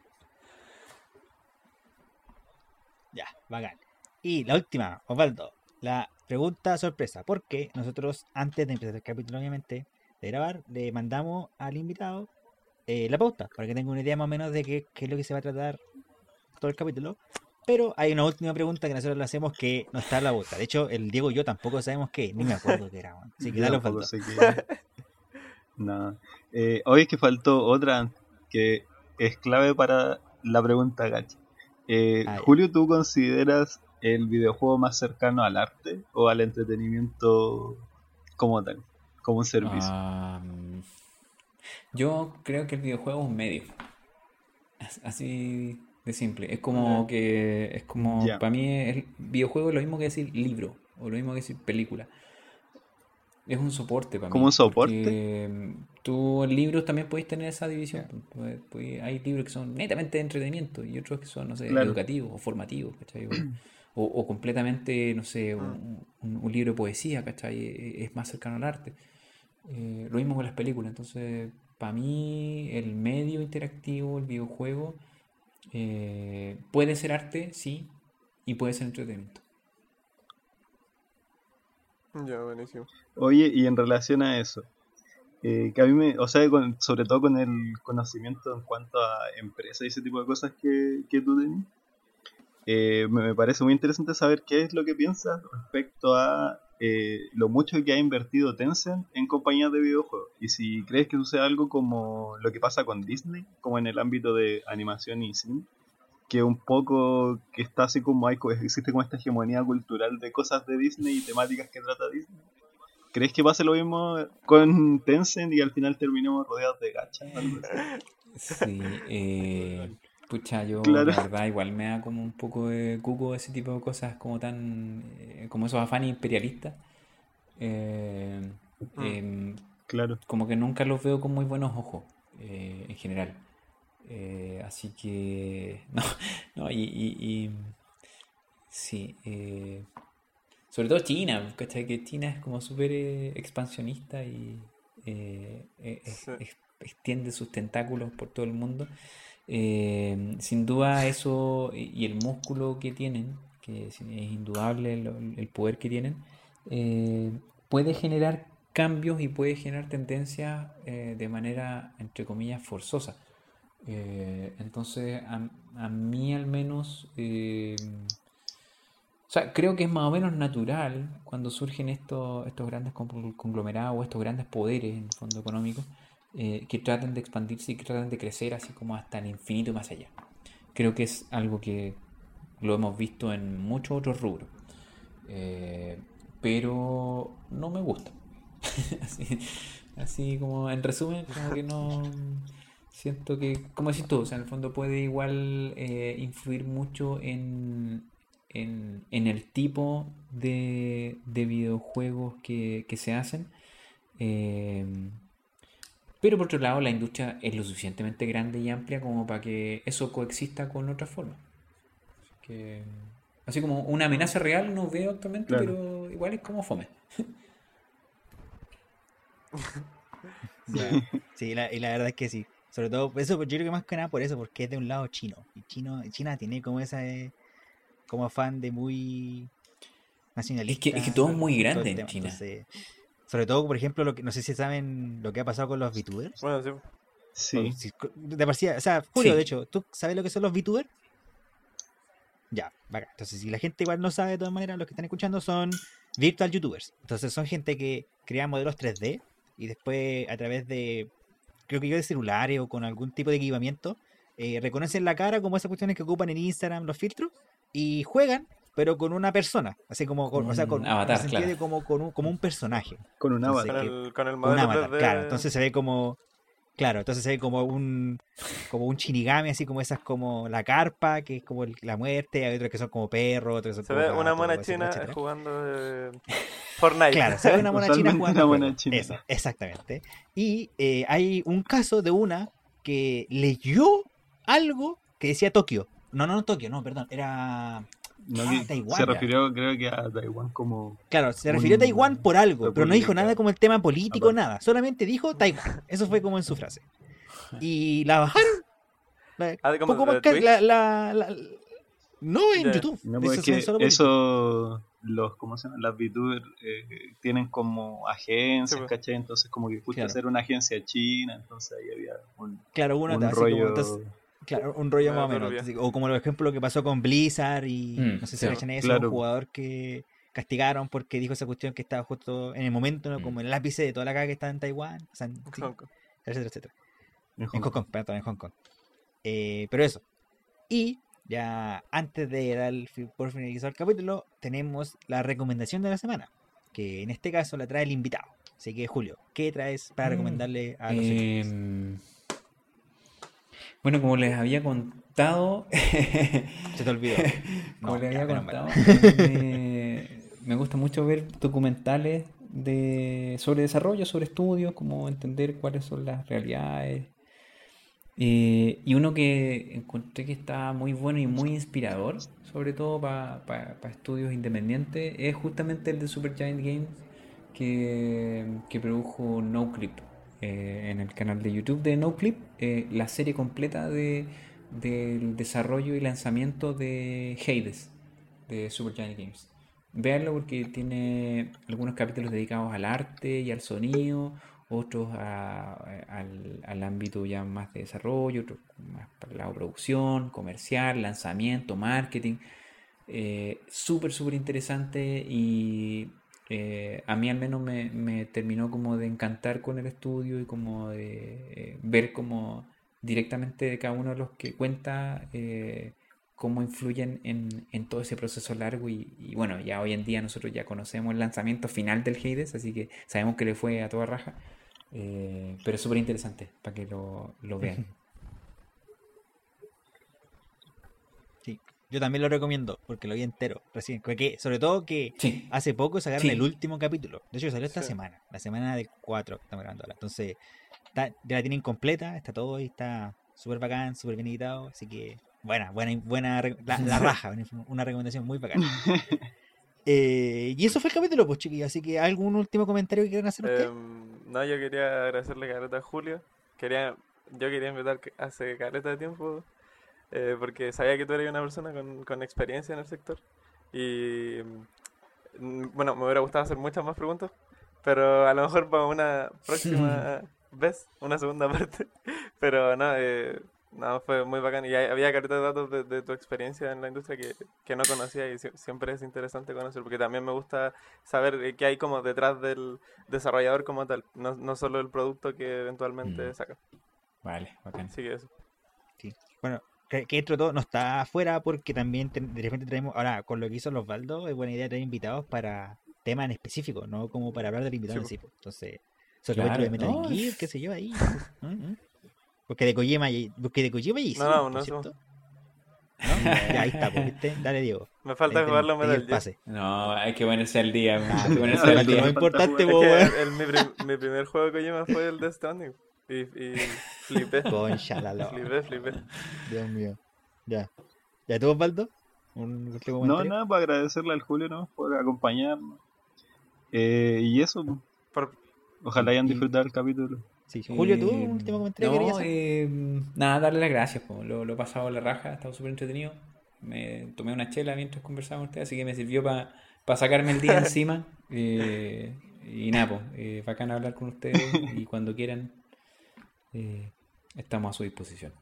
Ya, bacán. Y la última, Osvaldo, la pregunta sorpresa. Porque nosotros, antes de empezar el capítulo, obviamente, de grabar, le mandamos al invitado eh, la pauta, para que tenga una idea más o menos de qué, qué es lo que se va a tratar todo el capítulo. Pero hay una última pregunta que nosotros le hacemos que no está en la pauta. De hecho, el Diego y yo tampoco sabemos qué, ni me acuerdo qué era. weón. Así que dale, qué- No. Eh, hoy es que faltó otra que es clave para la pregunta gacha. Eh, Ah. Julio, ¿tú consideras el videojuego más cercano al arte o al entretenimiento como tal? Como un servicio. Ah, yo creo que el videojuego es un medio. As- Así de simple. Es como que es como para mí el videojuego es lo mismo que decir libro o lo mismo que decir película. Es un soporte para ¿Como mí. un soporte? Mm, tú en libros también podéis tener esa división. pues, hay libros que son netamente de entretenimiento y otros que son, no sé, Claro. educativos o formativos, ¿cachai? *clears throat* O, completamente, no sé, un, un- un libro de poesía, ¿cachai? E- Es más cercano al arte. Eh, lo mismo con las películas. Entonces, para mí, el medio interactivo, el videojuego, eh, puede ser arte, sí, y puede ser entretenimiento. Ya, buenísimo. Oye, y en relación a eso, eh, que a mí me, o sea, con- sobre todo con el conocimiento en cuanto a empresas y ese tipo de cosas que, que tú tenés, eh, me, parece muy interesante saber qué es lo que piensas respecto a eh, lo mucho que ha invertido Tencent en compañías de videojuegos. Y si crees que sucede algo como lo que pasa con Disney, como en el ámbito de animación y cine, que un poco que está así como hay, existe como esta hegemonía cultural de cosas de Disney y temáticas que trata Disney. ¿Crees que pase lo mismo con Tencent y al final terminemos rodeados de gachas? *laughs* Sí, eh, pucha, yo Claro. la verdad igual me da como un poco de cuco ese tipo de cosas como tan, eh, como esos afanes imperialistas. Eh, Mm. em, Claro. como que nunca los veo con muy buenos ojos eh, en general. Eh, así que, *laughs* no, no y, y- y- sí, eh, sobre todo China, ¿cachai? Que China es como súper eh, expansionista y eh, eh, es- Sí. es- extiende sus tentáculos por todo el mundo. Eh, sin duda eso y el músculo que tienen, que es, indudable el, poder que tienen, eh, puede generar cambios y puede generar tendencias eh, de manera, entre comillas, forzosa. Entonces, a, a mí al menos, o sea, creo que es más o menos natural cuando surgen estos, estos grandes con- conglomerados o estos grandes poderes en el fondo económico eh, que traten de expandirse y que traten de crecer así como hasta el infinito y más allá. Creo que es algo que lo hemos visto en muchos otros rubros. Eh, pero no me gusta. *laughs* así, como en resumen, como que no siento que, como decís tú, o sea, en el fondo puede igual eh, influir mucho en, en, en el tipo de, de videojuegos que, que se hacen. Pero por otro lado, la industria es lo suficientemente grande y amplia como para que eso coexista con otras formas. Así que, así como una amenaza real no veo actualmente, Claro. pero igual es como fome. *laughs* Ya. Sí, la- y la verdad es que sí. Sobre todo, eso, yo creo que más que nada por eso, porque es de un lado chino. Y chino, China tiene como esa, eh, como afán de muy nacionalista. es que todo es muy todo el grande en tema. China. Entonces, sobre todo, por ejemplo, lo que, no sé si saben lo que ha pasado con los VTubers. Bueno, sí. Sí. Si- de sí- o sea, Julio, Sí. de hecho, ¿tú sabes lo que son los VTubers? Ya, bacán. Entonces, si la gente igual no sabe, de todas maneras, los que están escuchando son virtual YouTubers. Entonces, son gente que crea modelos 3D y después, a través de, creo que yo de celulares o con algún tipo de equipamiento, eh, reconocen la cara como esas cuestiones que ocupan en Instagram, los filtros, y juegan, pero con una persona. Así como, con, o sea, Un con, avatar, sentido claro. como, con un, como un personaje. Con un Entonces, avatar. Con que- el, con el Un modelo avatar, 3D. claro. Entonces se ve como. Claro, entonces se ve como un como un shinigami, así como esas como la carpa, que es como el- la muerte, hay otros que son como perros, otros que son Se como ve una mona china etcétera. jugando eh, Fortnite. Claro, se ve una mona china jugando. una mona china. Eso, exactamente. Y eh, hay un caso de una que leyó algo que decía Tokio. No, no, no Tokio, no, perdón, era. No, Ah, que Taiwán, se ya. refirió, creo que a Taiwán como. Claro, se refirió a Taiwán por algo, pero no dijo nada como el tema político, Aparte. nada. Solamente dijo Taiwán. Eso fue como en su frase. Y la bajaron. La- Ah, ¿como poco más que la, la- la- No en. YouTube. No, Eso pues es son que solo políticos. eso, los, ¿cómo se llama? Las VTubers eh, tienen como agencias, Sí, pues. ¿cachai? Entonces, como que justo Claro. hacer una agencia china, entonces ahí había un, Claro, uno un como, rollo. entonces, claro, un rollo más o menos. O como el ejemplo que pasó con Blizzard y Mm, no sé si sí. cachan eso, Claro. un jugador que castigaron porque dijo esa cuestión que estaba justo en el momento, ¿no? Mm. como en el ápice de toda la caga que está en Taiwán, o sea, en- sí, Hong Kong. etcétera, etcétera. en En Hong Kong, perdón, en Hong Kong. Eh, pero eso. Y ya antes de dar por finalizar el capítulo, tenemos la recomendación de la semana. Que en este caso la trae el invitado. Así que, Julio, ¿qué traes para Mm. recomendarle a los oyentes? Bueno, como les había contado, Se te olvidó. *laughs* como No, les había contado, me, me gusta mucho ver documentales de, sobre desarrollo, sobre estudios, como entender cuáles son las realidades. Eh, y uno que encontré que está muy bueno y muy inspirador, sobre todo para estudios independientes, es justamente el de Supergiant Games que, que produjo NoClip eh, en el canal de YouTube de NoClip, eh, la serie completa de, del desarrollo y lanzamiento de Hades de Supergiant Games. Véanlo porque tiene algunos capítulos dedicados al arte y al sonido, otros al, al ámbito ya más de desarrollo, otros más para el lado producción, comercial, lanzamiento, marketing. Eh, súper, súper interesante y eh, a mí al menos me, terminó como de encantar con el estudio y como de eh, ver como directamente cada uno de los que cuenta eh, cómo influyen en, todo ese proceso largo y, bueno, ya hoy en día nosotros ya conocemos el lanzamiento final del Hades, así que sabemos que le fue a toda raja, pero es súper interesante para que lo vean. *laughs* Sí, yo también lo recomiendo porque lo vi entero recién. Que, sobre todo que Sí, hace poco sacaron Sí. el último capítulo. De hecho, salió esta Sí. semana, la semana de 4 que estamos grabando ahora. Entonces, está- ya la tienen completa, está todo y está súper bacán, súper bien editado, así que buena, buena, buena, la, la *laughs* raja, una- recomendación muy bacana. *laughs* Eh, y eso fue el capítulo, pues chiquillos, así que ¿algún último comentario que quieran hacer ustedes? Em, no, yo quería agradecerle a Julio. Quería, yo quería invitar hace caleta de tiempo, eh, porque sabía que tú eres una persona con, con experiencia en el sector. Y mm, bueno, me hubiera gustado hacer muchas más preguntas, pero a lo mejor para una próxima *laughs* vez, una segunda *laughs* parte. Pero no, eh, no, fue muy bacán. Y hay- había caleta de datos de, de tu experiencia en la industria que, que no conocía y sie- siempre es interesante conocer, porque también me gusta saber eh, qué hay como detrás del desarrollador como tal, no, no solo el producto que eventualmente Mm. saca. Vale, bacán. Así que eso. Bueno, que, que dentro de todo no está afuera porque también te- de repente traemos, ahora con lo que hizo los Baldos, es buena idea tener invitados para temas en específico, no como para hablar del invitado Sí, en sí. Entonces, sobre Claro, de Metal no, Gear, qué sé yo, ahí. *laughs* ¿Mm? ¿Mm? Porque de Kojima, y- porque de Kojima y No, no, no ¿No? Ya, ahí está, pues, ¿viste? Dale, Diego. Me falta Ahí jugarlo te Metal Gear. No, hay que ponerse al día. Ah, hay que ponerse pero al lo día. más importante, Es que el- mi, prim- mi primer juego de Kojima fue el Death Stranding. Y, y flipé. Concha la flipé, flipé. Dios mío. Ya. ¿Ya tú, Osvaldo? ¿Un último No, comentario? nada, para agradecerle al Julio ¿no? por acompañarnos. Eh, y eso, pues, Por- ojalá hayan disfrutado el capítulo. Sí. Julio, ¿tú? Eh, ¿Un último comentario que No, querías hacer? eh, nada, darle las gracias. po. Lo, lo he pasado a la raja, ha estado súper entretenido. Me tomé una chela mientras conversaba con ustedes, así que me sirvió para sacarme el día *laughs* encima. Eh, y nada, pues, eh, bacán hablar con ustedes y cuando quieran eh, estamos a su disposición.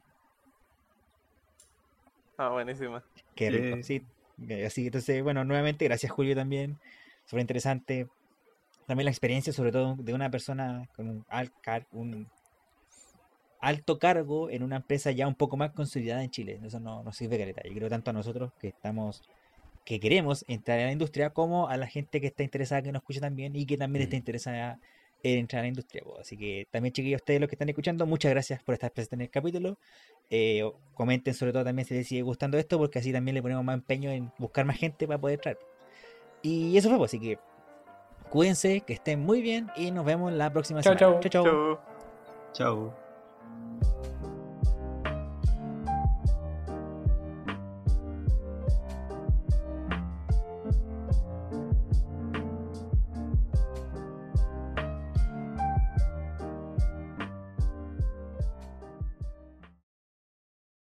Ah, buenísima. Qué rico, sí. Eh, Así que entonces, bueno, nuevamente, gracias Julio también. Súper interesante. También la experiencia, sobre todo, de una persona con un, al- car- un alto cargo en una empresa ya un poco más consolidada en Chile. Eso no nos sirve caleta. Yo creo tanto a nosotros que estamos, que queremos entrar en la industria, como a la gente que está interesada, que nos escucha también y que también está Mm. interesada en entrar a la industria. po. Así que también, chiquillos, ustedes los que están escuchando, muchas gracias por estar presentes en el capítulo. Eh, comenten sobre todo también si les sigue gustando esto, porque así también le ponemos más empeño en buscar más gente para poder traer. Y eso fue, pues, así que cuídense, que estén muy bien y nos vemos la próxima Chao, semana. chao. chao. Chau. Chao.